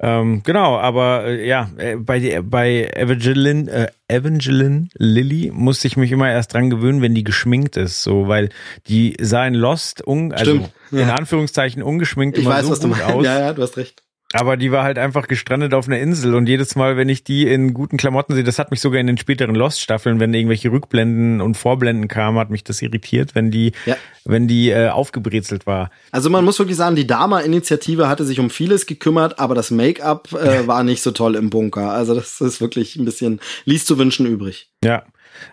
Ähm, genau, aber äh, ja, äh, bei der- bei Evangeline, äh, Evangeline Lilly musste ich mich immer erst dran gewöhnen, wenn die geschminkt ist, so, weil die sah in Lost un, also Stimmt, in ja. Anführungszeichen ungeschminkt Ich immer weiß, so was du gut meinst. aus. Ja, ja, du hast recht. Aber die war halt einfach gestrandet auf einer Insel und jedes Mal, wenn ich die in guten Klamotten sehe, das hat mich sogar in den späteren Lost-Staffeln, wenn irgendwelche Rückblenden und Vorblenden kamen, hat mich das irritiert, wenn die, ja. wenn die äh, aufgebrezelt war. Also man muss wirklich sagen, die Dama-Initiative hatte sich um vieles gekümmert, aber das Make-up äh, war nicht so toll im Bunker. Also das ist wirklich ein bisschen, ließ zu wünschen übrig. Ja,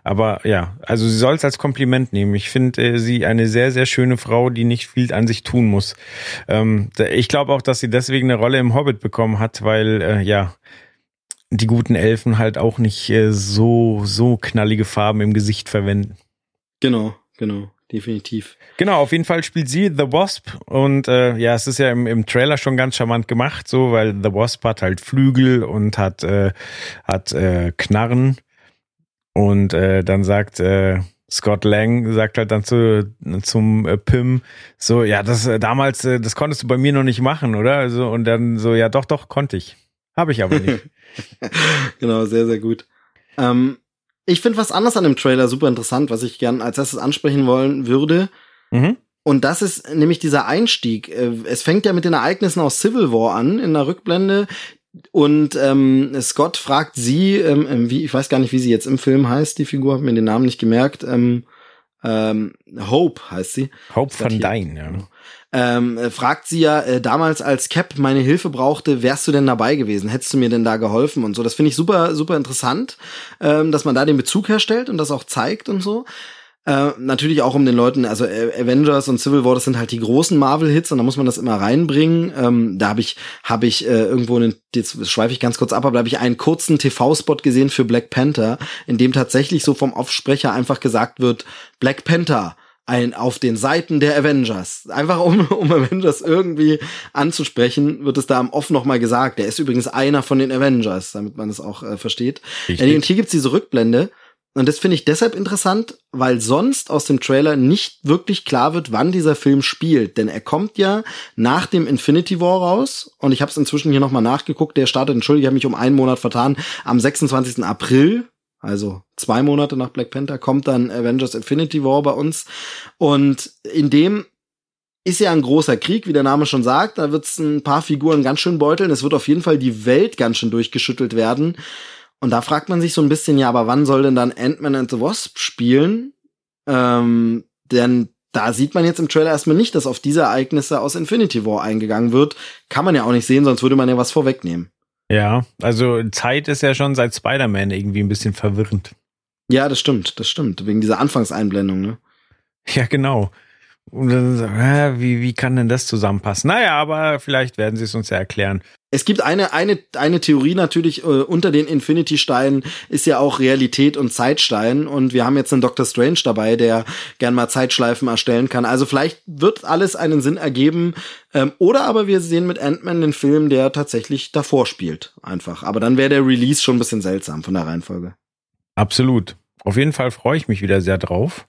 aber ja, also sie soll es als Kompliment nehmen. Ich finde äh, sie eine sehr, sehr schöne Frau, die nicht viel an sich tun muss. Ähm, ich glaube auch, dass sie deswegen eine Rolle im Hobbit bekommen hat, weil äh, ja die guten Elfen halt auch nicht äh, so, so knallige Farben im Gesicht verwenden. Genau, genau definitiv. Genau, auf jeden Fall spielt sie The Wasp und äh, ja, es ist ja im, im Trailer schon ganz charmant gemacht, so, weil The Wasp hat halt Flügel und hat, äh, hat äh, Knarren und äh, dann sagt äh, Scott Lang, sagt halt dann zu, zum äh, Pim, so, ja, das äh, damals, äh, das konntest du bei mir noch nicht machen, oder? Also, und dann so, ja, doch, doch, konnte ich. Habe ich aber nicht. genau, sehr, sehr gut. Ähm, ich finde was anderes an dem Trailer super interessant, was ich gern als erstes ansprechen wollen würde. Mhm. Und das ist nämlich dieser Einstieg. Äh, es fängt ja mit den Ereignissen aus Civil War an, in der Rückblende, und ähm, Scott fragt sie, ähm, ähm, wie, ich weiß gar nicht, wie sie jetzt im Film heißt, die Figur, hab mir den Namen nicht gemerkt. Ähm, ähm, Hope heißt sie. Hope van Dyne, ja. Ähm, äh, fragt sie ja äh, damals, als Cap meine Hilfe brauchte, wärst du denn dabei gewesen? Hättest du mir denn da geholfen und so? Das finde ich super, super interessant, ähm, dass man da den Bezug herstellt und das auch zeigt und so. Äh, natürlich auch um den Leuten, also Avengers und Civil War, das sind halt die großen Marvel-Hits und da muss man das immer reinbringen. Ähm, da habe ich, habe ich äh, irgendwo, einen, jetzt schweife ich ganz kurz ab, aber da habe ich einen kurzen TV-Spot gesehen für Black Panther, in dem tatsächlich so vom Offsprecher einfach gesagt wird, Black Panther, ein auf den Seiten der Avengers. Einfach um, um Avengers irgendwie anzusprechen, wird es da am Off nochmal gesagt. Der ist übrigens einer von den Avengers, damit man es auch äh, versteht. Richtig. Und hier gibt's diese Rückblende und das finde ich deshalb interessant, weil sonst aus dem Trailer nicht wirklich klar wird, wann dieser Film spielt. Denn er kommt ja nach dem Infinity War raus. Und ich habe es inzwischen hier nochmal nachgeguckt. Der startet, entschuldige, ich habe mich um einen Monat vertan, am 26. April. Also zwei Monate nach Black Panther kommt dann Avengers Infinity War bei uns. Und in dem ist ja ein großer Krieg, wie der Name schon sagt. Da wird es ein paar Figuren ganz schön beuteln. Es wird auf jeden Fall die Welt ganz schön durchgeschüttelt werden. Und da fragt man sich so ein bisschen, ja, aber wann soll denn dann Ant-Man and the Wasp spielen? Ähm, denn da sieht man jetzt im Trailer erstmal nicht, dass auf diese Ereignisse aus Infinity War eingegangen wird. Kann man ja auch nicht sehen, sonst würde man ja was vorwegnehmen. Ja, also Zeit ist ja schon seit Spider-Man irgendwie ein bisschen verwirrend. Ja, das stimmt, das stimmt. Wegen dieser Anfangseinblendung, ne? Ja, genau. Und dann, wie, wie kann denn das zusammenpassen? Naja, aber vielleicht werden sie es uns ja erklären. Es gibt eine, eine, eine Theorie natürlich, äh, unter den Infinity-Steinen ist ja auch Realität und Zeitstein. Und wir haben jetzt einen Doctor Strange dabei, der gern mal Zeitschleifen erstellen kann. Also vielleicht wird alles einen Sinn ergeben. Ähm, oder aber wir sehen mit Ant-Man den Film, der tatsächlich davor spielt. Einfach. Aber dann wäre der Release schon ein bisschen seltsam von der Reihenfolge. Absolut. Auf jeden Fall freue ich mich wieder sehr drauf.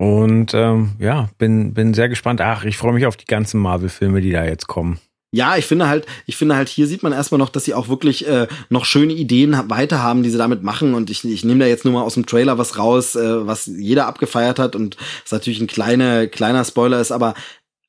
Und ähm, ja, bin, bin sehr gespannt. Ach, ich freue mich auf die ganzen Marvel-Filme, die da jetzt kommen. Ja, ich finde halt, ich finde halt, hier sieht man erstmal noch, dass sie auch wirklich äh, noch schöne Ideen weiter haben, die sie damit machen. Und ich, ich nehme da jetzt nur mal aus dem Trailer was raus, äh, was jeder abgefeiert hat und was natürlich ein kleiner, kleiner Spoiler ist, aber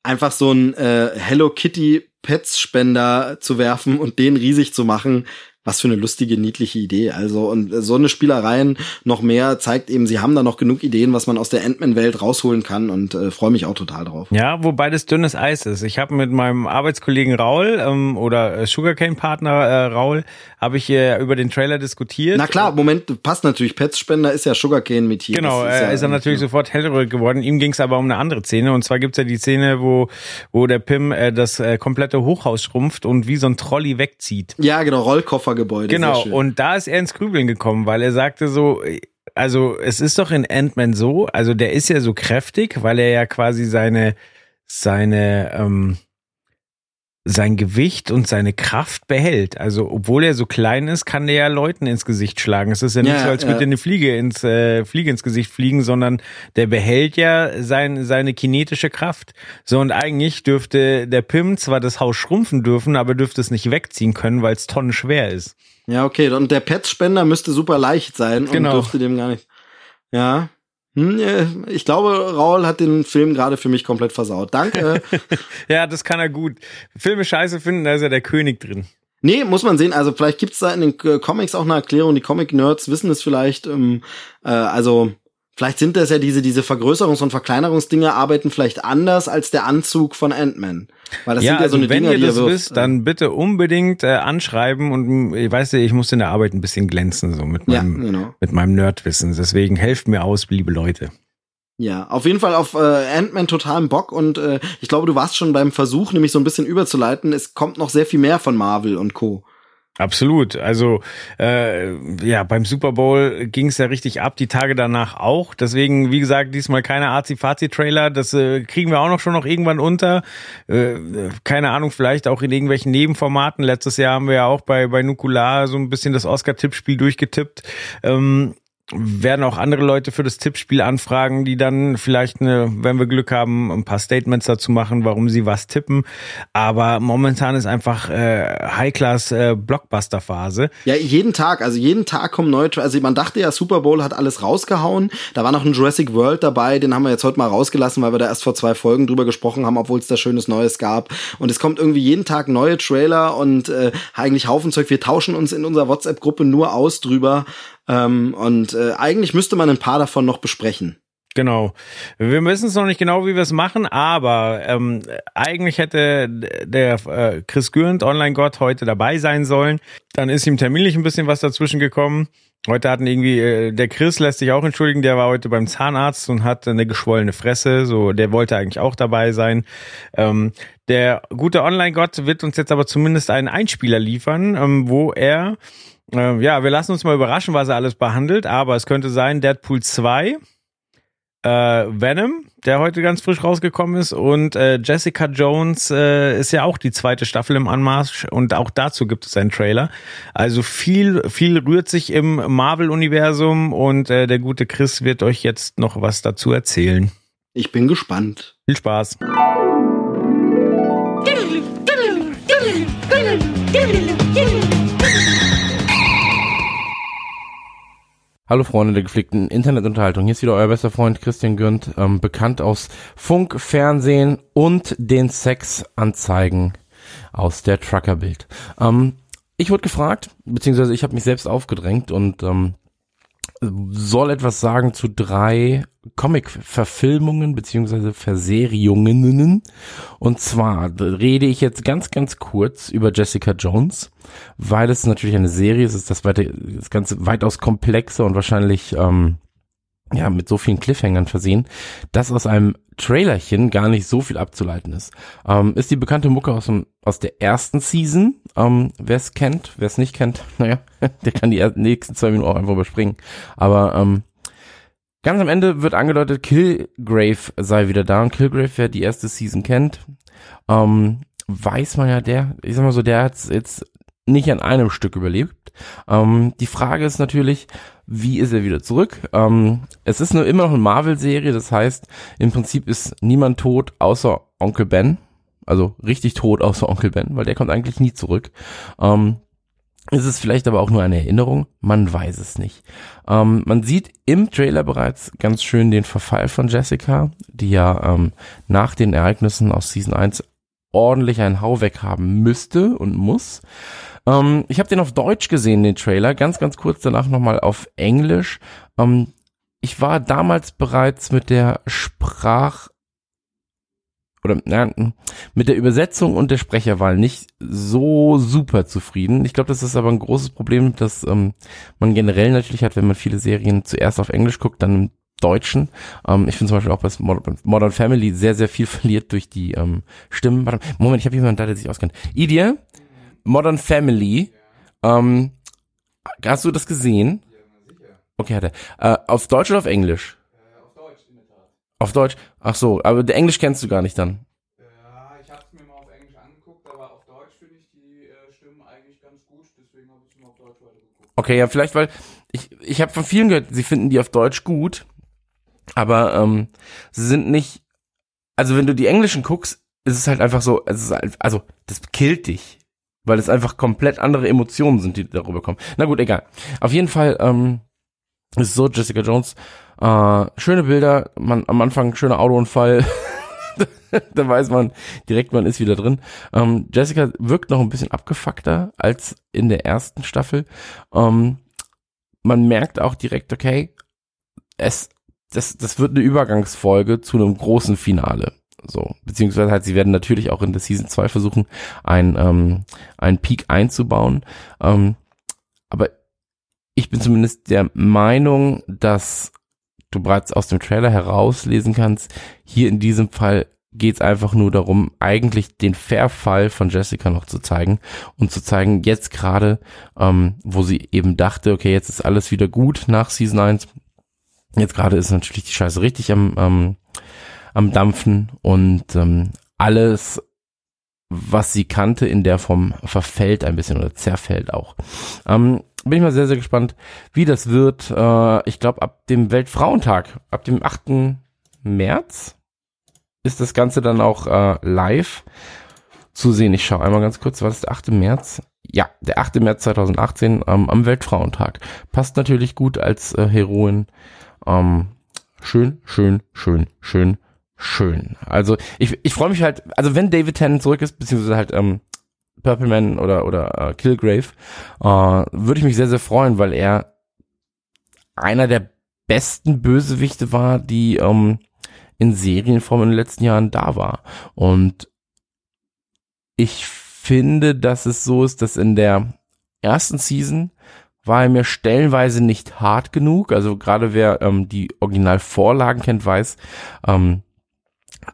einfach so ein äh, Hello Kitty Pets Spender zu werfen und den riesig zu machen, was für eine lustige, niedliche Idee. Also, und so eine Spielereien noch mehr zeigt eben, sie haben da noch genug Ideen, was man aus der Ant-Man-Welt rausholen kann und äh, freue mich auch total drauf. Ja, wobei das dünnes Eis ist. Ich habe mit meinem Arbeitskollegen Raul ähm, oder Sugarcane-Partner äh, Raul, habe ich äh, über den Trailer diskutiert. Na klar, Moment, passt natürlich. Pets-Spender ist ja Sugarcane mit hier. Genau, ist, ja, ist er natürlich ja. sofort hellröt geworden. Ihm ging es aber um eine andere Szene. Und zwar gibt's ja die Szene, wo, wo der Pim äh, das äh, komplette Hochhaus schrumpft und wie so ein Trolley wegzieht. Ja, genau, Rollkoffer Gebäude. Genau, und da ist er ins Grübeln gekommen, weil er sagte so, also es ist doch in Ant-Man so, also der ist ja so kräftig, weil er ja quasi seine, seine, ähm, sein Gewicht und seine Kraft behält. Also obwohl er so klein ist, kann der ja Leuten ins Gesicht schlagen. Es ist ja nicht ja, so, als ja. würde eine Fliege ins äh, Fliege ins Gesicht fliegen, sondern der behält ja sein, seine kinetische Kraft. So und eigentlich dürfte der Pim zwar das Haus schrumpfen dürfen, aber dürfte es nicht wegziehen können, weil es tonnenschwer ist. Ja, okay. Und der Petspender müsste super leicht sein genau. und dürfte dem gar nicht. Ja. Hm, äh, ich glaube, Raul hat den Film gerade für mich komplett versaut. Danke. ja, das kann er gut. Filme scheiße finden, da ist er der König drin. Nee, muss man sehen. Also vielleicht gibt's da in den Comics auch eine Erklärung. Die Comic-Nerds wissen es vielleicht. Ähm, äh, also vielleicht sind das ja diese, diese Vergrößerungs- und Verkleinerungsdinge arbeiten vielleicht anders als der Anzug von Ant-Man. Weil das ja, sind ja also so eine wenn Dinger, ihr das wirft, wisst, dann bitte unbedingt äh, anschreiben und ich weiß ja, ich muss in der Arbeit ein bisschen glänzen so mit meinem, ja, genau. mit meinem Nerdwissen. Deswegen helft mir aus, liebe Leute. Ja, auf jeden Fall auf äh, Ant-Man totalen Bock und äh, ich glaube, du warst schon beim Versuch, nämlich so ein bisschen überzuleiten. Es kommt noch sehr viel mehr von Marvel und Co. Absolut. Also äh, ja, beim Super Bowl ging es ja richtig ab, die Tage danach auch. Deswegen, wie gesagt, diesmal keine Azi-Fazi-Trailer. Das äh, kriegen wir auch noch schon noch irgendwann unter. Äh, keine Ahnung, vielleicht auch in irgendwelchen Nebenformaten. Letztes Jahr haben wir ja auch bei, bei Nukular so ein bisschen das Oscar-Tippspiel durchgetippt. Ähm, werden auch andere Leute für das Tippspiel anfragen, die dann vielleicht, eine, wenn wir Glück haben, ein paar Statements dazu machen, warum sie was tippen. Aber momentan ist einfach äh, High-Class äh, Blockbuster-Phase. Ja, jeden Tag, also jeden Tag kommen neue. Also man dachte ja, Super Bowl hat alles rausgehauen. Da war noch ein Jurassic World dabei, den haben wir jetzt heute mal rausgelassen, weil wir da erst vor zwei Folgen drüber gesprochen haben, obwohl es da schönes Neues gab. Und es kommt irgendwie jeden Tag neue Trailer und äh, eigentlich Haufen Zeug. Wir tauschen uns in unserer WhatsApp-Gruppe nur aus drüber. Ähm, und äh, eigentlich müsste man ein paar davon noch besprechen. Genau. Wir wissen es noch nicht genau, wie wir es machen, aber ähm, eigentlich hätte der äh, Chris Gürnt, Online-Gott, heute dabei sein sollen. Dann ist ihm terminlich ein bisschen was dazwischen gekommen. Heute hatten irgendwie, äh, der Chris lässt sich auch entschuldigen, der war heute beim Zahnarzt und hat eine geschwollene Fresse, so, der wollte eigentlich auch dabei sein. Ähm, der gute Online-Gott wird uns jetzt aber zumindest einen Einspieler liefern, ähm, wo er äh, ja, wir lassen uns mal überraschen, was er alles behandelt, aber es könnte sein Deadpool 2, äh, Venom, der heute ganz frisch rausgekommen ist, und äh, Jessica Jones äh, ist ja auch die zweite Staffel im Anmarsch und auch dazu gibt es einen Trailer. Also viel, viel rührt sich im Marvel-Universum und äh, der gute Chris wird euch jetzt noch was dazu erzählen. Ich bin gespannt. Viel Spaß. Hallo Freunde der gepflegten Internetunterhaltung. Hier ist wieder euer bester Freund Christian Gürnt, ähm, bekannt aus Funk, Fernsehen und den Sexanzeigen aus der Truckerbild. Ähm, ich wurde gefragt, beziehungsweise ich habe mich selbst aufgedrängt und ähm, soll etwas sagen zu drei Comic-Verfilmungen beziehungsweise Verseriungen. Und zwar rede ich jetzt ganz, ganz kurz über Jessica Jones, weil es natürlich eine Serie ist, ist das, weite, das Ganze weitaus komplexer und wahrscheinlich ähm, ja mit so vielen Cliffhangern versehen, dass aus einem Trailerchen gar nicht so viel abzuleiten ist. Ähm, ist die bekannte Mucke aus, dem, aus der ersten Season. Ähm, wer es kennt, wer es nicht kennt, naja, der kann die nächsten zwei Minuten auch einfach überspringen. Aber ähm, ganz am Ende wird angedeutet, Killgrave sei wieder da. Und Killgrave, wer die erste Season kennt, ähm, weiß man ja, der, ich sag mal so, der hat jetzt nicht an einem Stück überlebt. Ähm, die Frage ist natürlich, wie ist er wieder zurück? Ähm, es ist nur immer noch eine Marvel-Serie, das heißt, im Prinzip ist niemand tot außer Onkel Ben. Also richtig tot außer Onkel Ben, weil der kommt eigentlich nie zurück. Ähm, ist es vielleicht aber auch nur eine Erinnerung? Man weiß es nicht. Ähm, man sieht im Trailer bereits ganz schön den Verfall von Jessica, die ja ähm, nach den Ereignissen aus Season 1 ordentlich einen Hau weg haben müsste und muss. Ähm, ich habe den auf Deutsch gesehen, den Trailer, ganz, ganz kurz danach nochmal auf Englisch. Ähm, ich war damals bereits mit der Sprach oder ja, mit der Übersetzung und der Sprecherwahl nicht so super zufrieden. Ich glaube, das ist aber ein großes Problem, das ähm, man generell natürlich hat, wenn man viele Serien zuerst auf Englisch guckt, dann im Deutschen. Ähm, ich finde zum Beispiel auch bei Modern Family sehr, sehr viel verliert durch die ähm, Stimmen. Moment, ich habe jemanden da, der sich auskennt. Idia, Modern Family. Ähm, hast du das gesehen? Okay, hat er. Äh, auf Deutsch oder auf Englisch? auf Deutsch, in der Tat. Auf Deutsch? Ach so, aber der Englisch kennst du gar nicht dann. Ja, ich hab's mir mal auf Englisch angeguckt, aber auf Deutsch finde ich die äh, Stimmen eigentlich ganz gut, deswegen habe ich es mal auf Deutsch weitergeguckt. Okay, ja, vielleicht, weil ich, ich habe von vielen gehört, sie finden die auf Deutsch gut, aber ähm, sie sind nicht, also wenn du die Englischen guckst, ist es halt einfach so, es ist halt, also das killt dich weil es einfach komplett andere Emotionen sind, die darüber kommen. Na gut, egal. Auf jeden Fall ähm, ist so, Jessica Jones Äh, schöne Bilder, man, am Anfang schöner Autounfall. da weiß man direkt, man ist wieder drin. Ähm, Jessica wirkt noch ein bisschen abgefuckter als in der ersten Staffel. Ähm, man merkt auch direkt, okay, es, das, das wird eine Übergangsfolge zu einem großen Finale. So, beziehungsweise halt, sie werden natürlich auch in der Season 2 versuchen, ein, ähm, einen Peak einzubauen. Ähm, aber ich bin zumindest der Meinung, dass du bereits aus dem Trailer herauslesen kannst, hier in diesem Fall geht es einfach nur darum, eigentlich den Verfall von Jessica noch zu zeigen und zu zeigen, jetzt gerade, ähm, wo sie eben dachte, okay, jetzt ist alles wieder gut nach Season 1. Jetzt gerade ist natürlich die Scheiße richtig am, ähm, am Dampfen und ähm, alles, was sie kannte in der Form, verfällt ein bisschen oder zerfällt auch. Ähm, bin ich mal sehr, sehr gespannt, wie das wird. Äh, ich glaube, ab dem Weltfrauentag, ab dem 8. März, ist das Ganze dann auch äh, live zu sehen. Ich schaue einmal ganz kurz, war das der 8. März? Ja, der 8. März 2018 ähm, am Weltfrauentag. Passt natürlich gut als äh, Heroin. Ähm, schön, schön, schön, schön, schön. Also ich, ich freue mich halt, also wenn David Tennant zurück ist, beziehungsweise halt ähm, Purple Man oder, oder äh, Killgrave, äh, würde ich mich sehr, sehr freuen, weil er einer der besten Bösewichte war, die ähm, in Serienform in den letzten Jahren da war. Und ich finde, dass es so ist, dass in der ersten Season war er mir stellenweise nicht hart genug. Also gerade wer ähm, die Originalvorlagen kennt, weiß, ähm,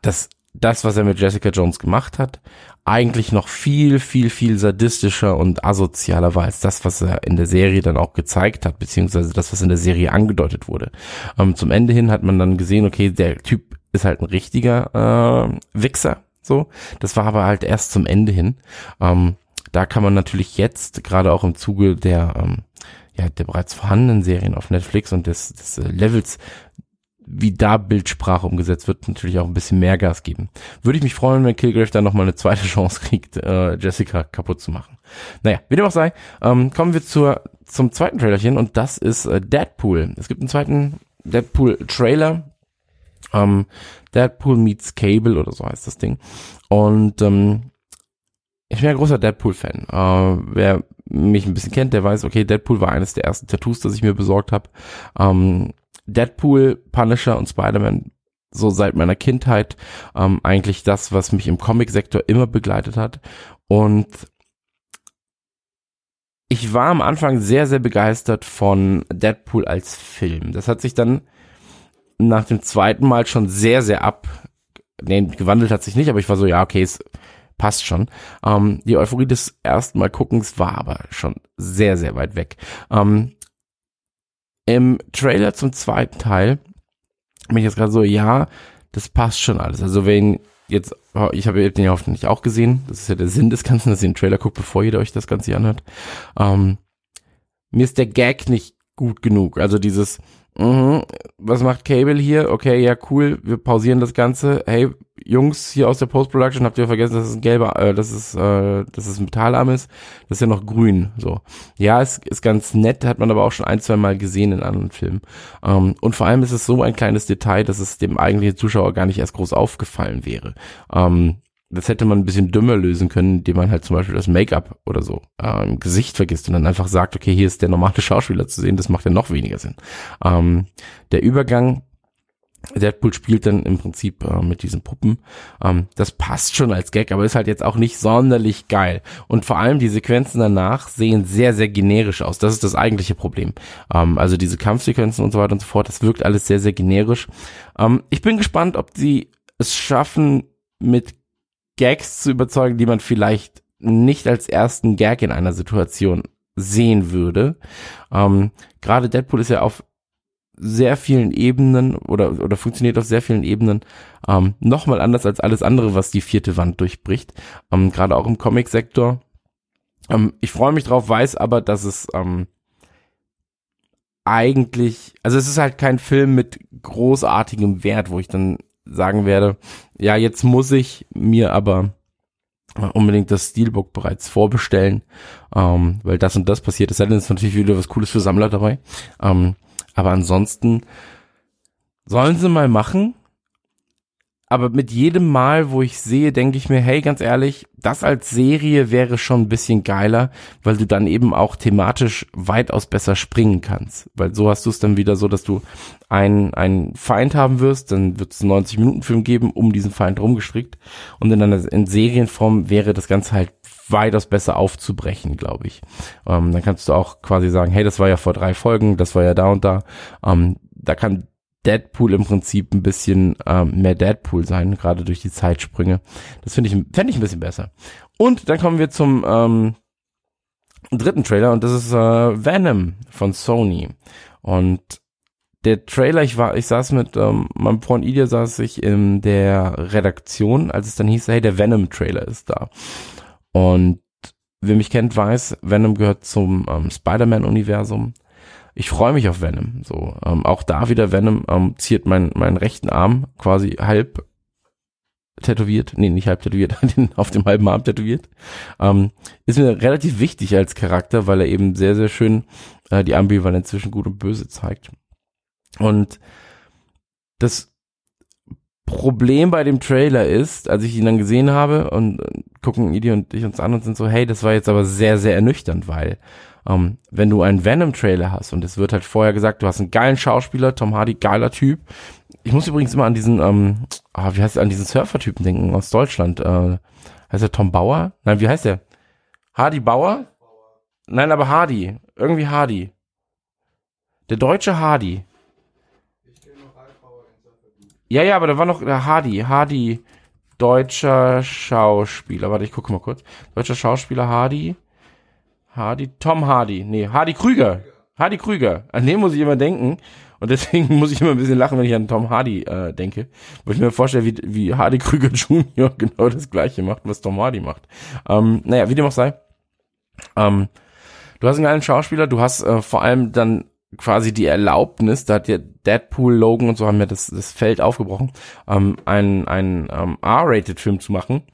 dass das, was er mit Jessica Jones gemacht hat, eigentlich noch viel, viel, viel sadistischer und asozialer war als das, was er in der Serie dann auch gezeigt hat, beziehungsweise das, was in der Serie angedeutet wurde. Ähm, zum Ende hin hat man dann gesehen, okay, der Typ ist halt ein richtiger äh, Wichser, so. Das war aber halt erst zum Ende hin. Ähm, da kann man natürlich jetzt, gerade auch im Zuge der, ähm, ja, der bereits vorhandenen Serien auf Netflix und des, des äh, Levels wie da Bildsprache umgesetzt wird, natürlich auch ein bisschen mehr Gas geben. Würde ich mich freuen, wenn Kilgrave dann nochmal eine zweite Chance kriegt, äh, Jessica kaputt zu machen. Naja, wie dem auch sei, ähm, kommen wir zur, zum zweiten Trailerchen und das ist äh, Deadpool. Es gibt einen zweiten Deadpool-Trailer. Ähm, Deadpool meets Cable oder so heißt das Ding. Und ähm, ich bin ein großer Deadpool-Fan. Äh, wer mich ein bisschen kennt, der weiß, okay, Deadpool war eines der ersten Tattoos, das ich mir besorgt habe. Ähm, Deadpool, Punisher und Spider-Man so seit meiner Kindheit ähm, eigentlich das, was mich im Comic-Sektor immer begleitet hat. Und ich war am Anfang sehr, sehr begeistert von Deadpool als Film. Das hat sich dann nach dem zweiten Mal schon sehr, sehr ab. Nee, gewandelt hat sich nicht, aber ich war so, ja, okay, es passt schon. Ähm, die Euphorie des ersten Mal guckens war aber schon sehr, sehr weit weg. Ähm, im Trailer zum zweiten Teil bin ich jetzt gerade so, ja, das passt schon alles. Also wenn jetzt, ich habe den ja hoffentlich auch gesehen, das ist ja der Sinn des Ganzen, dass ihr den Trailer guckt, bevor ihr euch das Ganze anhört. Ähm, mir ist der Gag nicht gut genug. Also dieses, Mhm. Was macht Cable hier? Okay, ja, cool. Wir pausieren das Ganze. Hey, Jungs hier aus der Post-Production, habt ihr vergessen, dass es ein gelber, äh, dass es, äh, dass es ein Metallarm ist? Das ist ja noch grün. So. Ja, ist, ist ganz nett, hat man aber auch schon ein, zwei Mal gesehen in anderen Filmen. Ähm, und vor allem ist es so ein kleines Detail, dass es dem eigentlichen Zuschauer gar nicht erst groß aufgefallen wäre. Ähm, das hätte man ein bisschen dümmer lösen können, indem man halt zum Beispiel das Make-up oder so äh, im Gesicht vergisst und dann einfach sagt, okay, hier ist der normale Schauspieler zu sehen, das macht ja noch weniger Sinn. Ähm, der Übergang, Deadpool spielt dann im Prinzip äh, mit diesen Puppen. Ähm, das passt schon als Gag, aber ist halt jetzt auch nicht sonderlich geil. Und vor allem die Sequenzen danach sehen sehr, sehr generisch aus. Das ist das eigentliche Problem. Ähm, also diese Kampfsequenzen und so weiter und so fort, das wirkt alles sehr, sehr generisch. Ähm, ich bin gespannt, ob sie es schaffen, mit Gags zu überzeugen, die man vielleicht nicht als ersten Gag in einer Situation sehen würde. Ähm, Gerade Deadpool ist ja auf sehr vielen Ebenen oder, oder funktioniert auf sehr vielen Ebenen ähm, nochmal anders als alles andere, was die vierte Wand durchbricht. Ähm, Gerade auch im Comic-Sektor. Ähm, ich freue mich drauf, weiß aber, dass es ähm, eigentlich, also es ist halt kein Film mit großartigem Wert, wo ich dann sagen werde, ja, jetzt muss ich mir aber unbedingt das Steelbook bereits vorbestellen, ähm, weil das und das passiert. Es ist natürlich wieder was Cooles für Sammler dabei. Ähm, aber ansonsten sollen sie mal machen. Aber mit jedem Mal, wo ich sehe, denke ich mir, hey, ganz ehrlich, das als Serie wäre schon ein bisschen geiler, weil du dann eben auch thematisch weitaus besser springen kannst. Weil so hast du es dann wieder so, dass du einen, einen Feind haben wirst, dann wird es einen 90-Minuten-Film geben, um diesen Feind rumgestrickt. Und in einer in Serienform wäre das Ganze halt weitaus besser aufzubrechen, glaube ich. Ähm, dann kannst du auch quasi sagen, hey, das war ja vor drei Folgen, das war ja da und da. Ähm, da kann Deadpool im Prinzip ein bisschen ähm, mehr Deadpool sein, gerade durch die Zeitsprünge. Das finde ich, fände ich ein bisschen besser. Und dann kommen wir zum ähm, dritten Trailer und das ist äh, Venom von Sony. Und der Trailer, ich war, ich saß mit ähm, meinem Freund Ilya saß ich in der Redaktion, als es dann hieß, hey, der Venom-Trailer ist da. Und wer mich kennt, weiß, Venom gehört zum ähm, Spider-Man-Universum ich freue mich auf Venom. So, ähm, auch da wieder Venom ähm, ziert meinen meinen rechten Arm quasi halb tätowiert, nee, nicht halb tätowiert, auf dem halben Arm tätowiert. Ähm, ist mir relativ wichtig als Charakter, weil er eben sehr, sehr schön äh, die Ambivalenz zwischen Gut und Böse zeigt. Und das Problem bei dem Trailer ist, als ich ihn dann gesehen habe und äh, gucken Idi und ich uns an und sind so, hey, das war jetzt aber sehr, sehr ernüchternd, weil ähm, wenn du einen Venom-Trailer hast und es wird halt vorher gesagt, du hast einen geilen Schauspieler, Tom Hardy, geiler Typ. Ich muss übrigens immer an diesen, ähm, ah, wie heißt er, an diesen Surfer-Typen denken aus Deutschland. Äh, heißt er Tom Bauer? Nein, wie heißt der? Hardy Bauer? Nein, aber Hardy. Irgendwie Hardy. Der deutsche Hardy. Ja, ja, aber da war noch der Hardy. Hardy, deutscher Schauspieler. Warte, ich gucke mal kurz. Deutscher Schauspieler Hardy. Hardy, Tom Hardy, nee, Hardy Krüger. Hardy Krüger. An den muss ich immer denken. Und deswegen muss ich immer ein bisschen lachen, wenn ich an Tom Hardy äh, denke. Weil ich mir vorstelle, wie, wie Hardy Krüger Jr. genau das gleiche macht, was Tom Hardy macht. Ähm, naja, wie dem auch sei. Ähm, du hast einen geilen Schauspieler, du hast äh, vor allem dann quasi die Erlaubnis, da hat ja Deadpool, Logan und so haben ja das, das Feld aufgebrochen, ähm, einen, einen ähm, R-Rated-Film zu machen.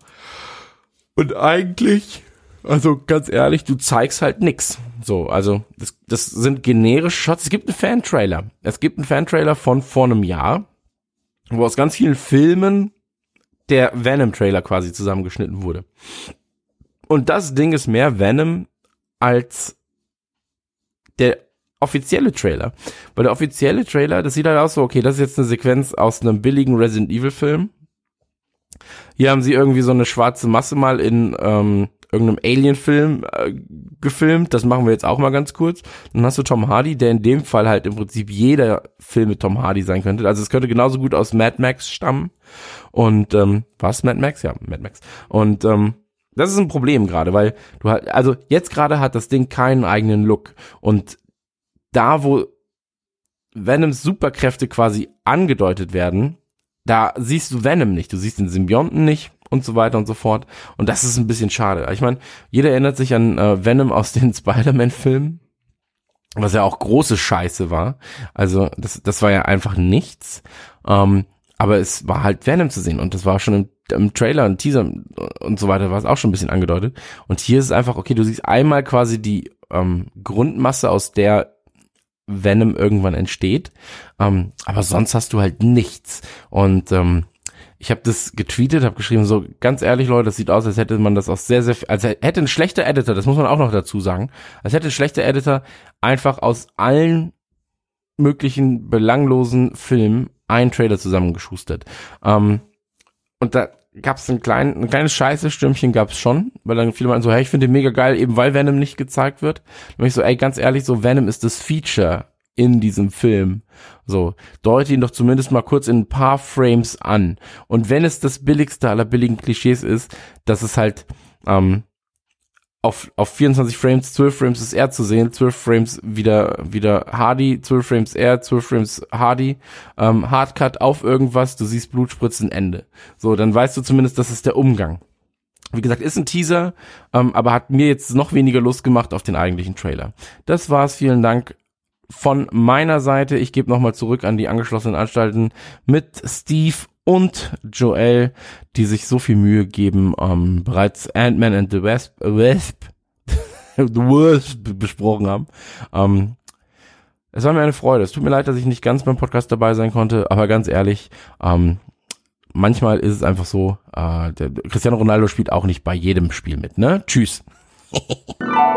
Und eigentlich also ganz ehrlich, du zeigst halt nix. So, also das, das sind generische Shots. Es gibt einen Fan-Trailer. Es gibt einen Fan-Trailer von vor einem Jahr, wo aus ganz vielen Filmen der Venom-Trailer quasi zusammengeschnitten wurde. Und das Ding ist mehr Venom als der offizielle Trailer. Weil der offizielle Trailer, das sieht halt aus so, okay, das ist jetzt eine Sequenz aus einem billigen Resident Evil Film. Hier haben sie irgendwie so eine schwarze Masse mal in ähm, irgendeinem Alien-Film äh, gefilmt. Das machen wir jetzt auch mal ganz kurz. Dann hast du Tom Hardy, der in dem Fall halt im Prinzip jeder Film mit Tom Hardy sein könnte. Also es könnte genauso gut aus Mad Max stammen. Und ähm, was Mad Max? Ja, Mad Max. Und ähm, das ist ein Problem gerade, weil du halt, also jetzt gerade hat das Ding keinen eigenen Look. Und da, wo Venoms Superkräfte quasi angedeutet werden, da siehst du Venom nicht. Du siehst den Symbionten nicht und so weiter und so fort. Und das ist ein bisschen schade. Ich meine, jeder erinnert sich an äh, Venom aus den Spider-Man-Filmen, was ja auch große Scheiße war. Also das, das war ja einfach nichts. Ähm, aber es war halt Venom zu sehen und das war schon im, im Trailer und Teaser und so weiter war es auch schon ein bisschen angedeutet. Und hier ist es einfach, okay, du siehst einmal quasi die ähm, Grundmasse, aus der Venom irgendwann entsteht. Ähm, aber sonst hast du halt nichts. Und ähm, ich habe das getweetet, habe geschrieben, so ganz ehrlich, Leute, das sieht aus, als hätte man das auch sehr, sehr, als hätte ein schlechter Editor, das muss man auch noch dazu sagen, als hätte ein schlechter Editor einfach aus allen möglichen belanglosen Filmen einen Trailer zusammengeschustert. Ähm, und da gab es ein, klein, ein kleines Scheiße-Stürmchen gab es schon, weil dann viele meinten so, hey, ich finde den mega geil, eben weil Venom nicht gezeigt wird. Dann bin ich so, ey, ganz ehrlich, so Venom ist das Feature in diesem Film. So, deute ihn doch zumindest mal kurz in ein paar Frames an. Und wenn es das billigste aller billigen Klischees ist, dass es halt ähm, auf, auf 24 Frames, 12 Frames ist er zu sehen, 12 Frames wieder, wieder Hardy, 12 Frames er, 12 Frames Hardy, ähm, Hardcut auf irgendwas, du siehst Blutspritzen, Ende. So, dann weißt du zumindest, das ist der Umgang. Wie gesagt, ist ein Teaser, ähm, aber hat mir jetzt noch weniger Lust gemacht auf den eigentlichen Trailer. Das war's, vielen Dank von meiner Seite. Ich gebe nochmal zurück an die angeschlossenen Anstalten mit Steve und Joel, die sich so viel Mühe geben, ähm, bereits Ant-Man and the Wasp, Wasp, the Wasp besprochen haben. Ähm, Es war mir eine Freude. Es tut mir leid, dass ich nicht ganz beim Podcast dabei sein konnte, aber ganz ehrlich, ähm, manchmal ist es einfach so, äh, der, Cristiano Ronaldo spielt auch nicht bei jedem Spiel mit, ne? Tschüss.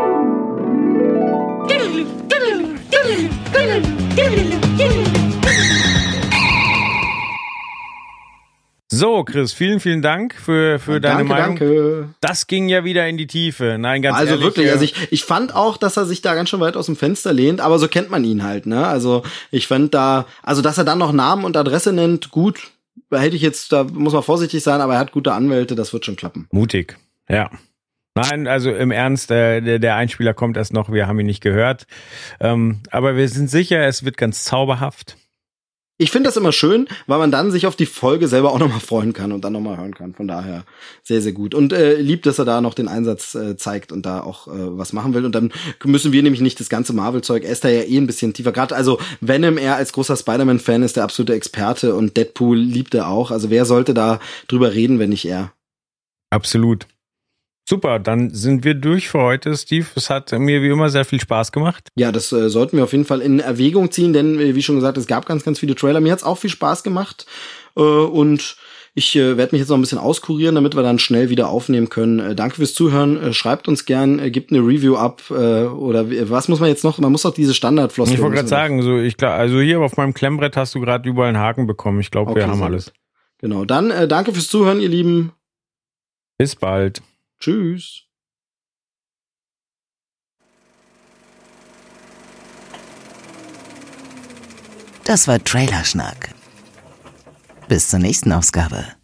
So, Chris, vielen, vielen Dank für, für deine danke, Meinung. danke. Das ging ja wieder in die Tiefe. Nein, ganz Also ehrlich. wirklich, also ich, ich fand auch, dass er sich da ganz schön weit aus dem Fenster lehnt, aber so kennt man ihn halt, ne? Also ich fand da, also dass er dann noch Namen und Adresse nennt, gut, da hätte ich jetzt, da muss man vorsichtig sein, aber er hat gute Anwälte, das wird schon klappen. Mutig, ja. Nein, also im Ernst, äh, der, der Einspieler kommt erst noch, wir haben ihn nicht gehört. Ähm, aber wir sind sicher, es wird ganz zauberhaft. Ich finde das immer schön, weil man dann sich auf die Folge selber auch nochmal freuen kann und dann nochmal hören kann. Von daher sehr, sehr gut. Und äh, lieb, dass er da noch den Einsatz äh, zeigt und da auch äh, was machen will. Und dann müssen wir nämlich nicht das ganze Marvel-Zeug, er ist da ja eh ein bisschen tiefer. Gerade also Venom, er als großer Spider-Man-Fan ist der absolute Experte und Deadpool liebt er auch. Also wer sollte da drüber reden, wenn nicht er? Absolut. Super, dann sind wir durch für heute, Steve. Es hat mir wie immer sehr viel Spaß gemacht. Ja, das äh, sollten wir auf jeden Fall in Erwägung ziehen, denn äh, wie schon gesagt, es gab ganz, ganz viele Trailer. Mir hat's auch viel Spaß gemacht äh, und ich äh, werde mich jetzt noch ein bisschen auskurieren, damit wir dann schnell wieder aufnehmen können. Äh, danke fürs Zuhören. Äh, schreibt uns gern, äh, gebt eine Review ab äh, oder was muss man jetzt noch? Man muss doch diese Standardfloskel. Ich wollte gerade wir- sagen, so ich klar, also hier auf meinem Klemmbrett hast du gerade überall einen Haken bekommen. Ich glaube, wir Okay, haben sehr alles. Genau. Dann danke fürs Zuhören, ihr Lieben. Bis bald. Tschüss. Das war Trailerschnack. Bis zur nächsten Ausgabe.